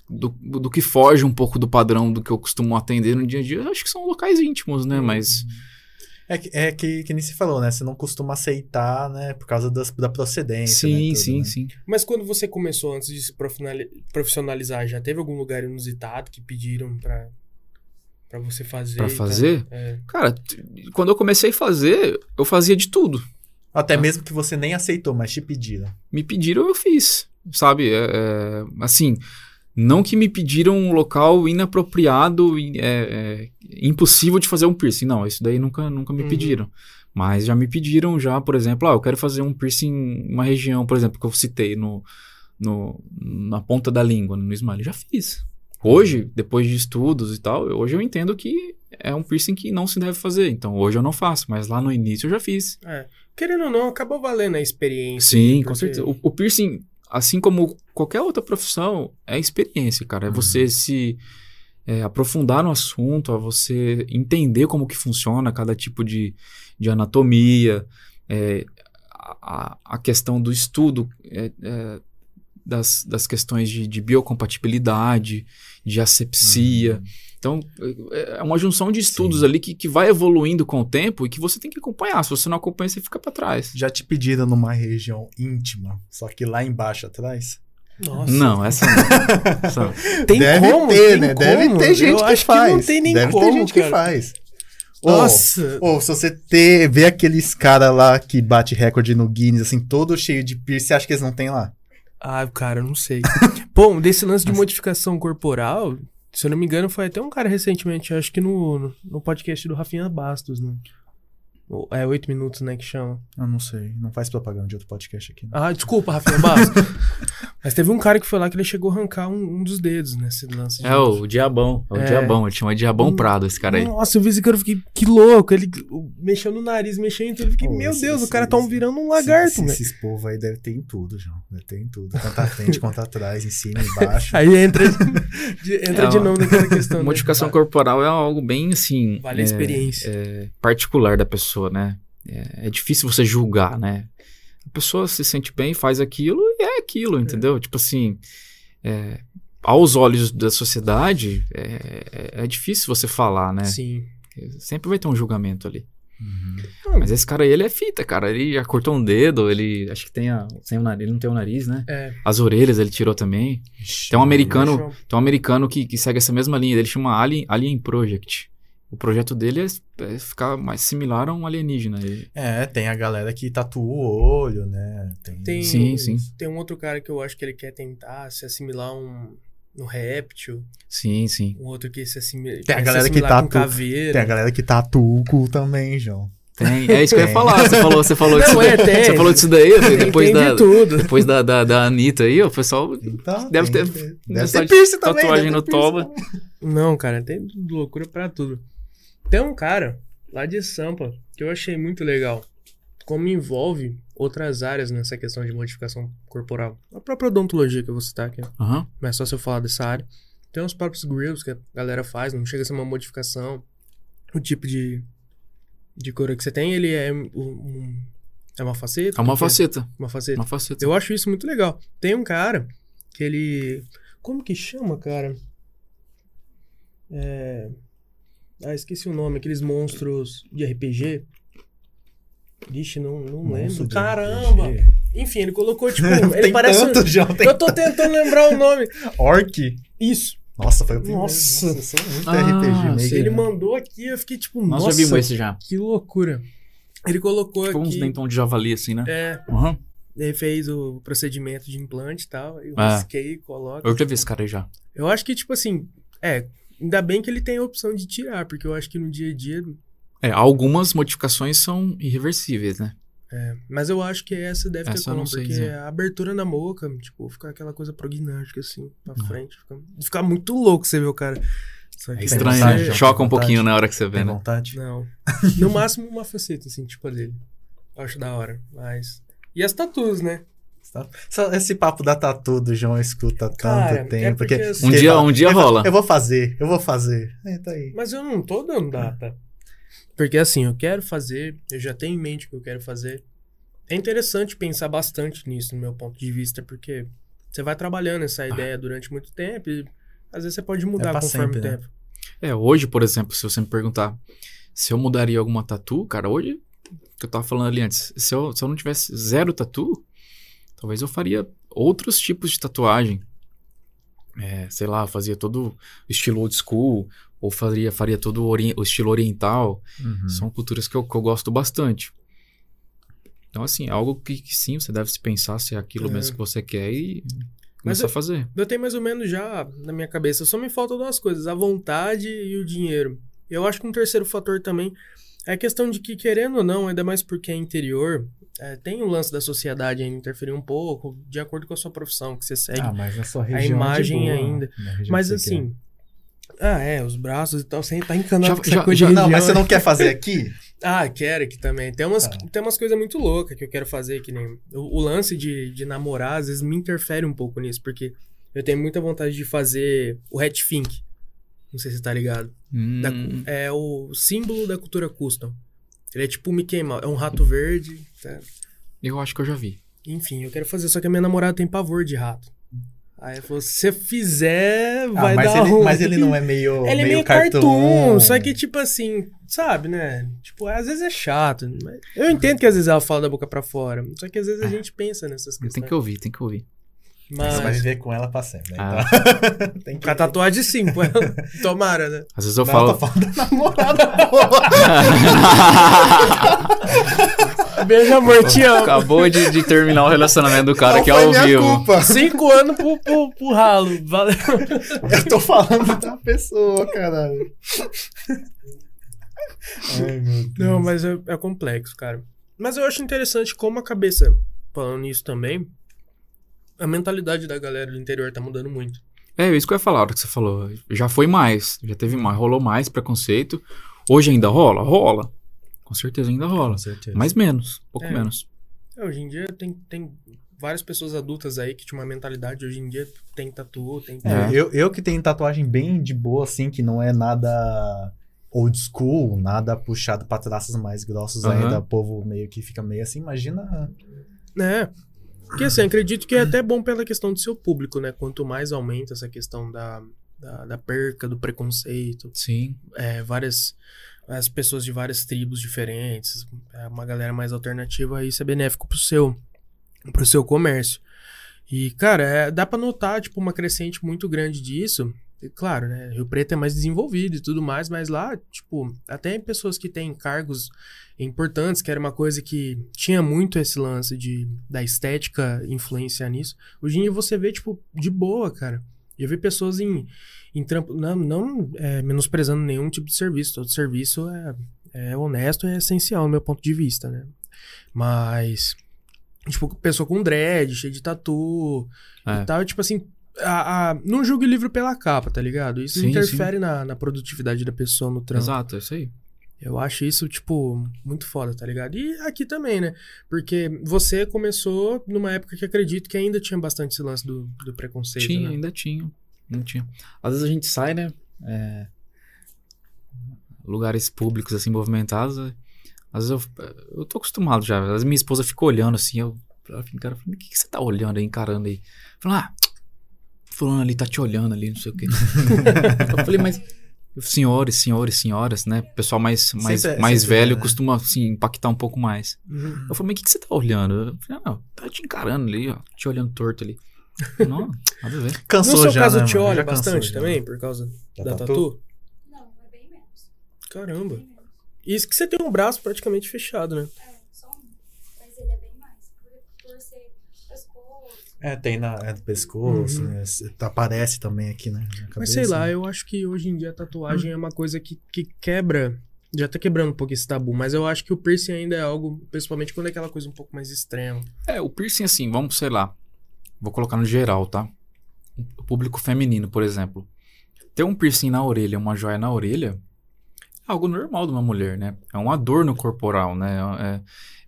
Do, do que foge um pouco do padrão do que eu costumo atender no dia a dia, eu acho que são locais íntimos, né? Mas É que, é que, que nem se falou, né? Você não costuma aceitar, né? Por causa das, da procedência. Sim, né? Tudo, sim, né? sim. Mas quando você começou, antes de se profissionali- profissionalizar, já teve algum lugar inusitado que pediram pra, pra você fazer? Pra e fazer? É. Cara, quando eu comecei a fazer, eu fazia de tudo. Até Ah. mesmo que você nem aceitou, mas te pediram. Me pediram, eu fiz. Sabe? É, é, assim, não que me pediram um local inapropriado, é, é, impossível de fazer um piercing. Não, isso daí nunca, nunca me Uhum. pediram. Mas já me pediram, já, por exemplo, ah, eu quero fazer um piercing em uma região, por exemplo, que eu citei no, no, na ponta da língua, no smile. Já fiz. Hoje, depois de estudos e tal, hoje eu entendo que é um piercing que não se deve fazer. Então hoje eu não faço, mas lá no início eu já fiz. É. Querendo ou não, acabou valendo a experiência. Sim, porque- com certeza. O, o piercing, assim como qualquer outra profissão, é experiência, cara. É Uhum. você se é, aprofundar no assunto, é você entender como que funciona cada tipo de, de anatomia, é, a, a- a questão do estudo é, é, das, das questões de, de biocompatibilidade, de asepsia. Uhum. Então, é é uma junção de estudos ali que, que vai evoluindo com o tempo e que você tem que acompanhar. Se você não acompanha, você fica para trás. Já te pediram numa região íntima, só que lá embaixo atrás? Nossa. Não, essa não. Essa não. Tem Deve como? ter, Tem né? Deve como? ter gente Eu que acho faz. Que não tem nem Deve como, ter gente cara. que faz. Nossa. Ou se você ter, ver aqueles cara lá que bate recorde no Guinness, assim, todo cheio de piercing, você acha que eles não têm lá? Ah, cara, eu não sei. Bom, desse lance de modificação corporal, se eu não me engano, foi até um cara recentemente, acho que no, no podcast do Rafinha Bastos, né? O- É, oito minutos, né, que chama. Eu não sei, não faz propaganda de outro podcast aqui. né? Ah, desculpa, Rafinha Bastos. Mas teve um cara que foi lá que ele chegou a arrancar um, um dos dedos nesse lance. de- É o Diabão. É o É. Diabão. Ele chama Diabão Hum, Prado, esse cara aí. Nossa, eu vi esse cara, eu fiquei, que louco. Ele mexeu no nariz, mexeu em tudo. Eu fiquei, Pô, meu esse- Deus, o esse- cara tá um virando um lagarto, esse- velho. Esses povos aí devem ter em tudo, João. Deve ter em tudo. Tanto à frente quanto atrás, em cima, embaixo. Aí entra, de, entra É de novo naquela questão. né? Modificação corporal é algo bem assim. Vale a é, experiência. é, particular da pessoa, né? É, é difícil você julgar, né? A pessoa se sente bem, faz aquilo e é aquilo, entendeu? Tipo assim. é, aos olhos da sociedade, é, é- é difícil você falar, né? Sim. Sempre vai ter um julgamento ali. Uhum. Mas esse cara aí, ele é fita, cara. Ele já cortou um dedo, ele. Acho que tem a. Tem o nariz, ele não tem o nariz, né? É. As orelhas ele tirou também. Ixi, Tem um americano, Show. tem um americano que, que segue essa mesma linha. Ele chama Alien, Alien Project. O projeto dele é, é ficar mais similar a um alienígena. Ele- É, tem a galera que tatua o olho, né? Tem, Tem, Sim, sim. tem um outro cara que eu acho que ele quer tentar se assimilar a um, um réptil. Sim, sim. Um outro que se assimila. Tem a galera que tatua- caveira. Tem a galera que tatua o cu também, João. Tem. É isso que eu ia falar. Você falou, você falou disso é, daí. tem. Você falou disso daí, Tem- depois tem da. de tudo. Depois da, da, da Anitta aí, o pessoal. Então, Deve tem- ter- Deve deve ter ter piercing também. tatuagem deve no toba. também. Não, cara, tem loucura pra tudo. Tem um cara lá de Sampa que eu achei muito legal. Como envolve outras áreas nessa questão de modificação corporal. A própria odontologia que eu vou citar aqui. Aham. Mas só se eu falar dessa área. Tem os próprios grills que a galera faz, não chega a ser uma modificação. O tipo de, de cor que você tem, ele é um, um- é uma faceta? É uma faceta. Uma faceta. Uma faceta. Eu acho isso muito legal. Tem um cara que ele. Como que chama, cara? É. Ah, esqueci o nome. Aqueles monstros de RPG. Vixe, não, não Monstro lembro. Caramba! RPG. Enfim, ele colocou, tipo. ele tem parece. um- tanto, João. Tem Eu tô tentando lembrar o nome. Orc. Isso. Nossa, foi o primeiro. Nossa. eu sou muito Ah, RPG. Sim. Ele mandou aqui, eu fiquei tipo, Nós nossa, já vimos esse já. que loucura. Ele colocou Tipo uns aqui. dentão de javali, assim, né? É, Aham. ele fez o procedimento de implante e tal. Eu Ah. risquei, coloca. Eu já vi esse cara aí já. Eu acho que, tipo assim, é, ainda bem que ele tem a opção de tirar, porque eu acho que no dia a dia. É, algumas modificações são irreversíveis, né? É, mas eu acho que essa deve Essa ter eu como, não sei porque dizer. a abertura na boca, tipo, fica aquela coisa prognática assim, pra Não. frente. Fica, fica muito louco você ver o cara. É Estranho, vontade, né? Choca um pouquinho na hora que você vê, Tem né? vontade? Não. No máximo uma faceta, assim, tipo a dele. Eu acho da hora, mas. E as tatuas, né? Só Esse papo da tatu do João escuta há tanto Cara, é tempo. porque porque assim- Um dia, fala, um dia eu vou- rola. Eu vou fazer, eu vou fazer. É, tá aí. Mas eu não tô dando data. Porque assim, eu quero fazer, eu já tenho em mente o que eu quero fazer. É interessante pensar bastante nisso, no meu ponto de vista, porque você vai trabalhando essa ideia durante muito tempo e às vezes você pode mudar É conforme sempre, o né? tempo. É, hoje, por exemplo, se você me perguntar, se eu mudaria alguma tatu, cara, hoje, que eu tava falando ali antes, se eu, se eu não tivesse zero tatu, talvez eu faria outros tipos de tatuagem. É, sei lá, fazia todo estilo old school, ou faria, faria todo o, o estilo oriental. Uhum. São culturas que eu, que eu gosto bastante. Então, assim, é algo que, que sim, você deve se pensar se é aquilo É. mesmo que você quer e começar eu- a fazer. Eu tenho mais ou menos já na minha cabeça. Só me faltam duas coisas: a vontade e o dinheiro. Eu acho que um terceiro fator também é a questão de que, querendo ou não, ainda mais porque é interior, é, tem o lance da sociedade ainda interferir um pouco, de acordo com a sua profissão que você segue. Ah, mas na sua região é de imagem boa, ainda. região mas assim. Ah, é, os braços e tal, você tá encanado Já- com essa já- coisa já-. Não, mas você não quer fazer aqui? Ah, quero aqui também. Tem umas, Tá. tem umas coisas muito loucas que eu quero fazer, que nem. O, o lance de, de namorar, às vezes, me interfere um pouco nisso, porque eu tenho muita vontade de fazer o Hat Fink. Não sei se você tá ligado. Hum, Da- é o símbolo da cultura custom. Ele é tipo o Mickey Mouse. É um rato verde. tá? eu acho que eu já vi. Enfim, eu quero fazer, só que a minha namorada tem pavor de rato. Aí ela falou: se você fizer, vai ah, mas, dar ele, ruim. mas ele não é meio. Ele é meio cartoon, só que, tipo assim, sabe, né? Tipo, às vezes é chato. mas Eu entendo que às vezes ela fala da boca pra fora, só que às vezes a gente pensa nessas questões. Tem que ouvir, tem que ouvir. Mas, Você vai viver com ela pra sempre. Né? Ah. Então, tem que. com a tatuagem sim, pô. Tomara, né? Às vezes eu Não, falo. eu tô falando da namorada, porra. Beijo, amor, te amo. Acabou de, de terminar o relacionamento do cara Não aqui foi ao vivo. culpa. Cinco anos pro, pro, pro ralo. Valeu. Eu tô falando da pessoa, caralho. Ai, meu Deus. Não, mas é, é complexo, cara. Mas eu acho interessante como a cabeça, falando nisso também, a mentalidade da galera do interior tá mudando muito. É, isso que eu ia falar, a hora que você falou. Já foi mais, já teve mais, rolou mais preconceito. Hoje ainda rola? Rola. Com certeza ainda rola. Com certeza. Mas menos, pouco É. menos. É, hoje em dia tem, tem várias pessoas adultas aí que tinham uma mentalidade, hoje em dia tem tatu, tem... É, É. eu, eu que tenho tatuagem bem de boa, assim, que não é nada old school, nada puxado pra traços mais grossos Aham. ainda, o povo meio que fica meio assim, imagina. É. Porque assim, acredito que é até bom pela questão do seu público, né? Quanto mais aumenta essa questão da, da, da perca, do preconceito, Sim. é, várias as pessoas de várias tribos diferentes, é, uma galera mais alternativa, isso é benéfico pro seu, pro seu comércio. E, cara, é, dá pra notar, tipo, uma crescente muito grande disso. E, claro, né? Rio Preto é mais desenvolvido e tudo mais, mas lá, tipo, até pessoas que têm cargos importantes, que era uma coisa que tinha muito esse lance de da estética influenciar nisso. Hoje em dia você vê, tipo, de boa, cara. Eu vi pessoas em, em trampo, não, não é, menosprezando nenhum tipo de serviço. Todo serviço é, é honesto e é essencial, no meu ponto de vista, né? Mas, tipo, pessoa com dread, cheia de tatu É. e tal, tipo assim, a, a, não julgue o livro pela capa, tá ligado? Isso Sim, interfere Na, na produtividade da pessoa no trampo. Exato, é isso aí. Eu acho isso, tipo, muito foda, tá ligado? E aqui também, né? Porque você começou numa época que acredito que ainda tinha bastante esse lance do, do preconceito, Tinha, né? ainda tinha. Não tinha. Às vezes a gente sai, né? é, lugares públicos, assim, movimentados. Às vezes eu, eu tô acostumado já. Às vezes minha esposa fica olhando assim. Eu, ela fica, cara, o que, que você tá olhando aí, encarando aí? Falando, ah, fulano ali tá te olhando ali, não sei o quê. eu falei, mas. Senhores, senhores, senhoras, né? Pessoal mais, mais, Sempre mais sempre velho né? costuma, assim, impactar um pouco mais. Uhum. Eu falei, mas o que, que você tá olhando? Eu falei, ah, não, tá te encarando ali, ó. Te olhando torto ali. Não, nada a ver. Cansou no seu já, caso, né, te mano? olha Já cansou bastante já. também, por causa Da da, tatu? tatu? Não, é bem menos. Caramba. Isso que você tem um braço praticamente fechado, né? É, só um. Mas ele é bem mais. Por, por ser pescoço. É, tem na, é do pescoço, Uhum. né? Se- Aparece também aqui, né? na Mas cabeça, sei lá, né? eu acho que hoje em dia a tatuagem é uma coisa que, que quebra. Já tá quebrando um pouco esse tabu, mas eu acho que o piercing ainda é algo, principalmente quando é aquela coisa um pouco mais extrema. É, o piercing, assim, vamos, sei lá. Vou colocar no geral, tá? O público feminino, por exemplo. Ter um piercing na orelha, uma joia na orelha, algo normal de uma mulher, né? É um adorno corporal, né?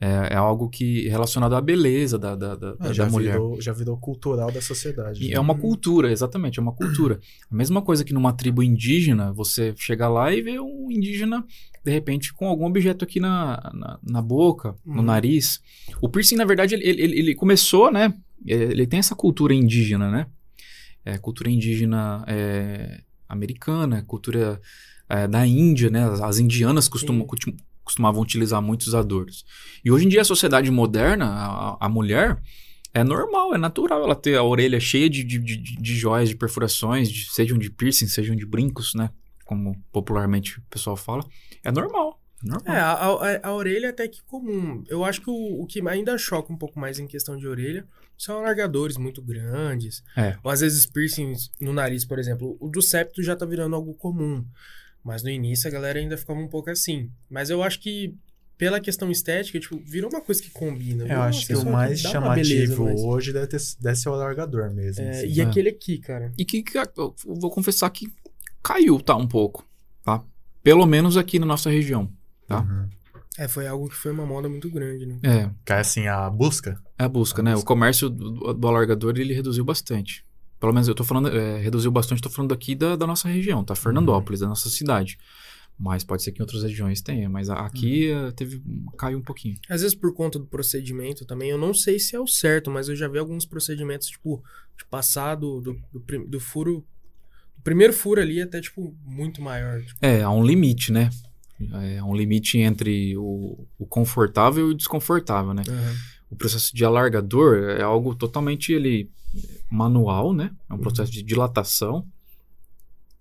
É, é, é algo que relacionado à beleza da, da, da, Ah, da já, mulher. virou, já virou cultural da sociedade. E né? é uma cultura, exatamente, é uma cultura. A mesma coisa que numa tribo indígena, você chega lá e vê um indígena, de repente, com algum objeto aqui na, na, na boca, no Uhum. nariz. O piercing, na verdade, ele, ele, ele começou, né? Ele tem essa cultura indígena, né? É, cultura indígena é, americana, cultura é, da Índia, né? As, as indianas costumam, costumavam utilizar muitos adornos. E hoje em dia, a sociedade moderna, a, a mulher, é normal, é natural ela ter a orelha cheia de, de, de, de joias, de perfurações, de- sejam de piercing, sejam de brincos, né? Como popularmente o pessoal fala. É normal. É normal. É, a, a- a orelha é até que comum. Eu acho que o, o que ainda choca um pouco mais em questão de orelha são alargadores muito grandes. É. Ou às vezes piercings no nariz, por exemplo. O do septo já tá virando algo comum. Mas no início a galera ainda ficava um pouco assim. Mas eu acho que pela questão estética, tipo, virou uma coisa que combina. Eu acho que o mais beleza, chamativo mas- hoje deve, ter, deve ser o alargador mesmo. É, assim. e É. aquele aqui, cara. E que, que eu vou confessar que caiu, tá? Um pouco, tá? Pelo menos aqui na nossa região, tá? Uhum. É, foi algo que foi uma moda muito grande, né? É, Que é assim, a busca. é a busca, A né? busca. O comércio do, do alargador, ele reduziu bastante. Pelo menos eu tô falando, é, reduziu bastante, tô falando aqui da, da nossa região, tá? Fernandópolis, da nossa cidade. Mas pode ser que em outras regiões tenha, mas aqui eh, teve, caiu um pouquinho. Às vezes por conta do procedimento também, eu não sei se é o certo, mas eu já vi alguns procedimentos, tipo, de passar do, do, do do furo. Do primeiro furo ali até, tipo, muito maior. Tipo, É, há um limite, né? É um limite entre o, o confortável e o desconfortável, né? O processo de alargador é algo totalmente ele manual, né? É um processo de dilatação,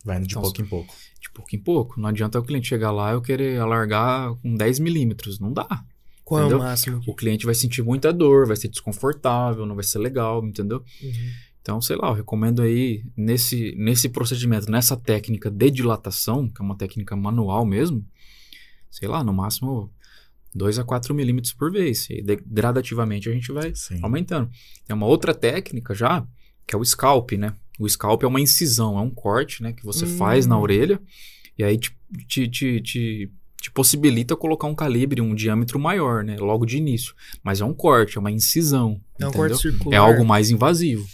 Vai indo de Nossa. pouco em pouco. de pouco em pouco. Não adianta o cliente chegar lá e eu querer alargar com 10 milímetros. Não dá. Qual é Entendeu? o máximo? O cliente vai sentir muita dor, vai ser desconfortável, não vai ser legal, entendeu? Uhum. Então, sei lá, eu recomendo aí, nesse, nesse procedimento, nessa técnica de dilatação, que é uma técnica manual mesmo, sei lá, no máximo 2 a 4 milímetros por vez. E gradativamente a gente vai Sim. aumentando. Tem uma outra técnica já, que é o scalp, né? O scalp é uma incisão, é um corte, né? Que você Hum. faz na orelha e aí te, te, te, te, te possibilita colocar um calibre, um diâmetro maior, né? Logo de início. Mas é um corte, é uma incisão. É um entendeu? corte circular. É algo mais invasivo.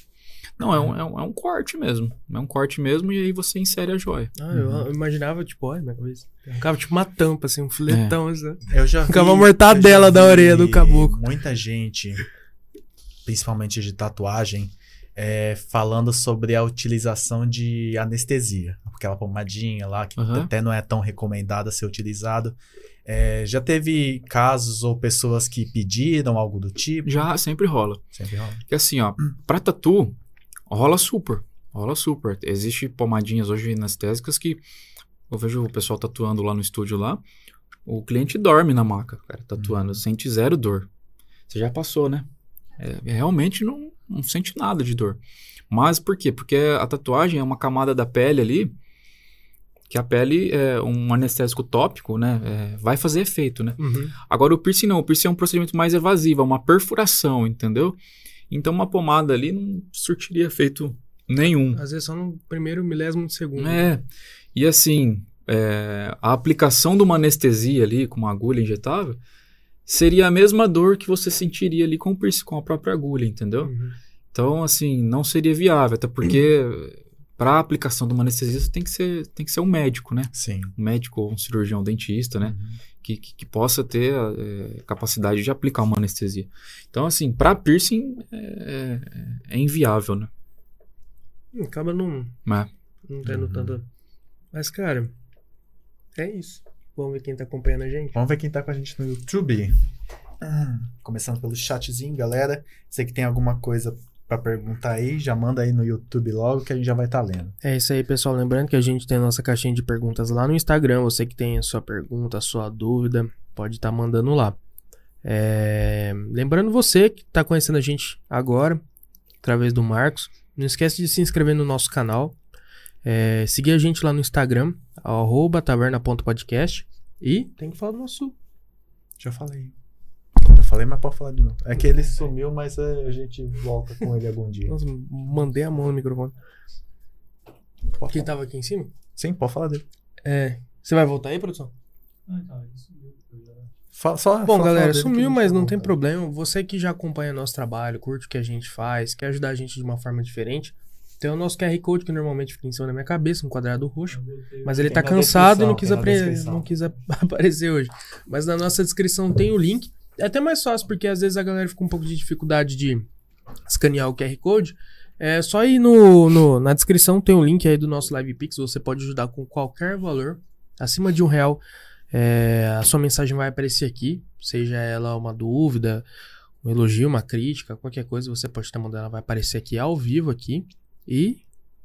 Não, é um, é, um, é um corte mesmo. É um corte mesmo e aí você insere a joia. Ah, eu, eu imaginava, tipo, olha, minha cabeça. Ficava tipo uma tampa, assim, um filetão. assim. Eu já vi, Ficava uma mortadela da orelha do vi caboclo. Muita gente, principalmente de tatuagem, é, falando sobre a utilização de anestesia. Aquela pomadinha lá, que Aham. até não é tão recomendada ser utilizado. É, já teve casos ou pessoas que pediram algo do tipo? Já sempre rola. Sempre rola. Porque assim, ó, pra tatu, rola super. Rola super. Existe pomadinhas hoje anestésicas que eu vejo o pessoal tatuando lá no estúdio lá. O cliente dorme na maca, cara, tatuando. Sente zero dor. Você já passou, né? É, realmente não, não sente nada de dor. Mas por quê? Porque a tatuagem é uma camada da pele ali que a pele é um anestésico tópico, né? é, vai fazer efeito, né? Uhum. Agora o piercing não, o piercing é um procedimento mais evasivo, é uma perfuração, entendeu? Então uma pomada ali não surtiria efeito nenhum. Às vezes só no primeiro milésimo de segundo. É. E assim, é, a aplicação de uma anestesia ali com uma agulha injetável seria a mesma dor que você sentiria ali com o piercing, com a própria agulha, entendeu? Uhum. Então, assim, não seria viável, até porque para a aplicação de uma anestesia você tem que ser, tem que ser um médico, né? Sim. Um médico ou um cirurgião dentista, né? Uhum. Que, que, que possa ter é, capacidade de aplicar uma anestesia. Então, assim, para piercing é, é, é inviável, né? Hum, Acaba não, Mas, não tendo Uhum. tanta. Mas, cara, é isso. Vamos ver quem tá acompanhando a gente. Vamos ver quem tá com a gente no YouTube. Hum, Começando pelo chatzinho, galera. Você que tem alguma coisa pra perguntar aí, já manda aí no YouTube logo que a gente já vai estar lendo. É isso aí, pessoal. Lembrando que a gente tem a nossa caixinha de perguntas lá no Instagram. Você que tem a sua pergunta, a sua dúvida, pode estar mandando lá. É, Lembrando você que está conhecendo a gente agora, através do Marcos, não esquece de se inscrever no nosso canal. É, seguir a gente lá no Instagram, arroba taverna.podcast. E tem que falar do nosso. Já falei. Falei, mas pode falar de novo. É que ele sumiu, mas é, a gente volta com ele algum dia. Nossa, mandei a mão no microfone. Pode Quem falar. tava aqui em cima? Sim, pode falar dele. É. Você vai voltar aí, produção? Fala, só, Bom, só galera, sumiu, mas não tem problema. Você que já acompanha nosso trabalho, curte o que a gente faz, quer ajudar a gente de uma forma diferente, tem o nosso QR Code que normalmente fica em cima da minha cabeça, um quadrado roxo. Mas ele tá cansado e não quis, apre- não quis ap- aparecer hoje. Mas na nossa descrição tem o link. É até mais fácil, porque às vezes a galera fica um pouco de dificuldade de escanear o QR Code. É só ir no, no- na descrição, tem o link aí do nosso Live Pix. Você pode ajudar com qualquer valor. Acima de um real, é, a sua mensagem vai aparecer aqui. Seja ela uma dúvida, um elogio, uma crítica, qualquer coisa, você pode estar mandando, ela vai aparecer aqui ao vivo aqui. E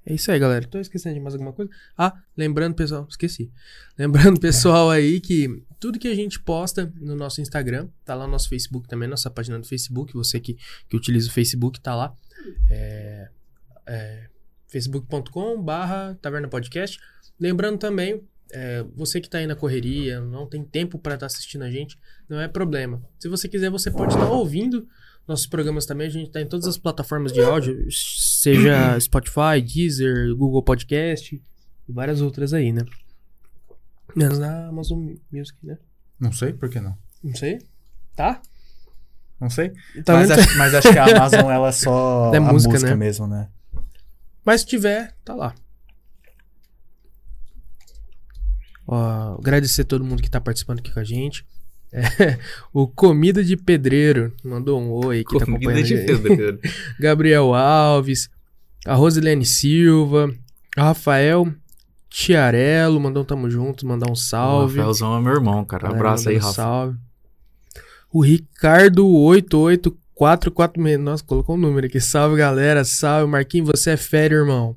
é isso aí, galera. Tô esquecendo de mais alguma coisa? Ah, lembrando, pessoal, esqueci. Lembrando, pessoal, aí que tudo que a gente posta no nosso Instagram, tá lá no nosso Facebook também, nossa página do Facebook. Você que, que utiliza o Facebook, tá lá. É, é, facebook.com barra Taverna Podcast. Lembrando também, é, você que tá aí na correria, não tem tempo para estar tá assistindo a gente, não é problema. Se você quiser, você pode estar tá ouvindo nossos programas também. A gente tá em todas as plataformas de áudio, seja Spotify, Deezer, Google Podcast e várias outras aí, né? Menos na Amazon Music, né? Não sei, por que não? Não sei. Tá? Não sei. Tá mas, acho, mas, acho, que a Amazon ela é só é a música, música né? mesmo, né? Mas se tiver, tá lá. Ó, agradecer a todo mundo que tá participando aqui com a gente. É, o Comida de Pedreiro mandou um oi que tá Comida tá acompanhando. de Pedreiro. Gabriel Alves, a Rosilene Silva, a Rafael Tiarello mandou um tamo junto, mandar um salve. O Rafaelzão é meu irmão, cara. Um abraço aí, Rafa. Salve. O Ricardo 88446. Nossa, colocou um número aqui. Salve, galera. Salve, Marquinhos. Você é férias, irmão.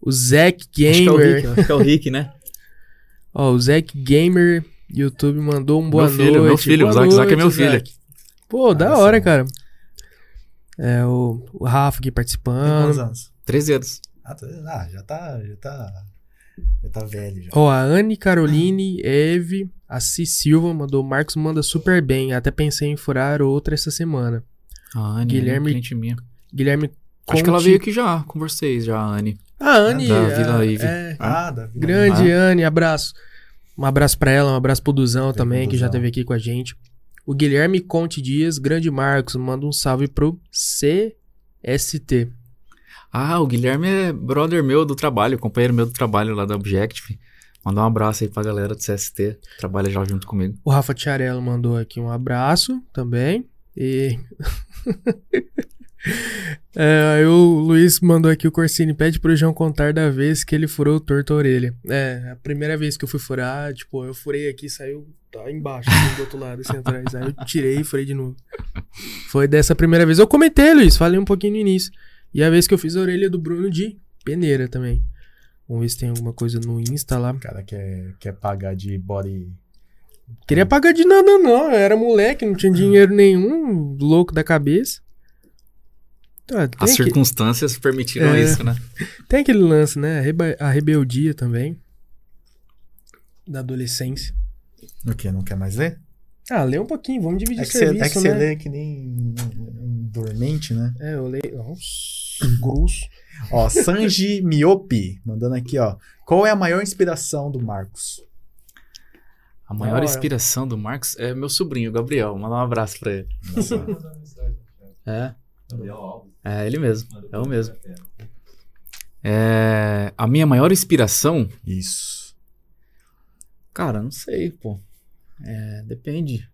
O Zack Gamer. Acho que é o Rick, é o Rick né? Ó, o Zack Gamer YouTube mandou um boa meu filho, noite. Meu filho, boa o Zack, é meu filho. Pô, ah, da hora, cara. É, o, o Rafa aqui participando. Quantos anos? 13 anos. Ah, ah, já tá, já tá, já tá velho já. Ó, a Anne Caroline Eve, a C Silva mandou, Marcos manda super bem, até pensei em furar outra essa semana. A Anne, Guilherme, é minha. Guilherme Conte... Acho que ela veio aqui já, com vocês já, a Anne. A Anne. Da Vila é, Ivy. É, ah, da Vila Grande ah. Anne, abraço. Um abraço pra ela, um abraço pro Duzão Tem também, que já esteve aqui com a gente. O Guilherme Conte Dias, grande Marcos, manda um salve pro CST. Ah, o Guilherme é brother meu do trabalho, companheiro meu do trabalho lá da Objective. Mandar um abraço aí pra galera do CST, trabalha já junto comigo. O Rafa Tiarello mandou aqui um abraço também. E. É, aí o Luiz mandou aqui o Corsini, pede pro João contar da vez que ele furou o torto a orelha. É, a primeira vez que eu fui furar, tipo, eu furei aqui, saiu tá embaixo, assim, do outro lado, assim atrás. Aí eu tirei e furei de novo. Foi dessa primeira vez. Eu comentei, Luiz, falei um pouquinho no início. E a vez que eu fiz a orelha do Bruno de peneira também. Vamos ver se tem alguma coisa no Insta lá. O cara quer, quer pagar de body. Queria pagar de nada, não. Eu era moleque, não tinha dinheiro nenhum, louco da cabeça. Ah, As circunstâncias permitiram é, isso, né? Tem aquele lance, né? A rebeldia também. Da adolescência. O que? Não quer mais ler? Ah, lê um pouquinho, vamos dividir é que serviço, É que você né? lê que nem dormente, né? É, eu leio... Nossa, grosso. ó, Sanji Miopi, mandando aqui, ó. Qual é a maior inspiração do Marcos? A maior inspiração do Marcos é meu sobrinho, Gabriel. Manda um abraço pra ele. é. Gabriel Alves. É, ele mesmo. É o mesmo. É, a minha maior inspiração. Isso. Cara, não sei, pô. É, depende.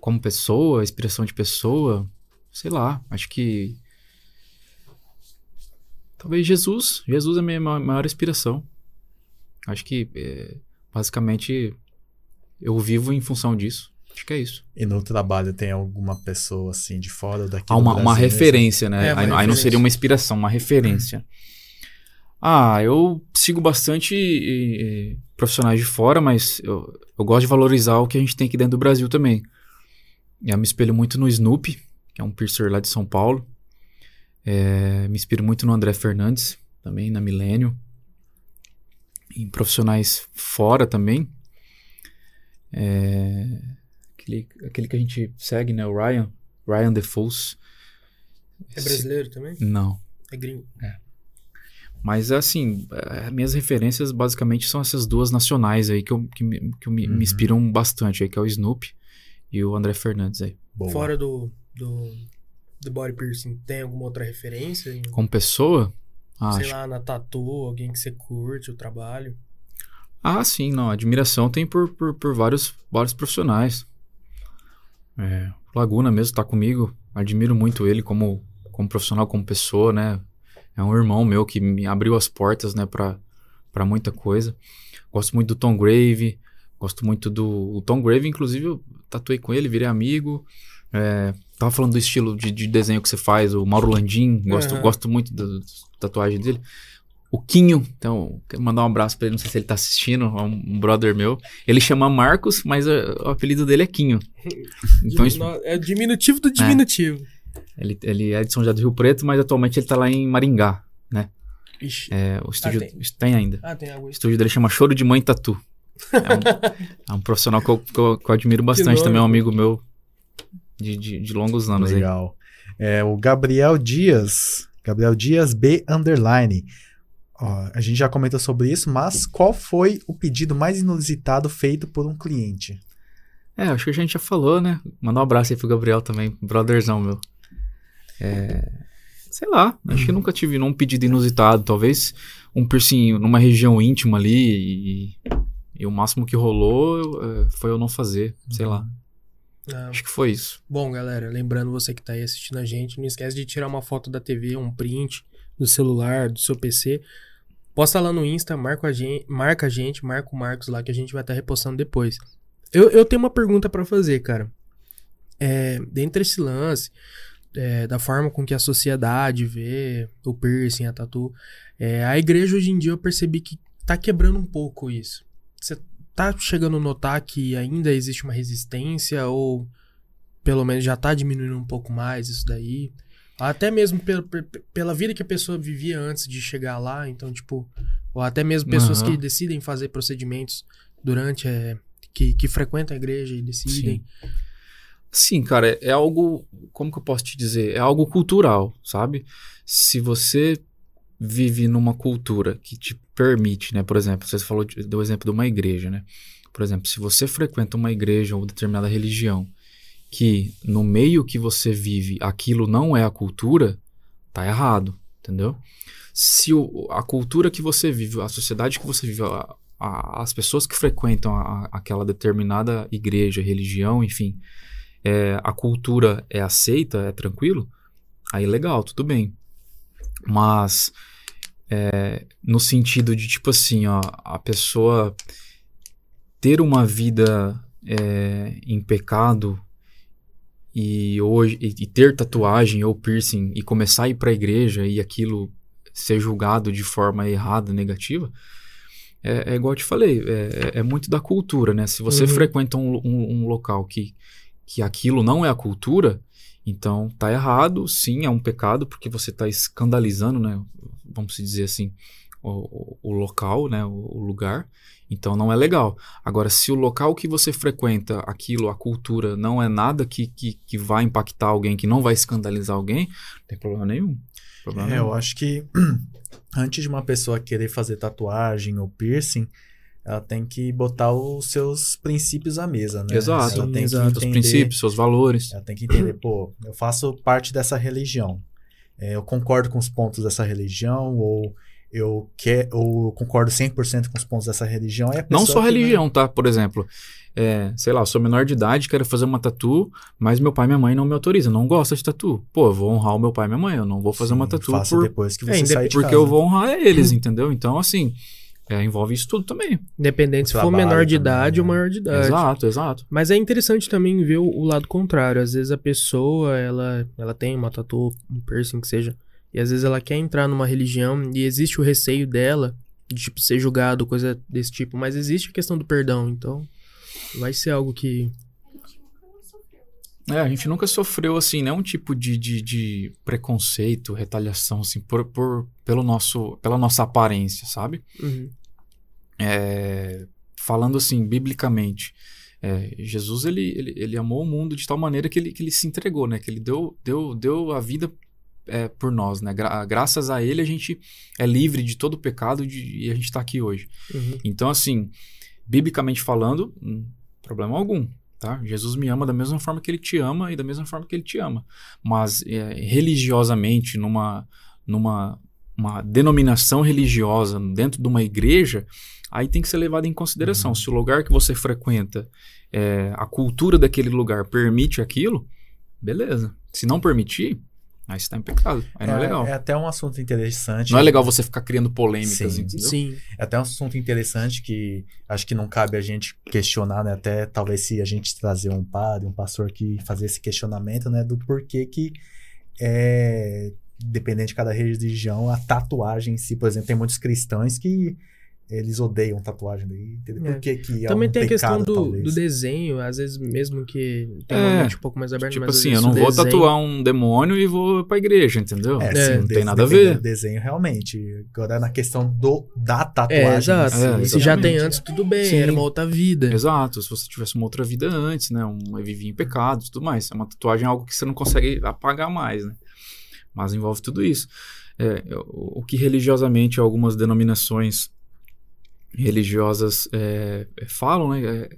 Como pessoa, inspiração de pessoa, sei lá. Acho que. Talvez Jesus. Jesus é a minha maior inspiração. Acho que, é, basicamente, eu vivo em função disso. Acho que é isso. E no trabalho tem alguma pessoa assim de fora daqui ah, uma, uma referência, né? É, uma aí, referência. aí, não seria uma inspiração, uma referência. Ah, eu sigo bastante e, e, profissionais de fora, mas eu, eu gosto de valorizar o que a gente tem aqui dentro do Brasil também. Eu me espelho muito no Snoopy, que é um piercer lá de São Paulo. É, me inspiro muito no André Fernandes, também na Milênio. Em profissionais fora também. É, aquele, aquele que a gente segue, né? O Ryan. Ryan DeFoes. É brasileiro também? Não. É gringo. É. Mas, assim, é, minhas referências basicamente são essas duas nacionais aí que, eu, que, me, que me, uhum. me inspiram bastante aí, que é o Snoop e o André Fernandes aí. Boa. Fora do, do, do body piercing, tem alguma outra referência? Em, Como pessoa? Ah, sei acho... lá, na tatu, alguém que você curte o trabalho? Ah, sim, não. Admiração tem por, por, por vários, vários profissionais. É, Laguna mesmo tá comigo. Admiro muito ele como, como profissional, como pessoa, né? É um irmão meu que me abriu as portas, né, para muita coisa. Gosto muito do Tom Grave, gosto muito do o Tom Grave, inclusive eu tatuei com ele, virei amigo. É, tava falando do estilo de, de, desenho que você faz, o Mauro Landim, gosto, uhum. gosto muito da tatuagem dele. O Quinho, então, quero mandar um abraço pra ele, não sei se ele tá assistindo, é um brother meu. Ele chama Marcos, mas o, é, o apelido dele é Quinho. Então, é diminutivo do diminutivo. É, ele, ele é de São José do Rio Preto, mas atualmente ele tá lá em Maringá, né? Ixi. É, o estúdio ah, tem. tem. ainda. Ah, tem O estúdio dele chama Choro de Mãe Tatu. É um, é um profissional que eu, que eu, que eu admiro bastante também, é um amigo meu de, de, de longos anos. Legal. Aí. É, o Gabriel Dias, Gabriel Dias B underline. Ó, a gente já comentou sobre isso, mas qual foi o pedido mais inusitado feito por um cliente? É, acho que a gente já falou, né? Mandar um abraço aí pro Gabriel também, brotherzão meu. É, sei lá, acho que nunca tive nenhum pedido inusitado. Talvez um piercing numa região íntima ali e, e o máximo que rolou é, foi eu não fazer, sei lá. Não. Acho que foi isso. Bom, galera, lembrando você que tá aí assistindo a gente, não esquece de tirar uma foto da TV, um print do celular, do seu PC. Posta lá no Insta, marca a gente, marca, a gente, marca o Marcos lá que a gente vai estar tá repostando depois. Eu, eu tenho uma pergunta para fazer, cara. É, dentro desse lance, é, da forma com que a sociedade vê o piercing, a tatu, é, a igreja hoje em dia eu percebi que tá quebrando um pouco isso. Você tá chegando a notar que ainda existe uma resistência ou pelo menos já tá diminuindo um pouco mais isso daí? Até mesmo pela, pela vida que a pessoa vivia antes de chegar lá, então, tipo, ou até mesmo pessoas uhum. que decidem fazer procedimentos durante, é, que, que frequentam a igreja e decidem. Sim. Sim, cara, é, algo, como que eu posso te dizer? É algo cultural, sabe? Se você vive numa cultura que te permite, né? Por exemplo, você falou do exemplo de uma igreja, né? Por exemplo, se você frequenta uma igreja ou determinada religião que no meio que você vive aquilo não é a cultura, tá errado, entendeu? Se o, a cultura que você vive, a sociedade que você vive, a, a, as pessoas que frequentam a, aquela determinada igreja, religião, enfim, é, a cultura é aceita, é tranquilo, aí legal, tudo bem. Mas é, no sentido de tipo assim, ó, a pessoa ter uma vida é, em pecado e hoje e, e, ter tatuagem ou piercing e começar a ir para a igreja e aquilo ser julgado de forma errada, negativa, é, é igual eu te falei, é, é, muito da cultura, né? Se você uhum. frequenta um, um, um, local que que aquilo não é a cultura, então tá errado, sim, é um pecado, porque você está escandalizando, né? Vamos dizer assim, o, o, local, né? O, o, lugar. Então não é legal. Agora, se o local que você frequenta, aquilo, a cultura, não é nada que, que, que vai impactar alguém, que não vai escandalizar alguém, não tem problema nenhum. Problema é, nenhum. eu acho que antes de uma pessoa querer fazer tatuagem ou piercing, ela tem que botar os seus princípios à mesa, né? Exato, ela tem exato. Entender, os princípios, seus valores. Ela tem que entender, pô, eu faço parte dessa religião. É, eu concordo com os pontos dessa religião, ou eu quer, ou concordo 100% com os pontos dessa religião. É não só religião, vai... tá? Por exemplo, é, sei lá, eu sou menor de idade, quero fazer uma tatu, mas meu pai e minha mãe não me autorizam, não gosta de tatu. Pô, eu vou honrar o meu pai e minha mãe, eu não vou fazer Sim, uma tatu por... depois que você é, sair de Porque casa. eu vou honrar eles, entendeu? Então, assim, é, envolve isso tudo também. Independente se for menor de também, idade né? ou maior de idade. Exato, exato. Mas é interessante também ver o, o, lado contrário. Às vezes a pessoa, ela, ela tem uma tatu, um piercing que seja, e às vezes ela quer entrar numa religião e existe o receio dela de tipo, ser julgado, coisa desse tipo. Mas existe a questão do perdão, então vai ser algo que é, a gente nunca sofreu, assim, nenhum tipo de, de, de preconceito, retaliação, assim, por, por, pelo nosso, pela nossa aparência, sabe? Uhum. É, falando, assim, biblicamente, é, Jesus, ele, ele, ele, amou o mundo de tal maneira que ele, que ele se entregou, né? Que ele deu, deu, deu a vida é, por nós, né? Gra graças a ele, a gente é livre de todo o pecado de, e a gente está aqui hoje. Uhum. Então, assim, biblicamente falando, hum, problema algum. Tá? Jesus me ama da mesma forma que ele te ama e da mesma forma que ele te ama. Mas é, religiosamente, numa, numa uma denominação religiosa dentro de uma igreja, aí tem que ser levado em consideração. Uhum. Se o lugar que você frequenta, é, a cultura daquele lugar permite aquilo, beleza. Se não permitir, Aí você tá em pecado. Aí não é legal. É até um assunto interessante. Não é legal você ficar criando polêmicas, Sim. entendeu? Sim. É até um assunto interessante que acho que não cabe a gente questionar, né? Até talvez se a gente trazer um padre, um pastor que fazer esse questionamento, né? Do porquê que é dependente de cada religião, a tatuagem em si, por exemplo, tem muitos cristãos que eles odeiam tatuagem daí, entendeu? É. Por que que é Também um tem a questão pecado, do, talvez? do desenho, às vezes mesmo que tem É, uma mente um pouco mais aberta, Tipo mas assim, eu não vou desenho- tatuar um demônio e vou pra igreja, entendeu? É, É, sim, não tem nada a ver. do desenho, realmente. Agora, na questão do, da tatuagem. É, em exato. si, É, Se já tem antes, tudo bem, Sim. era uma outra vida. Exato, se você tivesse uma outra vida antes, né? Um vivia em pecados e tudo mais. Uma tatuagem é algo que você não consegue apagar mais, né? Mas envolve tudo isso. É, o, o que religiosamente algumas denominações religiosas é, é, falam, né? é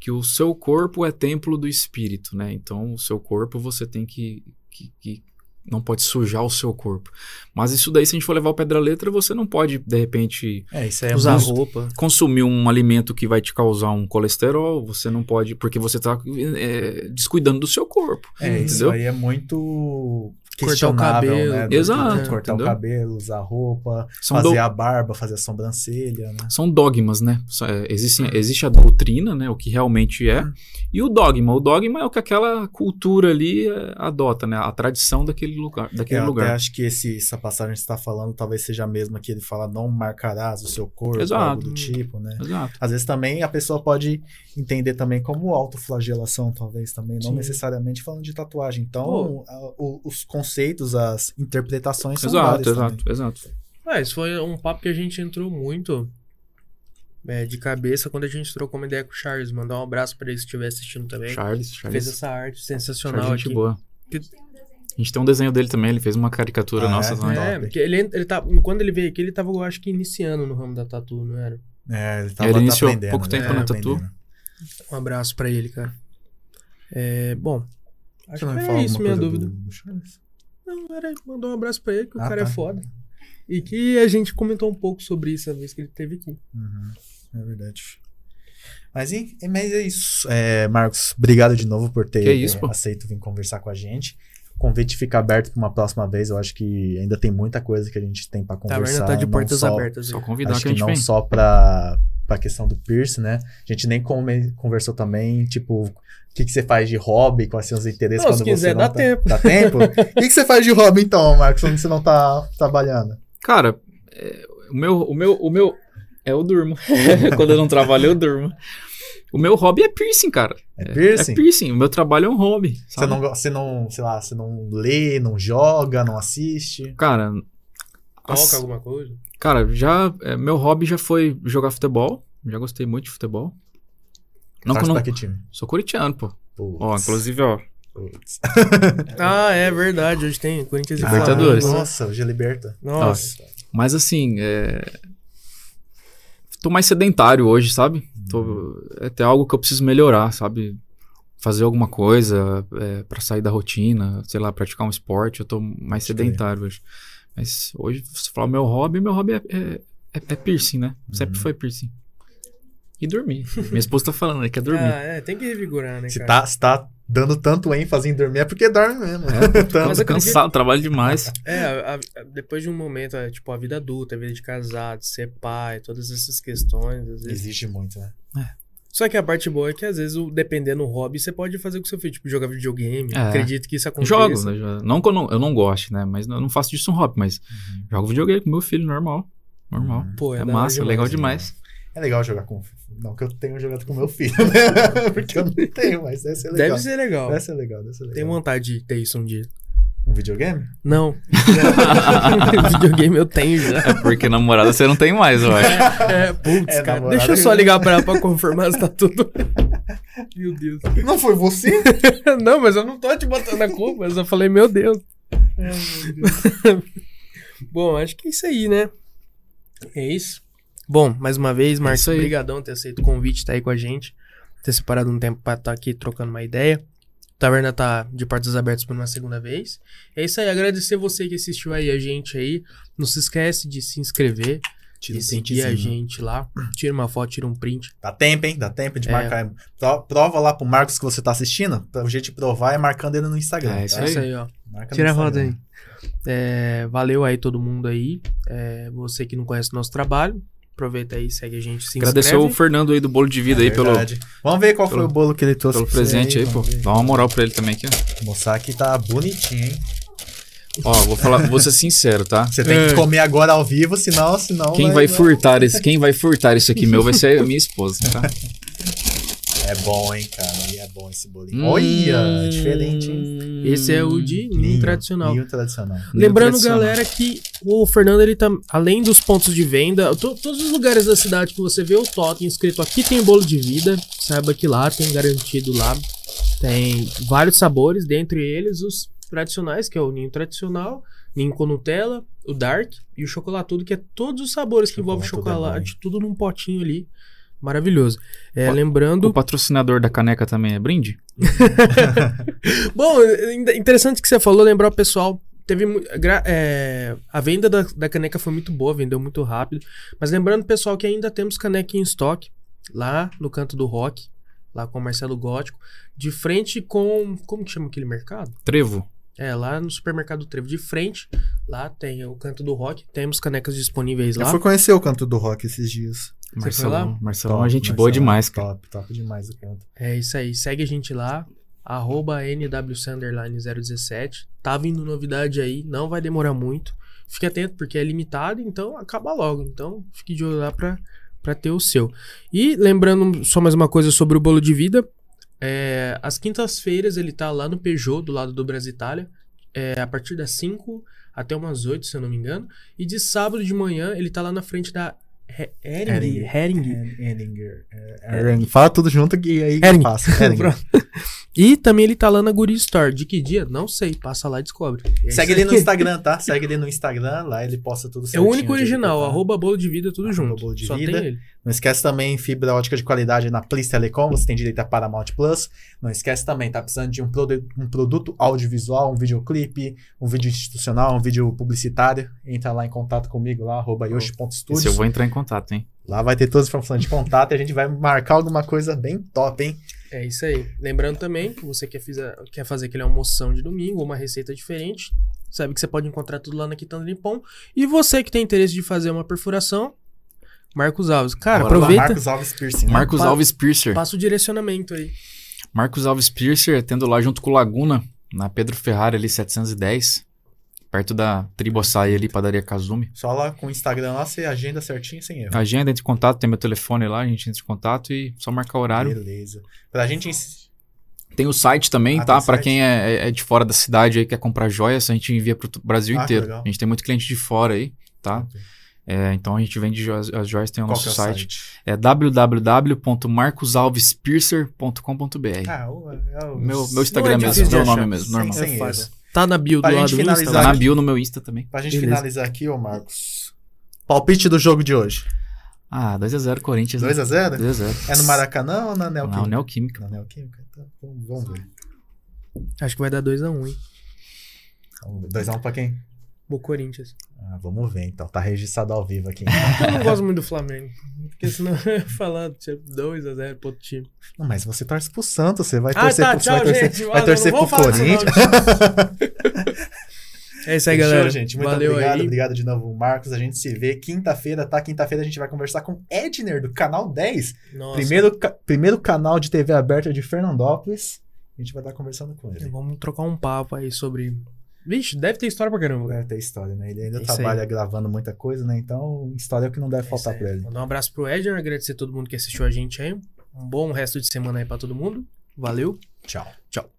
que o seu corpo é templo do espírito, né? Então, o seu corpo você tem que, que, que não pode sujar o seu corpo. Mas isso daí, se a gente for levar o pé da letra, você não pode, de repente, É, isso aí é Usar muito- roupa. consumir um alimento que vai te causar um colesterol, você não pode, porque você tá é, descuidando do seu corpo. É, isso entendeu? aí é muito Cortar o cabelo. né? Exato, Cortar entendeu? o cabelo, usar roupa, São, fazer do- a barba, fazer a sobrancelha, né? são dogmas, né? É, existem- existe a doutrina, né? O que realmente é. E o dogma. O dogma é o que aquela cultura ali é, adota, né? A tradição daquele lugar. Daquele Eu até lugar. acho que esse, essa passagem que você está falando talvez seja a mesma que ele fala, não marcarás o seu corpo, Exato. algo do tipo, né? Exato. Às vezes também a pessoa pode entender também como autoflagelação, talvez também, não Sim. necessariamente falando de tatuagem. Então, Pô. a- o- os conceitos, as interpretações são Exato, várias exato, também. exato. Ah, isso foi um papo que a gente entrou muito é, de cabeça quando a gente trocou uma ideia com o Charles. Mandar um abraço pra ele se estiver assistindo também. Charles, Fez Charles. essa arte Charles sensacional é gente aqui. boa. A gente tem um desenho. A gente tem um desenho dele também, ele fez uma caricatura Ah, nossa é? também. Top. É, porque ele, ele tá, quando ele veio aqui, ele tava, eu acho que, iniciando no ramo da tatu, não era? É, ele, tava, Ele tá iniciou aprendendo, pouco né? tempo na tatu. Um abraço pra ele, cara. É, bom, acho não que é isso, minha dúvida. do- do Charles? Não, era, mandou um abraço pra ele, que o Ah, cara tá. é foda. E que a gente comentou um pouco sobre isso a vez que ele esteve aqui. Uhum, é verdade. Mas, e- mas é isso. É, Marcos, obrigado de novo por ter isso, é, aceito vir conversar com a gente. O convite fica aberto para uma próxima vez. Eu acho que ainda tem muita coisa que a gente tem para Taverna conversar. tá de portas só- abertas. Só aí. convidar Acho que a que gente não vem. só para a questão do Pierce, né? A gente nem come- conversou também, tipo, o que, que você faz de hobby, quais são os interesses Não, quando se você quiser, não dá tá- tempo. Dá tempo? O que, que você faz de hobby então, Marcos, quando você não tá trabalhando? Cara, é, o meu, o meu, o meu, é eu durmo. Quando eu não trabalho, eu durmo. O meu hobby é piercing, cara. É piercing? É piercing. O meu trabalho é um hobby. Você não, você não, sei lá, você não lê, não joga, não assiste? Cara, Toca ass- alguma coisa? Cara, já é, meu hobby já foi jogar futebol. Já gostei muito de futebol. Não que Faz eu não pra que time? sou corintiano, pô. Putz, Ó, inclusive, ó, putz. Ah, é verdade. Hoje tem Corinthians e Libertadores. Flamengo, né? Nossa, hoje é liberta. Nossa. Mas assim, é... tô mais sedentário hoje, sabe? Tô... É até algo que eu preciso melhorar, sabe? Fazer alguma coisa é, para sair da rotina, sei lá, praticar um esporte. Eu tô mais sedentário hoje. Mas hoje, se você falar meu hobby, meu hobby é, é, é- é piercing, né? Sempre Uhum. foi piercing. E dormir. Minha esposa tá falando, né? Quer dormir. Ah, é, tem que revigorar, né, Se cara? tá, se tá dando tanto ênfase em dormir é porque dorme mesmo. É, Tanto- Mas eu cansado, trabalho demais. É, a- a- depois de um momento, é, tipo, a vida adulta, a vida de casado, ser pai, todas essas questões, às vezes. Exige muito, né? Só que a parte boa é que, às vezes, o- dependendo do hobby, você pode fazer com o seu filho, tipo, jogar videogame. É. Acredito que isso aconteça. Jogo, né? Não que eu não, eu não goste, né? Mas eu não faço disso um hobby, mas jogo videogame com meu filho, normal. Normal. Uhum. Pô, é É, massa, demais, legal né? demais. É legal jogar com. Não que eu tenha jogado com meu filho, né? Porque eu não tenho, mas deve ser legal. Deve ser legal. Deve ser legal, deve ser legal. Tenho vontade de ter isso um dia. Um videogame? Não. videogame eu tenho já. É porque namorada você não tem mais, eu acho. É, putz, É, cara. namorada Deixa eu que- só ligar pra ela pra confirmar se tá tudo. meu Deus. Não foi você? Não, mas eu não tô te botando a culpa, eu só falei, meu Deus. Bom, acho que é isso aí, né? É isso. Bom, mais uma vez, Marcos, isso aí. obrigadão por ter aceito o convite, tá aí com a gente. Ter separado um tempo pra estar aqui trocando uma ideia. Taverna tá de portas abertas por uma segunda vez. É isso aí, agradecer você que assistiu aí a gente aí. Não se esquece de se inscrever, Tira um seguir a gente lá. Tira uma foto, tira um print. Dá tempo, hein? Dá tempo de É. marcar. Pro- Prova lá pro Marcos que você tá assistindo. O jeito de provar é marcando ele no Instagram. É, isso tá? É isso aí. ó. Marca Tira a roda aí. É, valeu aí todo mundo aí. É, você que não conhece o nosso trabalho, aproveita aí, segue a gente, se Agradecer o inscreve. Fernando aí do bolo de vida É aí pelo, verdade. Vamos ver qual pelo- foi o bolo que ele trouxe pelo presente aí, pô. vamos ver. Dá uma moral pra ele também aqui, ó. Mostrar que tá bonitinho, hein? Ó, vou falar, vou ser sincero, tá? Você tem que comer agora ao vivo, senão, senão Quem vai furtar esse, quem vai furtar isso aqui meu vai ser a minha esposa, tá? É bom, hein, cara? E é bom esse bolinho. Hum. Olha, diferente, hein? Esse é o de ninho tradicional. Ninho tradicional. Lembrando, tradicional. galera, que o Fernando, ele tá, além dos pontos de venda, to- todos os lugares da cidade que você vê o totem escrito aqui tem bolo de vida, saiba que lá tem garantido lá, tem vários sabores, dentre eles os tradicionais, que é o ninho tradicional, ninho com Nutella, o dark e o chocolatudo, que é todos os sabores que envolvem é chocolate, tudo num potinho ali, maravilhoso. É, O- lembrando... O patrocinador da caneca também é brinde? Bom, interessante que você falou, lembrar o pessoal. Teve é, a venda da, da caneca foi muito boa, vendeu muito rápido. Mas lembrando, pessoal, que ainda temos caneca em estoque lá no canto do rock, lá com o Marcelo Gótico, de frente com. Como que chama aquele mercado? Trevo. É, lá no supermercado Trevo, de frente, lá tem o canto do rock, temos canecas disponíveis Eu lá. fui conhecer o canto do rock esses dias. Foi lá? Marcelão, Marcelão é Top, gente boa Marcelo. demais, cara. Top, top demais o canto. É isso aí, segue a gente lá, arroba nwsunderline017. Tá vindo novidade aí, não vai demorar muito. Fique atento, porque é limitado, então acaba logo. Então, fique de olho lá pra, pra ter o seu. E lembrando só mais uma coisa sobre o bolo de vida. é, às quintas-feiras ele tá lá no Peugeot, do lado do Brasil Itália. É, a partir das 5 até umas 8, se eu não me engano. E de sábado de manhã ele tá lá na frente da He- Hering. Hering. Heringer. É, Hering. Fala tudo junto que aí Hering. passa. Hering. E também ele tá lá na Guri Store. De que dia? Não sei. Passa lá e descobre. É Segue ele no. Instagram, tá? Segue ele no Instagram, lá ele posta tudo É o certinho. único original. tá. Arroba bolo de vida, tudo Arroba junto. Bolo de Só Vida. tem ele. Não esquece também fibra ótica de qualidade na Plis Telecom, você tem direito a Paramount Plus. Não esquece também, tá precisando de um, produ- um produto audiovisual, um videoclipe, um vídeo institucional, um vídeo publicitário. Entra lá em contato comigo lá, arroba Esse yoshi.studios. eu vou entrar em contato, hein? Lá vai ter todas as informações de contato e a gente vai marcar alguma coisa bem top, hein? É isso aí. Lembrando também que você quer, fizer, quer fazer aquele almoção de domingo, ou uma receita diferente. Sabe que você pode encontrar tudo lá na Quitanda Limpão. E você que tem interesse de fazer uma perfuração, Marcos Alves. Cara, Bora lá, aproveita. Marcos Alves Piercing. né? Marcos pa- Alves Piercer. Passa o direcionamento aí. Marcos Alves Piercer, tendo lá junto com o Laguna, na Pedro Ferrari ali 710, perto da Triboçaí ali, padaria Kazumi. Só lá com o Instagram lá, você agenda certinho sem erro. Agenda, entra em contato, tem meu telefone lá, a gente entra em contato e só marcar o horário. Beleza. Pra gente Tem o site também, Ah, tá? site? quem é, é- é de fora da cidade aí, quer comprar joias, a gente envia pro Brasil Ah, inteiro. A gente tem muito cliente de fora aí, tá? É, então a gente vende joias, as joias, tem o Qual nosso é site. site? É www.marcosalvespiercer.com.br. Ah, o, é o- Meu, meu Instagram é mesmo, meu nome mesmo, Sem- normal. sem É fácil. Tá na bio do Pra lado gente do Insta. Tá na bio no meu Insta também. Pra gente Beleza. finalizar aqui, ô Marcos. Palpite do jogo de hoje. Ah, 2x0 Corinthians. né? 2x0? 2x0. É no Maracanã ou na Neoquímica? Não, Neoquímica. Na Neoquímica? Então, vamos- vamos ver. Acho que vai dar 2x1, hein? 2x1 pra quem? Corinthians. Ah, vamos ver então. Tá registrado ao vivo aqui. Eu não gosto muito do Flamengo. Porque senão eu ia falar 2x0 pro outro time. Não, mas você torce pro Santos, você vai Ah, torcer tá, pro, tchau, vai torcer, gente. vai torcer pro Corinthians. É isso aí, Fechou, galera. gente. Muito Valeu obrigado. aí. Obrigado de novo, Marcos. A gente se vê quinta-feira, tá? Quinta-feira a gente vai conversar com Edner, do canal 10. Nossa, Primeiro, ca- primeiro canal de TV aberta de Fernandópolis. A gente vai estar conversando com ele. Vamos trocar um papo aí sobre. Vixe, deve ter história pra caramba. cara. Deve ter história, né? Ele ainda É trabalha gravando muita coisa, né? Então, história é o que não deve É faltar pra ele. Mandar um abraço pro Edner, agradecer a todo mundo que assistiu a gente aí. Um bom resto de semana aí pra todo mundo. Valeu. Tchau. Tchau.